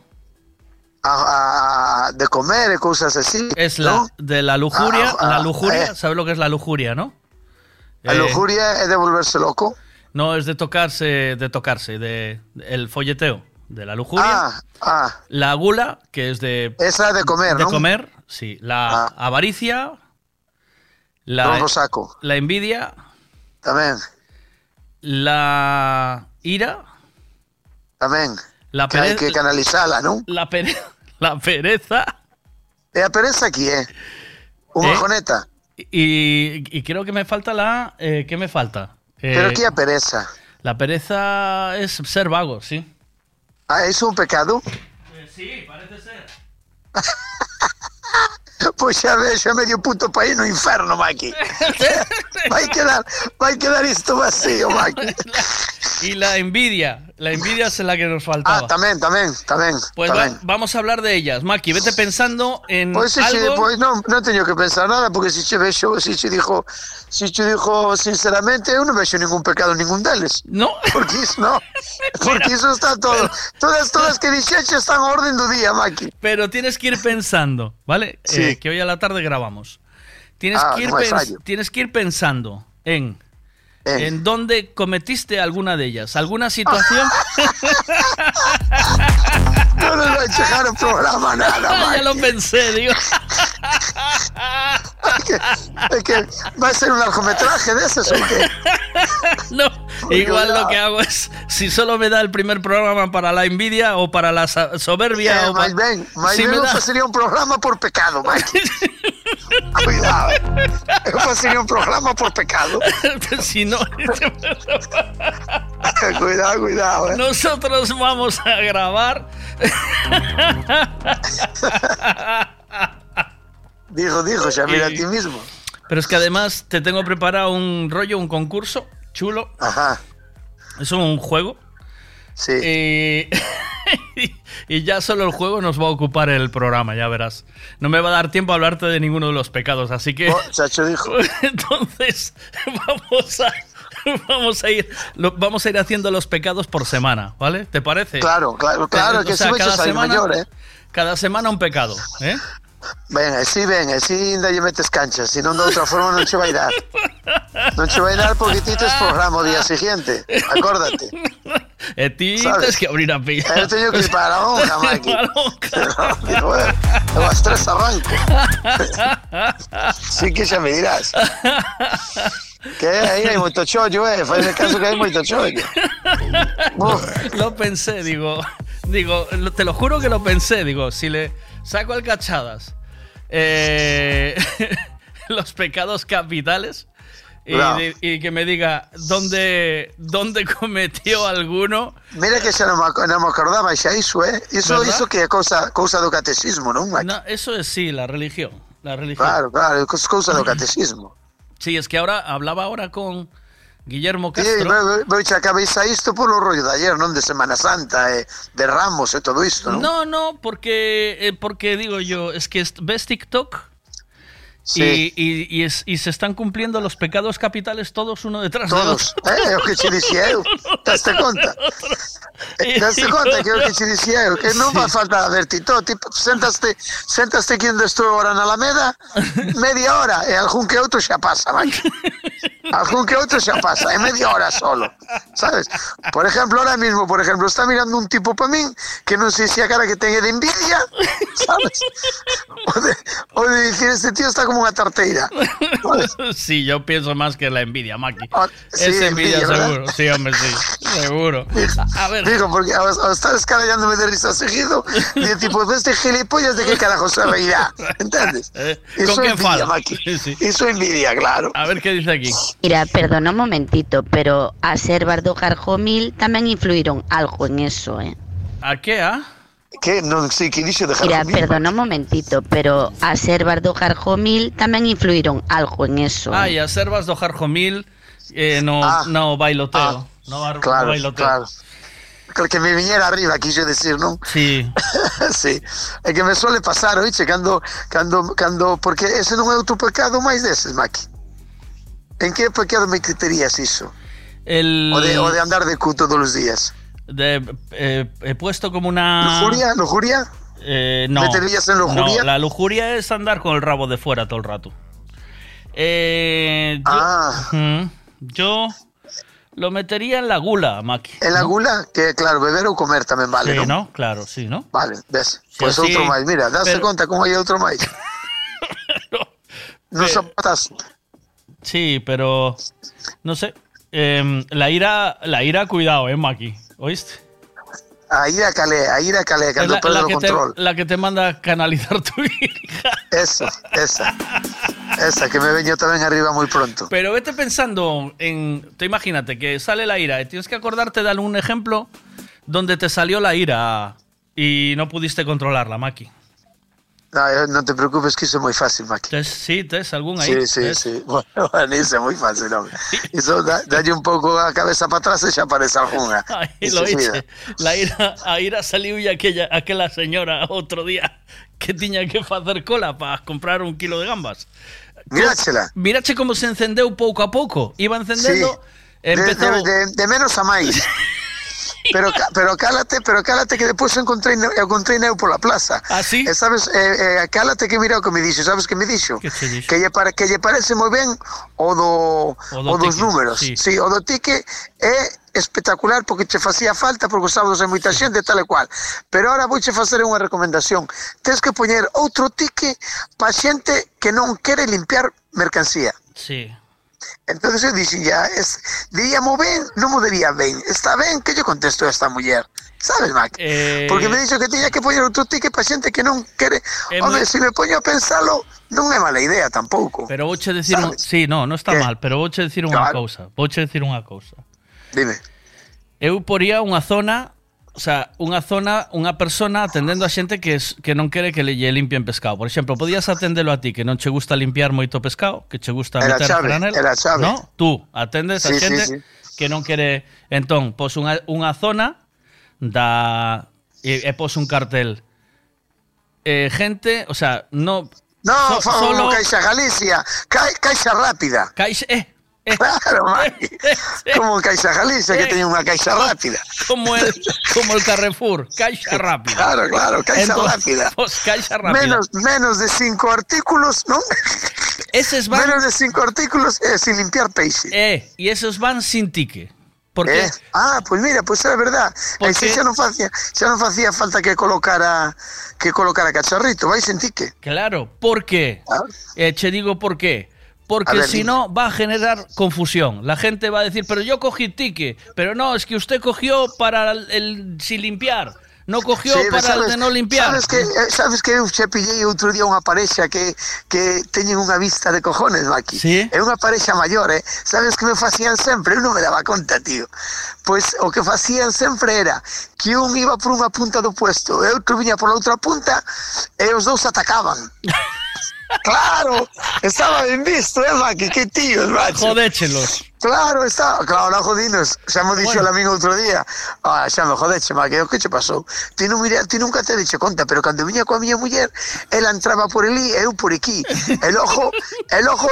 A, a- de comer cousas así. Es la de la lujuria. Ah, ah, la lujuria, eh. ¿sabes lo que es la lujuria, no? A Eh, lujuria é de volverse loco. No, es de tocarse, de tocarse, de el folleteo, de la lujuria. Ah, ah. La gula, que es de Esa de comer, de ¿no? Ah. comer, sí. La avaricia, la, saco. la envidia, Tamén, la ira, tamén. la Que hai pereza, que canalizala, non? la, pere- la pereza E a pereza aquí, eh? Eh? Unha joneta. y, y creo que me falta la... eh, ¿Qué me falta? Eh, Pero aquí a pereza. La pereza es ser vago, sí. Ah, é un pecado? sí, parece ser. Pois xa vexo a medio puto país no inferno, Maki. vai quedar, vai quedar isto vacío, Maki. Y la envidia. La envidia es la que nos faltaba. Ah, tamén, tamén, tamén. Pues va- tamén. vamos a hablar de ellas. Maki, vete pensando en si che, algo. pois non, non teño que pensar nada porque si che vexo, si che dixo, si che dixo sinceramente, eu non vexo ningún pecado ningún deles. No. Porque iso no. Porque iso está todo. Todas todas que dixeche están a orden do día, Maki. Pero tienes que ir pensando, ¿vale? Sí. Eh, que hoy a la tarde grabamos. Tienes, Ah, que ir no tienes que ir pensando en, en dónde cometiste alguna de ellas. ¿Alguna situación? Non nos vai chegar o programa nada, ya Maki. lo pensé, digo. É que vai ser un largometraje deses ou que? No, igual lo que hago es, si solo me da el primer programa para la envidia o para la soberbia Eh, o máis ben, máis si ben me da- facería un programa por pecado, Maki. Cuidado. Eu facería un programa por pecado. si no, cuidado, cuidado. eh. nosotros vamos a grabar. Dijo, dijo, xa mira a ti mismo. Pero es que además te tengo preparado un rollo, un concurso chulo. Ajá. Es un juego. Sí. Y, y ya solo el juego nos va a ocupar el programa, ya verás. No me va a dar tiempo a hablarte de ninguno de los pecados, así que. Oh, Chacho dijo. Entonces, vamos a. Vamos a ir lo- vamos a ir haciendo los pecados por semana, ¿vale? ¿Te parece? Claro, claro, claro, que si me cada echas al semana, mayor, eh. Cada semana un pecado, ¿eh? Ben, así ben, así ainda lle metes canchas, se non de outra forma non che vai dar. Non che vai dar porque ti tes programa o día siguiente, acórdate. Eh, tienes que abrir a pillar. Eu teño que ir para lonja, Maki. Digo, eh, eu as tres arranco. Sí que xa me dirás. Que aí hai moito chollo, eh, fai caso que hai moito chollo. lo pensé, digo, digo, te lo juro que lo pensé, digo, si le saco al cachadas eh, los pecados capitales y, y que me diga dónde, dónde cometió alguno. Mira que xa non me, non me acordaba xa iso, eh. Iso, ¿Verdad? que é cousa, cousa do catecismo, Maki? No, eso es sí, la religión. La religión. Claro, claro, é cousa do catecismo. Sí, es que ahora hablaba ahora con Guillermo Sí, Castro. vou che a cabeza isto polo rollo de ayer, non? De Semana Santa, e de Ramos e todo isto, non? No, no, porque, eh, porque digo yo, es que ves TikTok Sí. y, y- y es- y se están cumpliendo los pecados capitales todos uno detrás Todos, de otro. eh, é o que che dixía eu. Daste conta? Eh, Daste conta que é o que che dixía eu, que non Sí. va falta ver ti todo, tipo, sentaste, sentaste onde estou agora na Alameda, media hora, e algún que outro xa pasa, vai. Algún que outro xa pasa, é media hora solo, sabes? Por ejemplo, ahora mismo, por ejemplo, está mirando un tipo para min que non sei se a cara que ten é de envidia, sabes? O de, o de dicir, este tío está como unha tarteira. sí, yo pienso más que la envidia, Maki. Ah, sí, es envidia, envidia, ¿verdad? seguro. Sí, hombre, sí. Seguro. A ver. Digo, porque ao, ao estar escarallándome de risa seguido, de tipo, este gilipollas de qué carajo se reirá, ¿entendes? Eh, Eso ¿Con qué envidia, fala? Maki. Eso envidia, claro. A ver qué dice aquí. Mira, perdona un momentito, pero as ervas do Jarjomil tamén influíron algo en eso, eh? ¿A qué, ah? Que non sei que dixo de Mira, Jarjomil. perdona un momentito, pero as ervas do Jarjomil tamén influíron algo en eso, Ah, eh? y a Servas do Jarjomil eh, no, no bailoteo. no, bar- no Ah, Claro, bailoteo. claro. Que- Que me viñera arriba, quixo decir, non? Sí. sí. É que me suele pasar, oiche, cando, cando, cando, porque ese non é outro pecado máis deses, Maki. En que pecado me criterías iso? El, O de, o de andar de cu todos os días. de- eh, he puesto como una. ¿Lujuria? ¿Lujuria? Eh, no. ¿Meterías en lujuria? No, la lujuria es andar con el rabo de fuera todo el rato. Eh, yo, Ah. Yo lo metería en la gula, Maki. En la gula, que claro, beber ou comer tamén vale, sí? ¿no? Claro, sí, ¿no? Vale, ves. Sí, así, outro máis, mira, daste pero- conta como hai outro máis. non soportas. Sí, pero no sé. Em, la ira, la ira, cuidado, eh, Maki. ¿Oíste? A ira calé, a ira calé, cando la, que te, control. la que te manda a canalizar tu ira. Esa, esa. Esa, que me veño tamén arriba moi pronto. Pero vete pensando en. Te imagínate que sale la ira y tienes que acordarte de algún ejemplo donde te salió la ira y no pudiste controlarla, Maki. No, eh, non te preocupes que iso é moi fácil, Maki. Tes, sí, tes algún aí? Sí, sí, sí. Bueno, é moi fácil, home. Iso da, dalle un pouco a cabeza para atrás e xa aparece algunha. Aí Iso lo sí, hice. La ira, a ira saliu e aquella, aquela señora outro día que tiña que facer cola para comprar un kilo de gambas. Miráchela. Mirache como se encendeu pouco a pouco. Iba encendendo, De, empezou... de, de, de menos a máis. pero, pero cálate, pero cálate que depois encontrei, encontrei eu pola plaza. Ah, sí? E sabes, eh, eh, cálate que o que me dixo, sabes que me dixo? Que, dixo? que lle, para, que lle parece moi ben o do, o, do o dos tique. números. Sí. sí, o do tique é espectacular porque che facía falta porque os sábados hai moita xente tal e cual pero ahora vouche facer unha recomendación tens que poñer outro tique pa xente que non quere limpiar mercancía sí Entonces eu dixen ya, es, diríamos ben, non mo diría ben. Está ben que yo contesto a esta muller. Sabes, Mac? Eh... Porque me dixo que tiña que poñer outro ticket para xente que non quere... Eh, Home, se me poño a pensalo, non é mala idea tampouco. Pero vouche dicir... Un... Sí, no, non está ¿Qué? mal, pero vouche dicir unha claro. cousa. Vouche dicir unha cousa. Dime. Eu poría unha zona o sea, unha zona, unha persona atendendo a xente que que non quere que lle limpien pescado. Por exemplo, podías atendelo a ti que non che gusta limpiar moito pescado, que che gusta era meter chave, granel. Era chave. No, tú atendes sí, a xente sí, sí. que non quere, entón, pos unha unha zona da e, e pos un cartel. Eh, gente, o sea, no No, so, oh, solo Caixa Galicia, Caixa Rápida. Caixa, eh, Claro. Como Caixa Galicia, que teña unha Caixa Rápida. como el como el Carrefour, caixa rápida. Claro, claro, Caixa Entón, Rápida. Pues caixa rápida. Menos, menos de cinco artículos, non? Eses van Menos de cinco artículos eh, sin limpiar peixe. Eh, e esos van sin tique. Porque Eh, Ah, pois mira, pois é verdad. Porque- xa non facía, xa non facía falta que colocara que colocara cacharrito, vai sen tique. Claro, ¿por qué? Eh, te digo por qué. porque si no va a generar confusión. La gente va a decir, pero yo cogí tique, pero no, es que usted cogió para el, el si limpiar. no cogió sí, para sabes, de non limpiar. Sabes que, eh, sabes que eu xa pillei outro día unha parexa que, que teñen unha vista de cojones, Maki. ¿Sí? É unha parexa maior, eh? Sabes que me facían sempre? Eu non me daba conta, tío. Pois o que facían sempre era que un iba por unha punta do puesto e outro viña por outra punta e os dous atacaban. Claro, estaba ben visto, eh, Maki? Que tíos, macho. Jodéchelos. Claro, está, claro, la jodinos. Xa me dixo Bueno. bueno. amigo outro día. Ah, xa me jodeche, ma, que o que che pasou? Ti, non mira, ti nunca te dixe conta, pero cando viña coa miña muller, ela entraba por ali e eu por aquí. El ojo, el ojo,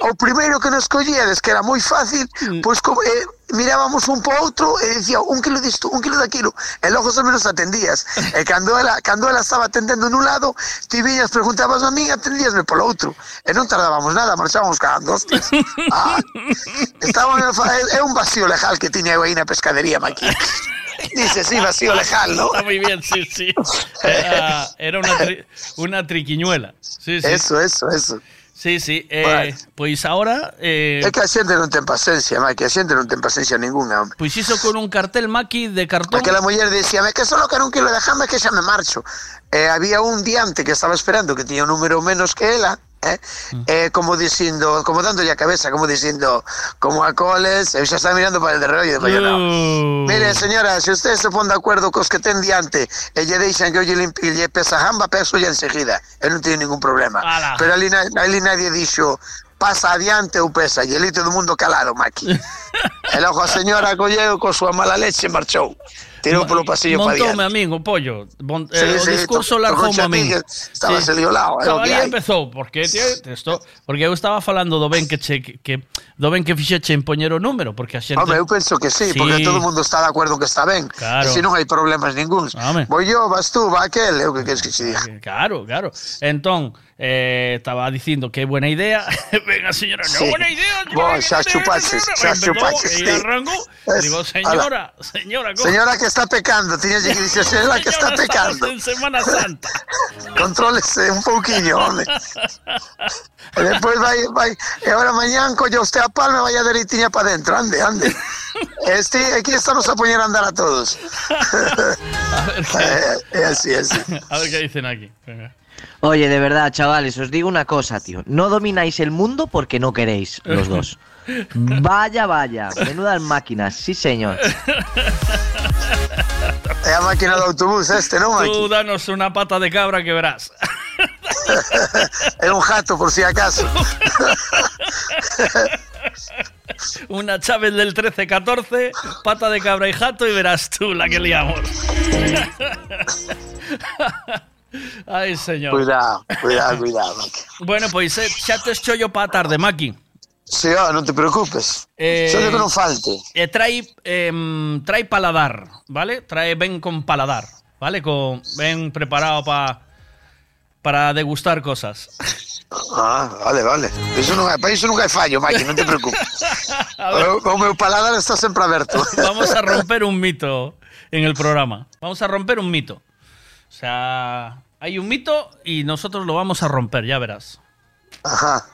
o primeiro que nos collíades, que era moi fácil, pois como, eh, mirábamos un po outro e dicía un kilo disto, un kilo daquilo, e logo só menos atendías. E cando ela, cando ela estaba atendendo nun lado, ti viñas, preguntabas a min, atendíasme polo outro. E non tardábamos nada, marchábamos cagando hostias. Ah, estaba é, un vacío legal que tiña eu aí na pescadería, Maki. Dice, sí, vacío legal, ¿no? Está muy bien, sí, sí. Era, era una, tri- una triquiñuela. Sí, sí. Eso, eso, eso. Sí, sí. Eh, Pois ahora... Eh, É que a xente non ten paciencia, Maki, a xente non ten paciencia ninguna, hombre. Pois iso con un cartel maqui de cartón. Aquela muller dicía, me que solo quero un kilo de jamba que xa me marcho. Eh, había un diante que estaba esperando que tiña un número menos que ela, eh, eh, como dicindo, como dándolle a cabeza, como dicindo, como a coles, eu xa estaba mirando para el de rollo, e digo, no. Mire, señora, se usted se pon de acuerdo cos que ten diante e lle deixan que limpie lle pesa a jamba, peso lle enseguida. Eu non teño ningún problema. Ala. Pero ali, na- ali nadie dixo pasa adiante ou pesa, e ali todo mundo calado, Maki. e logo a señora colleu co súa mala leche marchou. Tirou polo pasillo para diante. Montoume a min o pollo. Bon, sí, eh, sí, o discurso to, largou a min. Estaba sí. liolado. Claro, eh, aí empezou, porque tío, esto, porque eu estaba falando do ben que che, que do ben que fixeche en poñer o número, porque a xente Home, eu penso que sí, sí. porque todo o mundo está de acordo que está ben. Claro. Se non hai problemas ningún. Vou yo, vas tú, va aquel, eu que queres que se diga. Claro, claro. Entón, eh, estaba dicindo que buena idea. Venga, señora, no Sí. buena idea. Vos, xa chupaches, xa chupaches, E sí. arrancou. Es- Digo, señora, señora, Señora que está pecando, tiña que dicir, señora que está pecando. en Semana Santa. Contrólese un pouquiño, home. E despois vai, vai, e agora mañán colle usted a palma e vai a dereitiña para dentro, ande, ande. Este, aquí estamos a poñer a andar a todos. É así, é así. A ver qué dicen aquí. Venga. Oye, de verdad, chavales, os digo una cosa, tío. No domináis el mundo porque no queréis, los dos. Vaya, vaya. Menudas máquinas, sí, señor. A máquina do autobús este, non, Maki? Tú danos una pata de cabra que verás. É un jato, por si acaso. Una Chávez del 13-14, pata de cabra y jato y verás tú la que liamos. Ay, señor. Cuidado, cuidado, cuidado, Maki. Bueno, pois eh, xa te chollo para a tarde, Maki. Sí, oh, non te preocupes. Eh, Só que non falte. E trai, em, trai paladar, vale? Trae ben con paladar, vale? Con, ben preparado pa, para degustar cosas. Ah, vale, vale. Iso non é, para iso nunca hai fallo, Maki, non te preocupes. o, o meu paladar está sempre aberto. Vamos a romper un mito en el programa. Vamos a romper un mito. O sea, hay un mito y nosotros lo vamos a romper, ya verás. Ajá.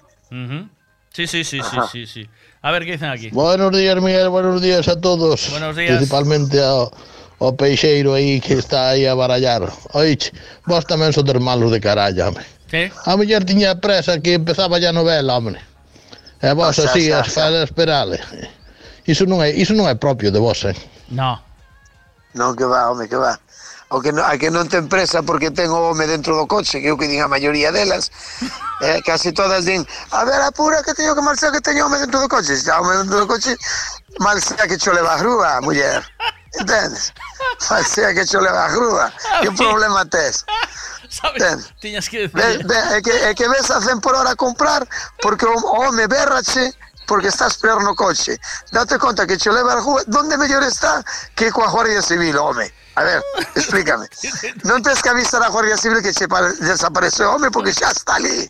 Sí, sí, sí, sí, Ajá. sí, sí. A ver qué dicen aquí. Buenos días, Miguel, buenos días a todos. Buenos días. Principalmente ao peixeiro aí que está aí a barallar. Oiche, vos tamén sodes malos de caralla, home. ¿Qué? A muller tiña presa que empezaba ya a novela, hombre. E vos Ah, xa, así, xa, as xa. falas esperale. Iso non é, iso non é propio de vos, eh. No. Non, que va, home, que va. o que, a que non ten presa porque ten o home dentro do coche, que eu que din a maioría delas, eh, casi todas din, a ver, apura que teño que marchar que teño home dentro do coche, xa home dentro do coche, mal sea que cho leva a grúa, muller, entendes? Mal sea que cho leva a grúa, que problema tes? sabes? Tiñas que decir. É que, é que ves a 100 por hora a comprar porque o home berrache porque estás peor no coche. Date conta que che leva a rúa, donde mellor está que coa Guardia Civil, home? A ver, explícame. Non tens que avisar a Guardia Civil que che pare- desaparece o home porque xa está ali.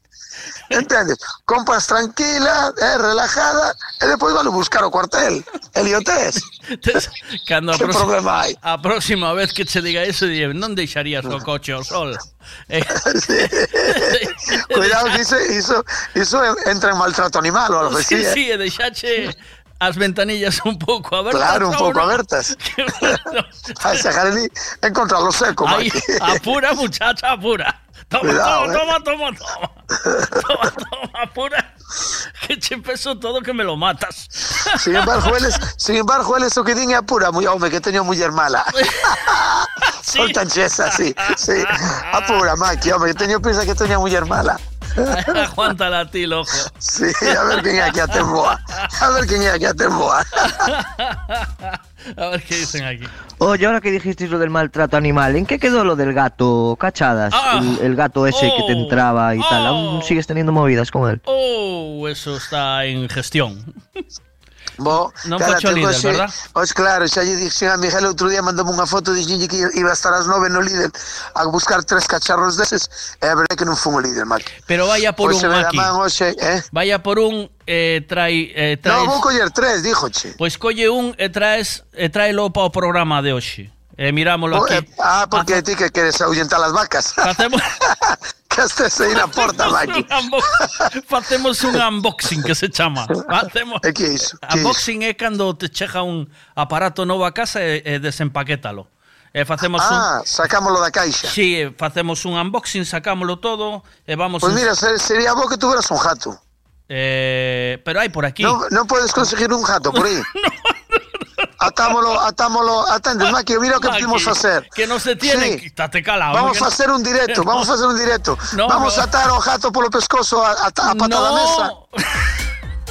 Entendes? Compras tranquila, eh, relajada, e depois vale buscar o cuartel. Eliotes. Tes- Cando a, Que próxima- problema hai? a próxima vez que che diga eso, non deixarías o coche ao sol. Eh, Cuidado que iso, iso, iso entra en maltrato animal ou algo sí, así. eh. sí, e deixache as ventanillas un pouco abertas. Claro, un ¿no? pouco abertas. Vai sacar ali, encontrarlo seco, Maki. apura, muchacha, apura. Toma, Cuidado, toma, eh. toma, toma, toma. Toma, toma, apura. Que che peso todo que me lo matas. Sin embargo, eles, sin embargo, eles o que din é apura, moi home, que teño muller mala. Son tan chesa, sí, sí. Apura, Maki, home, que teño pensa que teño muller mala. Aguántala a ti, loco. Sí, a ver quen é que a ten boa. A ver quen é que a ten boa. A ver qué dicen aquí. Oye, ahora que dijisteis lo del maltrato animal, ¿en qué quedó lo del gato, cachadas? Ah. el, el gato ese que te Oh. entraba y tal. ¿Aún sigues teniendo movidas con él? Oh, eso está en gestión. Bo, Non cara, focho te líder, coxe- verdad? Pois claro, xa lle dixen a Miguel outro día mandoume unha foto dixenlle que iba a estar ás nove no líder a buscar tres cacharros deses e a verdade que non fun o líder, Maki. Pero vaya por Pois un aquí. man hoxe, eh? Vaya por un, eh, trae, eh, traes... No, vou coller tres, díjoche. Pois colle un e traes e tráelo para o programa de hoxe. E mirámolo Oh, aquí. eh, ah, porque ti que queres ahuyentar as vacas. Facemos que estés aí na porta, Maki. Facemos un unboxing que se chama. Facemos E que iso? Que? Unboxing é cando te chega un aparato novo a casa e, e desempaquétalo. E facemos Ah, un sacámolo da caixa. Sí, facemos un unboxing, sacámoslo todo e vamos Pois en- mira, ser- sería bo que tuveras un jato. eh, pero hai por aquí. Non, non podes conseguir un jato por aí. Atámolo, atámolo, atendes, Maki, mira o que Maki, podemos facer. Que non se tiene, Sí. calado. Vamos a hacer un directo, vamos a hacer un directo. No, vamos no. a atar o jato polo pescozo a, a, a pata da No. mesa.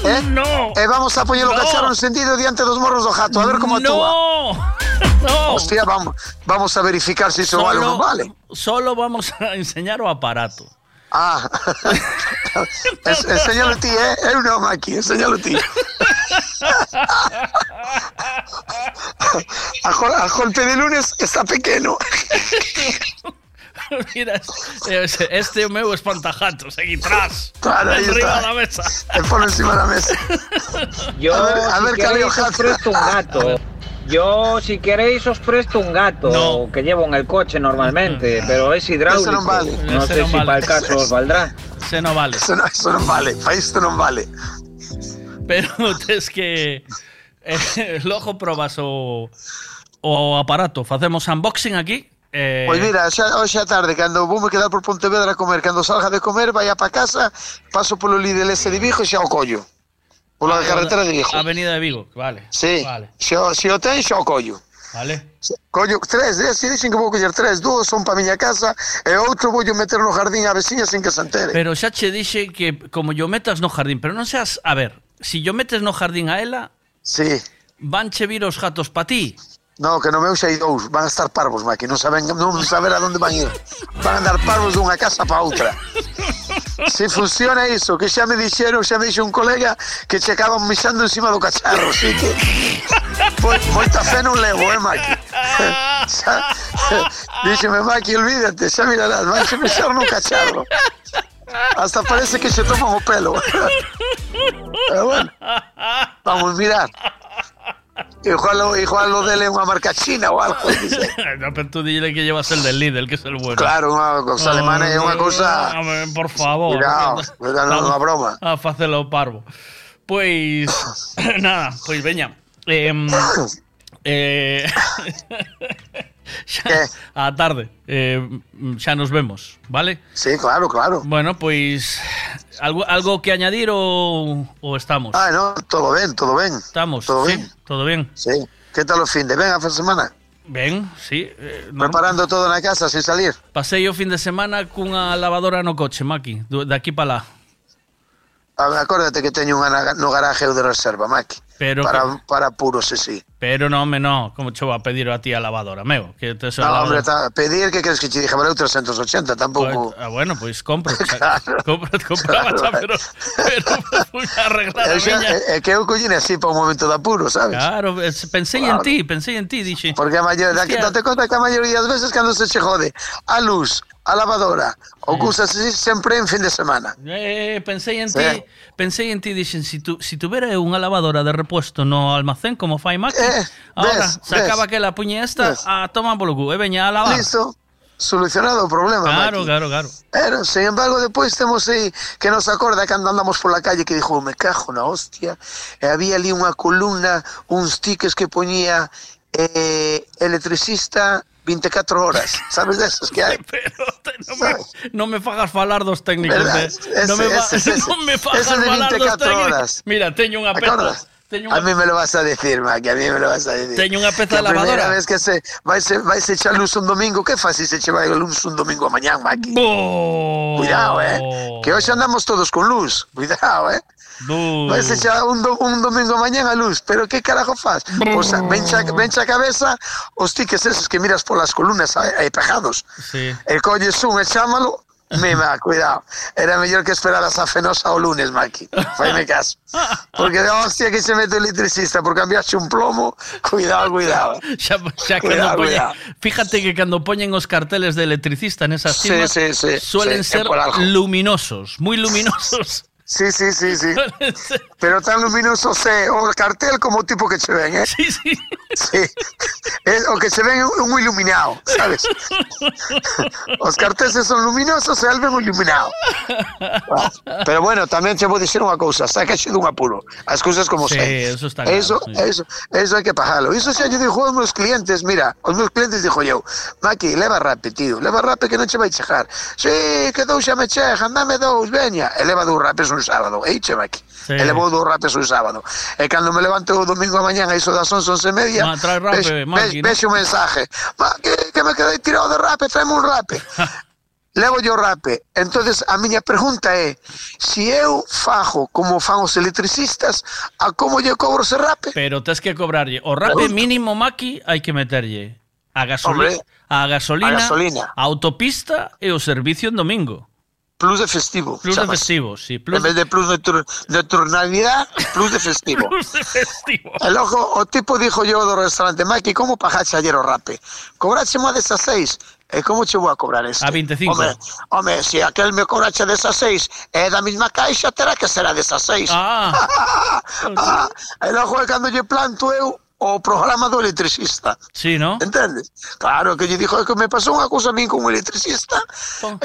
Eh? No. E vamos a poñer o No. cacharro encendido diante dos morros do jato, a ver como actúa. No. No. Hostia, vamos, vamos a verificar se iso vale ou non vale. Solo vamos a enseñar o aparato. Ah. Es, enséñalo ti, eh? Eu non, Maki, enséñalo ti. A, gol- a golpe de lunes está pequeno. Mira, este, meu espantajatos aquí tras. Claro, ahí Arriba está. da mesa. E polo encima da mesa. Yo, A ver, a si ver, un os presto un gato. Yo, si queréis, os presto un gato No. que llevo en el coche normalmente, pero es hidráulico. Ese non vale. No sé si vale. para el caso os valdrá. Se no vale. Eso non, eso non vale, para isto non vale. Pero tes que eh, logo probas o o aparato. Facemos unboxing aquí. Eh, Pois mira, xa, hoxe a tarde, cando vou me quedar por Pontevedra a comer, cando salga de comer, vai a pa casa, paso polo Lidl ese de Vigo e xa o collo. Pola carretera de Vigo. Avenida de Vigo, vale. Sí. Vale. Se, o, se o ten, xa o collo. Vale. Collo tres, eh? se dixen que vou coller tres, dúas son para miña casa e outro voulle meter no jardín a veciña sin que se entere. Pero xa che dixe que como yo metas no jardín, pero non seas, a ver, si yo metes no jardín a ela, sí. van che vir os gatos pa ti. No, que no meu xa hai dous, van a estar parvos, Maki, non saben, non saber a onde van ir. Van a andar parvos dunha casa para outra. Si funciona iso, que xa me dixeron, xa me dixe un colega que che acaban mixando encima do cacharro, así que Moi- moita fe non levo, eh, Maki. Xa, díxeme, Maki, olvídate, xa mirarás, van a mexer no cacharro. Hasta parece que se toman o pelo. Pero bueno, vamos a mirar. Igual, lo- igual lo dele unha marca china ou algo. dice. no, pero tú dile que llevas el del Lidl, que es el bueno. Claro, unha cousa alemana é unha cousa... Home, por favor. Cuidado, cuidado, non é unha broma. A facelo parvo. Pois, nada, pois veña. Em, eh, xa, a tarde. Eh, xa nos vemos, vale? Sí, claro, claro. Bueno, pois algo algo que añadir ou, ou estamos? Ah, no, todo ben, todo ben. Estamos, todo sí, ben. todo ben. Sí. Que tal o fin de? Ben, a semana? Ben, sí. Eh, Preparando todo na casa sin salir. Pasei o fin de semana cunha lavadora no coche, Maki, de aquí para lá. A ver, acórdate que teño unha no garaxe de reserva, Maki. Pero para, para puros, sí, sí. Pero no, me no, como che vou a pedir a ti a lavadora, meu, que te No, hombre, ta, pedir que queres que te dije, valeu 380, tampouco... Ah, bueno, pois compro, xa, compro, compraba xa, pero pero fui a arreglar a Eu xa- miña. é, que eu collín así para un momento de apuro, sabes? Claro, pensei en Claro. ti, pensei en ti, dixe. Porque a Hostia. date conta que a maioría das veces cando se che jode a luz, a lavadora. o cousas así sempre en fin de semana. Eh, pensei en ti, pensei en ti, dixen, si tu, si tuvera unha lavadora de reposto no almacén como fai Maki, eh, ahora ves, sacaba ves, aquela puñe esta, ves. a toma polo cu e veña a lavar. Listo, solucionado o problema. Claro, Maki. claro, claro. Pero, sin embargo, depois temos aí que nos acorda cando andamos pola calle que dixo, oh, me cajo na hostia, e había ali unha columna, uns tiques que poñía eh, electricista 24 horas, sabes desos que hai? Non me fagas falar dos técnicos de... non me, ese, ese, fagas de falar dos 24 técnicos. horas. Mira, teño unha peza. Teño A mí me lo vas a decir, Maki, a mí me lo vas a decir. Teño unha peza Que de a lavadora. vez que se vai se vai se echar luz un domingo, que faz se che vai luz un domingo a mañán, Maki? Cuidado, eh. Que hoxe andamos todos con luz. Cuidado, eh. Bu. Vai se echar un, do, un domingo a mañán a luz, pero que carajo faz? Pois pues, vencha, vencha a cabeza os tiques esos que miras polas columnas aí, aí pegados. Sí. E colles un e chámalo, Mima, cuidado. Era mellor que esperaras a fenosa o lunes, Maki. Faime caso. Porque de hostia que se mete o electricista por cambiarse un plomo, cuidado, cuidado. Xa, xa Cuidado, poñen, cuidado. fíjate que cando poñen os carteles de electricista nesas Sí, cimas sí, sí, suelen sí, ser luminosos, moi luminosos. Sí, sí, sí, sí. Pero tan luminoso se o cartel como o tipo que che ven, eh? Sí, sí. sí. Es, o que se ven un iluminado, sabes? Os carteles son luminosos e algo iluminado. Ah, pero bueno, tamén che vou dicir unha cousa, está que che un apuro. As cousas como sí, sei. Eso, está claro, eso, sí. eso, eso hai que pajalo. Iso xa lle dixo aos meus clientes, mira, os meus clientes dixo eu, Maki, leva rape, tío, leva rape que non che vai chejar. Sí, que dous xa me chejan, dame dous, veña. E leva dous rapes un sábado e che aquí sí. e levou dous rapes un sábado e cando me levanto o domingo a mañán a iso das 11, 11 e media Ma, trae rape, ve, vexo un mensaje Ma, que, que me quedei tirado de rape traeme un rape levo yo rape. Entonces, a miña pregunta é, se si eu fajo como fan os electricistas, a como lle cobro ese rape? Pero tes que cobrarlle. O rape mínimo, Maki, hai que meterlle a gasolina, Hombre, a gasolina, a gasolina, a autopista e o servicio en domingo plus de festivo. Plus chamas. de festivo, sí. Plus en vez de plus de, tur, de turnalidad, plus de festivo. plus de festivo. El ojo, o tipo dijo yo do restaurante, Maki, como pajaxe ayer o rape? Cobrache máis desas seis? Eh, e como che vou a cobrar este? A 25. Home, home se si aquel me cobraxe desas seis é da mesma caixa, terá que será desas seis. Ah. ah. El ojo é cando lle planto eu o programa do electricista. Sí, ¿no? Entendes? Claro, que lle dixo é que me pasou unha cousa a min con un electricista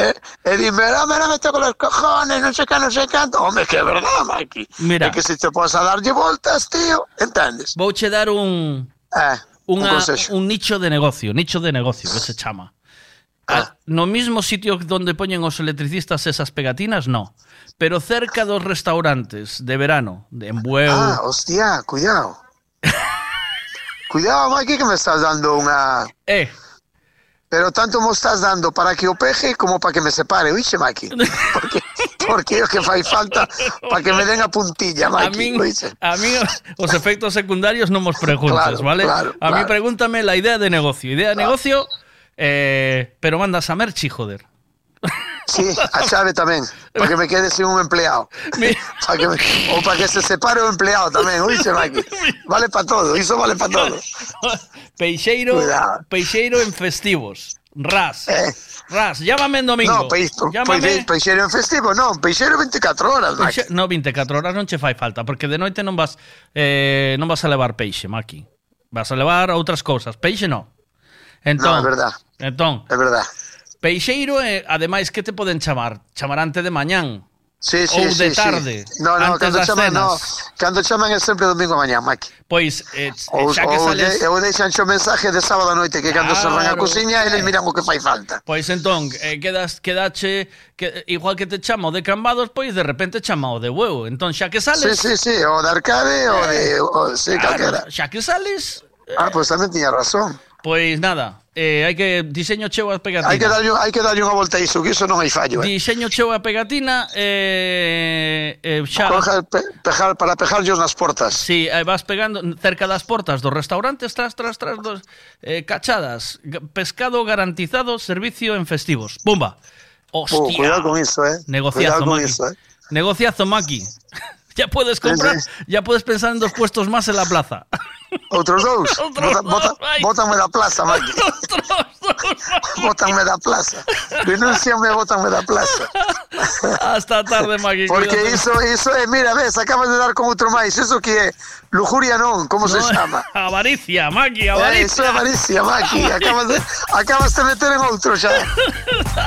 e, e dime, ah, mira, me con los cojones, non sei que, non sei canto. Home, que é verdade, Maki. Mira. É que se te posa a darlle voltas, tío, entendes? Vouche dar un Eh, un unha, un nicho de negocio, nicho de negocio que se chama. Ah. A- No mismo sitio donde poñen os electricistas esas pegatinas, no. Pero cerca dos restaurantes de verano, de en Bueu, Ah, hostia, cuidado. Cuidado, Maki, que me estás dando una... Eh. Pero tanto me estás dando para que o peje como para que me separe, oíxe, Maki? Porque, o que fai falta para que me den a puntilla, A Maki, mí, a mí os efectos secundarios no nos preguntes, Claro, ¿vale? claro, a mí claro. pregúntame la idea de negocio. Idea de negocio, eh, pero mandas a Merchi, joder. Sí, a chave tamén, para que me quede sin un empleado. Pa que me, ou para que se separe o empleado tamén, oíxe, Maki? Vale para todo, iso vale para todo. Peixeiro, Cuidado. Peixeiro en festivos. Ras. Ras, llámame en domingo. No, peix, Llámame. peix, peixeiro en festivo, non, peixeiro 24 horas, Maki. Peixe- No, 24 horas non che fai falta, porque de noite non vas eh, non vas a levar peixe, Maki. Vas a levar outras cousas. Peixe no. Entón, No, é verdad. Entón, É verdad. Peixeiro, eh, ademais, que te poden chamar? Chamarante de mañán. Sí, sí, Ou de sí, tarde. Sí. No, no, antes cando das chaman, no, cenas. cando chaman é sempre domingo a mañá, Maki. Pois, eh, Ou, xa que ou, sales... de, ou deixan xo mensaje de sábado a noite que cando se van a Claro. cociña eles miran o que fai falta. Pois entón, eh, quedas, quedache que, igual que te chama o de cambados, pois de repente chama o de huevo. Entón, xa que Sí, sales... sí, sí, o de arcade o de... O, sí, Claro, calquera. xa que sales... Ah, pois tamén tiña razón. Pois nada, Eh, hai que diseño cheo a pegatina. Hai que darlle hai que darlle unha volta a iso, que iso non hai fallo, eh. Diseño cheo a pegatina eh eh xa Coja, pe, pejar, para pejarllos nas portas. Si, sí, eh, vas pegando cerca das portas dos restaurantes tras tras tras dos eh, cachadas, pescado garantizado, servicio en festivos. Bomba. Hostia. Oh, cuidado con iso, eh. Negociazo, cuidado con Maki. Iso, eh. Negociazo, Maki. Ya puedes comprar, Sí, ya puedes pensar en dos puestos más en la plaza. Outros dous? Outros Bota, bota, dous, vai. bótanme da plaza, Maki. bótanme da plaza. Denúnciame e bótanme da plaza. Hasta tarde, Maki. Porque iso, iso é, mira, ves, acabas de dar con outro máis. Iso que é lujuria non, como se No, chama? Avaricia, Maki, Eh, avaricia. iso é avaricia, Maki. Acabas de, acabas de meter en outro xa.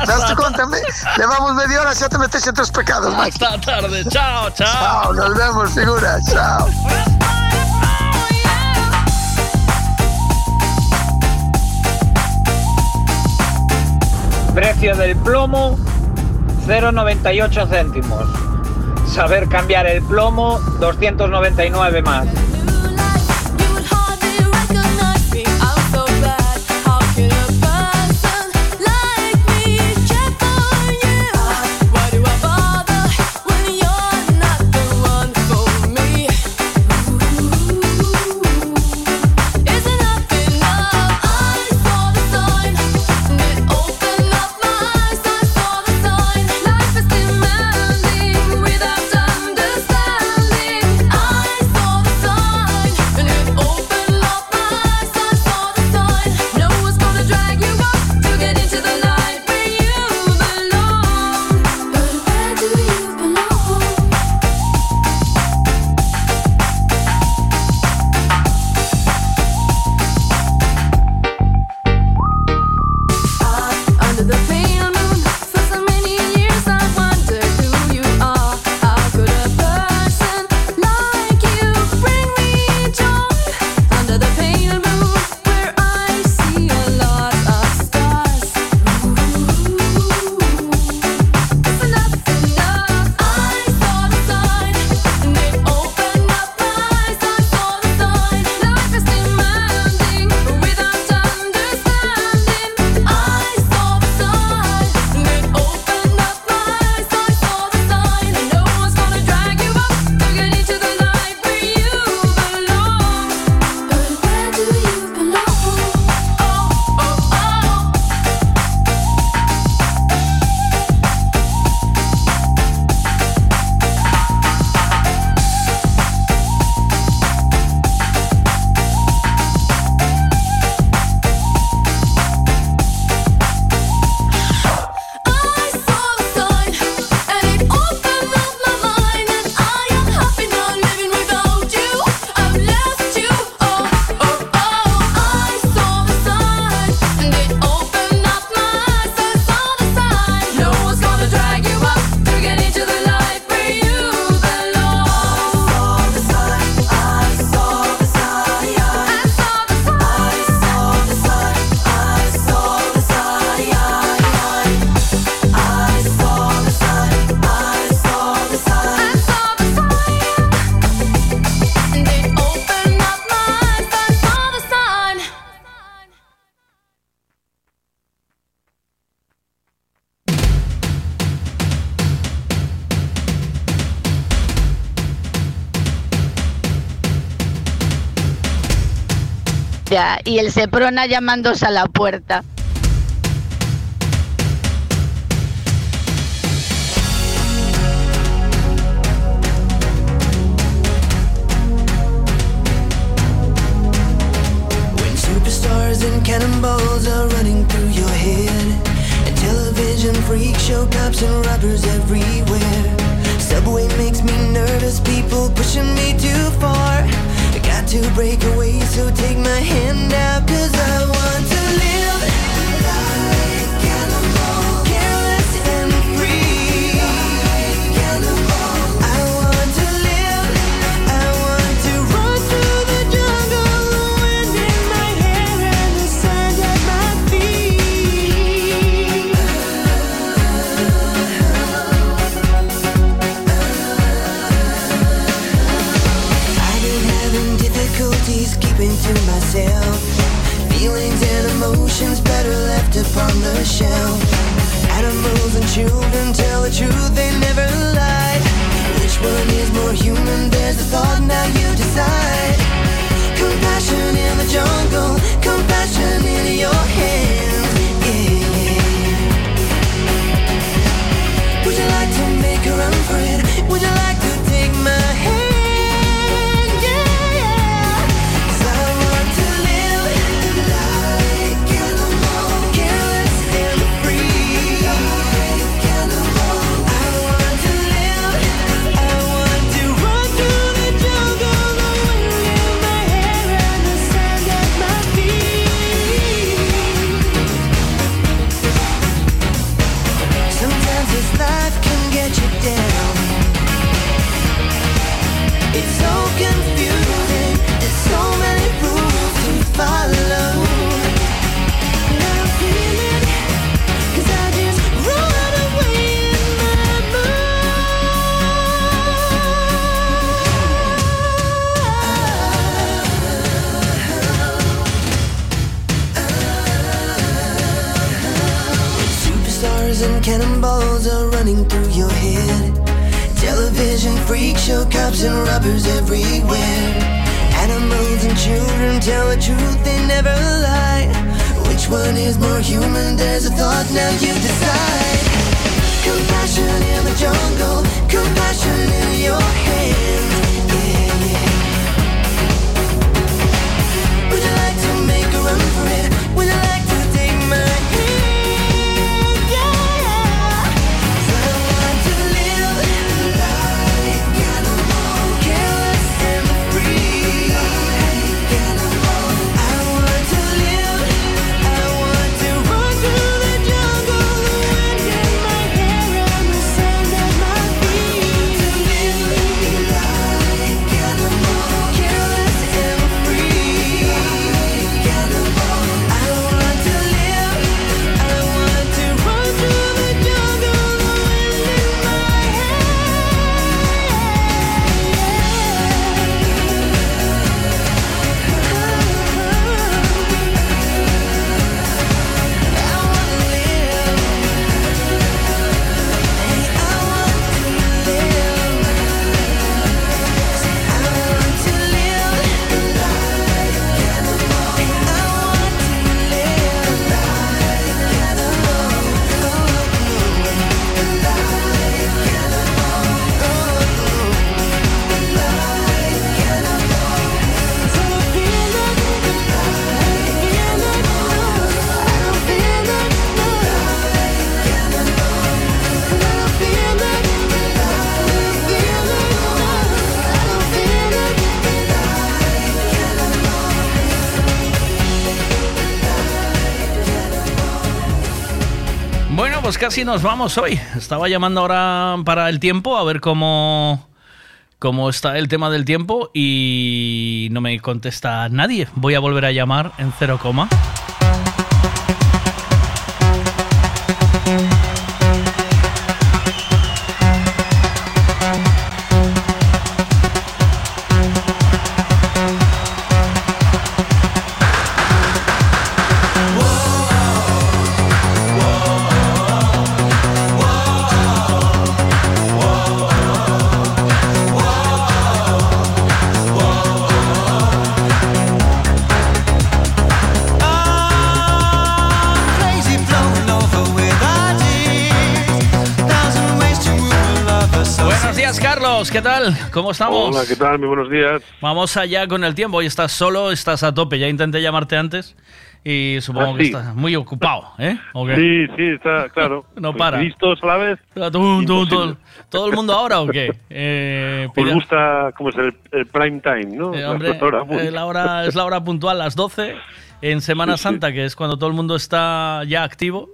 Daste conta, me, levamos media hora xa te metes en tres pecados, Maki. Hasta tarde. Chao, chao. Chao, nos vemos, figura. Chao. Precio del plomo 0,98 céntimos. Saber cambiar el plomo 299 más. Y el Seprona llamándose a la puerta. And cannonballs are running through your head, and television freak show cops and robbers everywhere. Subway makes me nervous, people pushing me too far. I got to break away, so take my hand out, the shelf. Animals and children tell the truth, they never lie. Which one is more human? There's a thought, now you decide. Compassion in the jungle, compassion in your are running through your head. Television freak show cops and robbers everywhere. Animals and children tell the truth, they never lie. Which one is more human? There's a thought, now you decide. Compassion in the jungle, compassion in your hands. Pues casi nos vamos hoy. Estaba llamando ahora para el tiempo a ver cómo, cómo está el tema del tiempo y no me contesta nadie. Voy a volver a llamar en cero coma. ¿Qué tal? ¿Cómo estamos? Hola, ¿qué tal? Muy buenos días. Vamos allá con el tiempo. Hoy estás solo, estás a tope. Ya intenté llamarte antes y supongo Ah, que sí. estás muy ocupado, ¿eh? Sí, sí, está claro. No Pues para. ¿Listos a la vez? Tú, Imposible. ¿Todo el mundo ahora o qué? Eh, pida- gusta, ¿cómo es el, el prime time, no? Eh, hombre, eh, la hora, es la hora puntual, las 12, en Semana Sí, sí. Santa, que es cuando todo el mundo está ya activo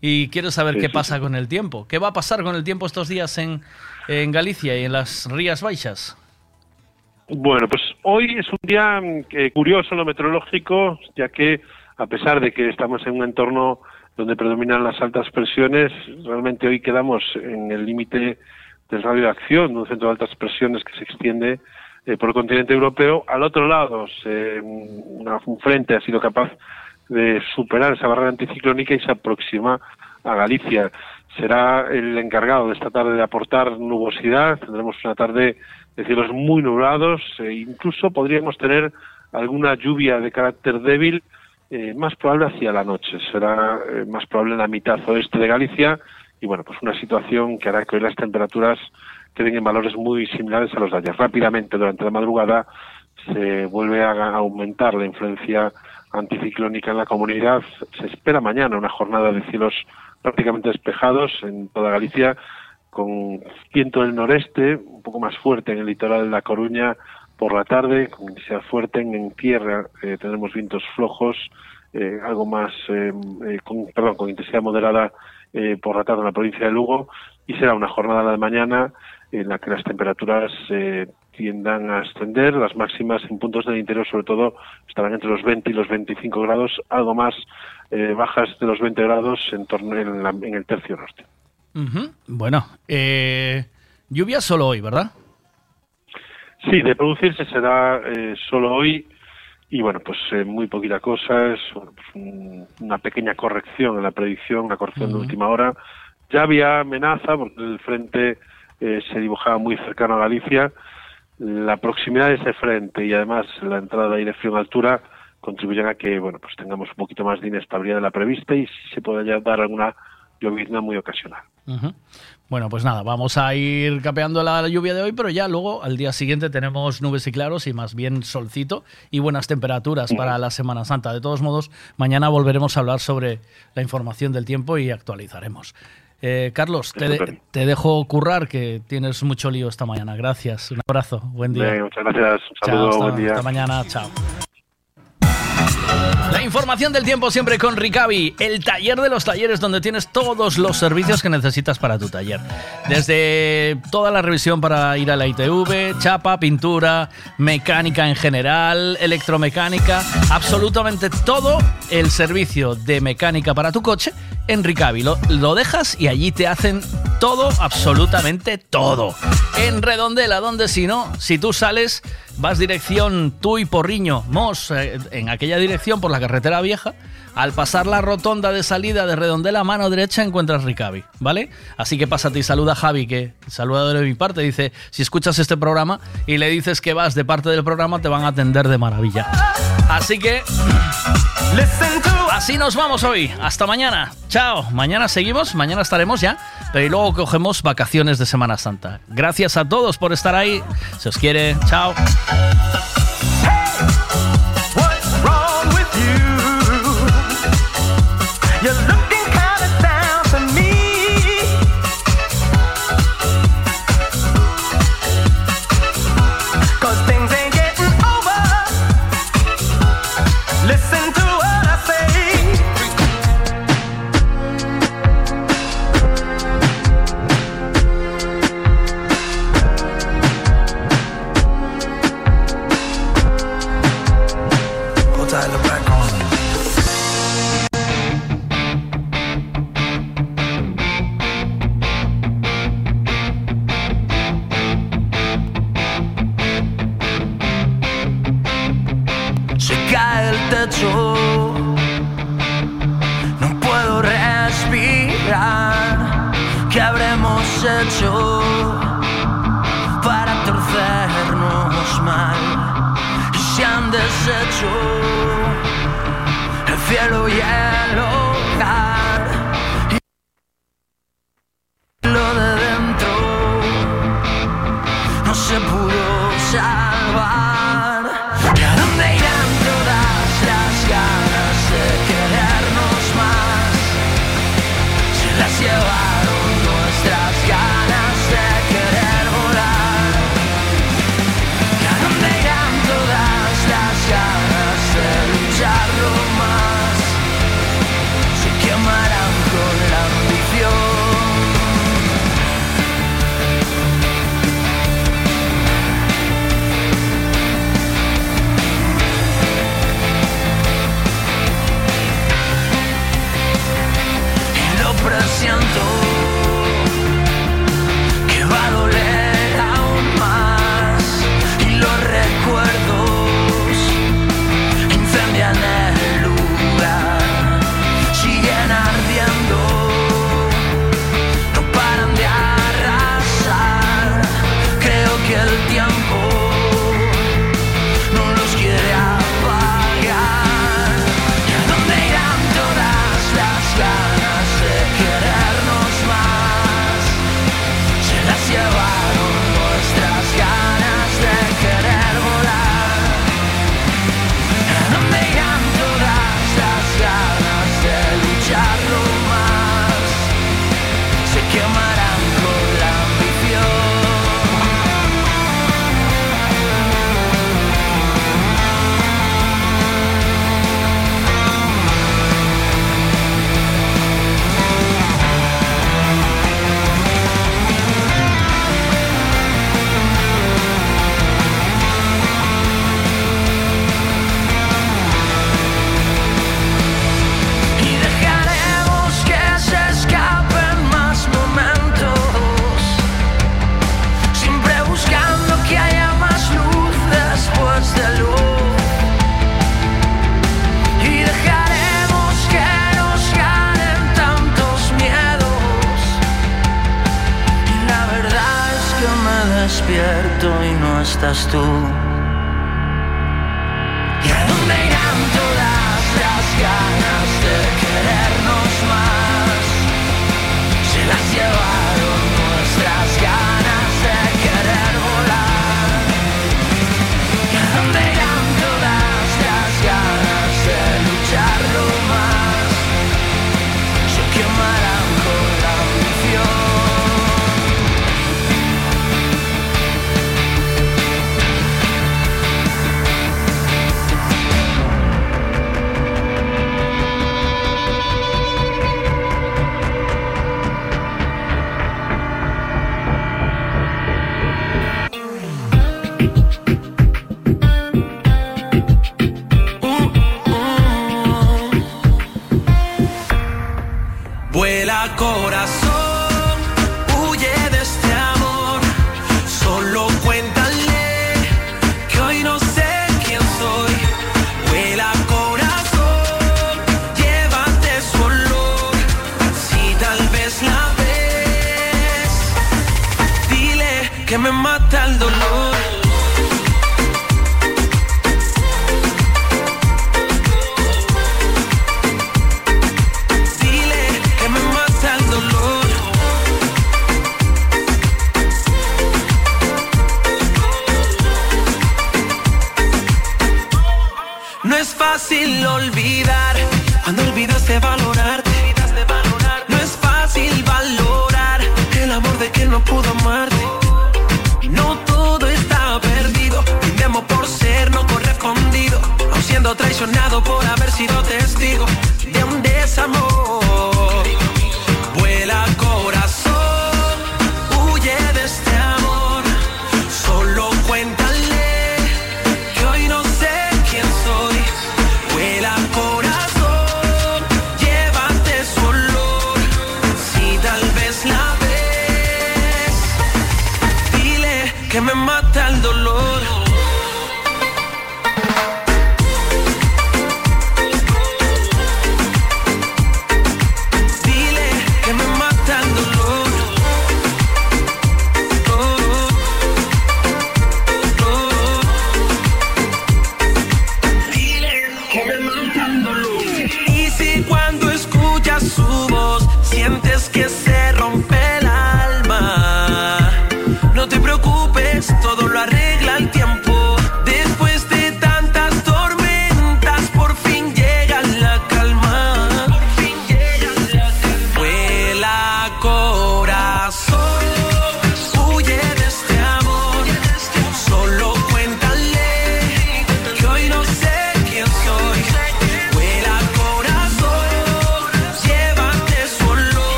y quiero saber Sí, qué sí, pasa con el tiempo. ¿Qué va a pasar con el tiempo estos días en, en Galicia y en las Rías Baixas? Bueno, pues hoy es un día mm, curioso lo meteorológico, ya que a pesar de que estamos en un entorno donde predominan las altas presiones, realmente hoy quedamos en el límite del radio de acción de un centro de altas presiones que se extiende eh, por el continente europeo. Al otro lado, se- una- un frente ha sido capaz de superar esa barrera anticiclónica y se aproxima a Galicia. Será el encargado de esta tarde de aportar nubosidad. Tendremos una tarde de cielos muy nublados e incluso podríamos tener alguna lluvia de carácter débil, eh, más probable hacia la noche. Será eh, más probable en la mitad oeste de Galicia y bueno, pues una situación que hará que hoy las temperaturas queden en valores muy similares a los de ayer. Rápidamente, durante la madrugada, se vuelve a a aumentar la influencia anticiclónica en la comunidad. Se espera mañana una jornada de cielos prácticamente despejados en toda Galicia, con viento del noreste, un poco más fuerte en el litoral de La Coruña por la tarde, con intensidad fuerte en, tierra, eh, tendremos vientos flojos, eh, algo más, eh, eh, con, perdón, con intensidad moderada por la tarde en la provincia de Lugo, y será una jornada de mañana en la que las temperaturas tiendan a ascender, las máximas en puntos del interior sobre todo estarán entre los 20 y los 25 grados, algo más eh, bajas de los 20 grados en, torno, en, la- en el tercio norte. Bueno, eh, lluvia solo hoy, ¿verdad? Sí, de producirse será eh, solo hoy y bueno, pues eh, muy poquita cosa, es bueno, pues, un- una pequeña corrección en la predicción, una corrección de última hora. Ya había amenaza porque el frente eh, se dibujaba muy cercano a Galicia. La proximidad de ese frente y además la entrada de aire frío en altura contribuyen a que bueno, pues tengamos un poquito más de inestabilidad de la prevista y se puede ya dar alguna llovizna muy ocasional. Bueno, pues nada, vamos a ir capeando la lluvia de hoy, pero ya luego al día siguiente tenemos nubes y claros y más bien solcito y buenas temperaturas para la Semana Santa. De todos modos, mañana volveremos a hablar sobre la información del tiempo y actualizaremos. Eh, Carlos, te, de- Estupendo. te dejo currar, que tienes mucho lío esta mañana. Gracias, un abrazo, buen día. Muchas gracias, un Chao, saludo, hasta, buen día. hasta mañana, chao. La información del tiempo siempre con Ricavi, el taller de los talleres donde tienes todos los servicios que necesitas para tu taller. Desde toda la revisión para ir a la ITV, chapa, pintura, mecánica en general, electromecánica, absolutamente todo el servicio de mecánica para tu coche en Ricavi. Lo, lo dejas y allí te hacen todo, absolutamente todo. En Redondela, donde si no, si tú sales, vas dirección tú y Porriño, Mos, eh, en aquella dirección por la carretera vieja. Al pasar la rotonda de salida de Redondela, a mano derecha encuentras Ricavi, ¿vale? Así que pásate y saluda a Javi, que saluda de mi parte. Dice: Si escuchas este programa y le dices que vas de parte del programa, te van a atender de maravilla. Así que. Así nos vamos hoy. Hasta mañana. Chao. Mañana seguimos. Mañana estaremos ya. Pero y luego cogemos vacaciones de Semana Santa. Gracias a todos por estar ahí. Se os quiere. Chao. You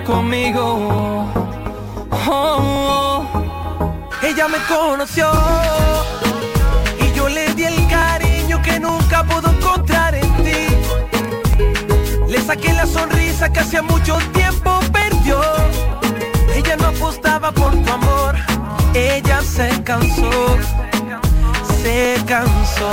conmigo. Oh, oh. Ella me conoció y yo le di el cariño que nunca pudo encontrar en ti. Le saqué la sonrisa que hacía mucho tiempo perdió. Ella no apostaba por tu amor, ella se cansó, se cansó.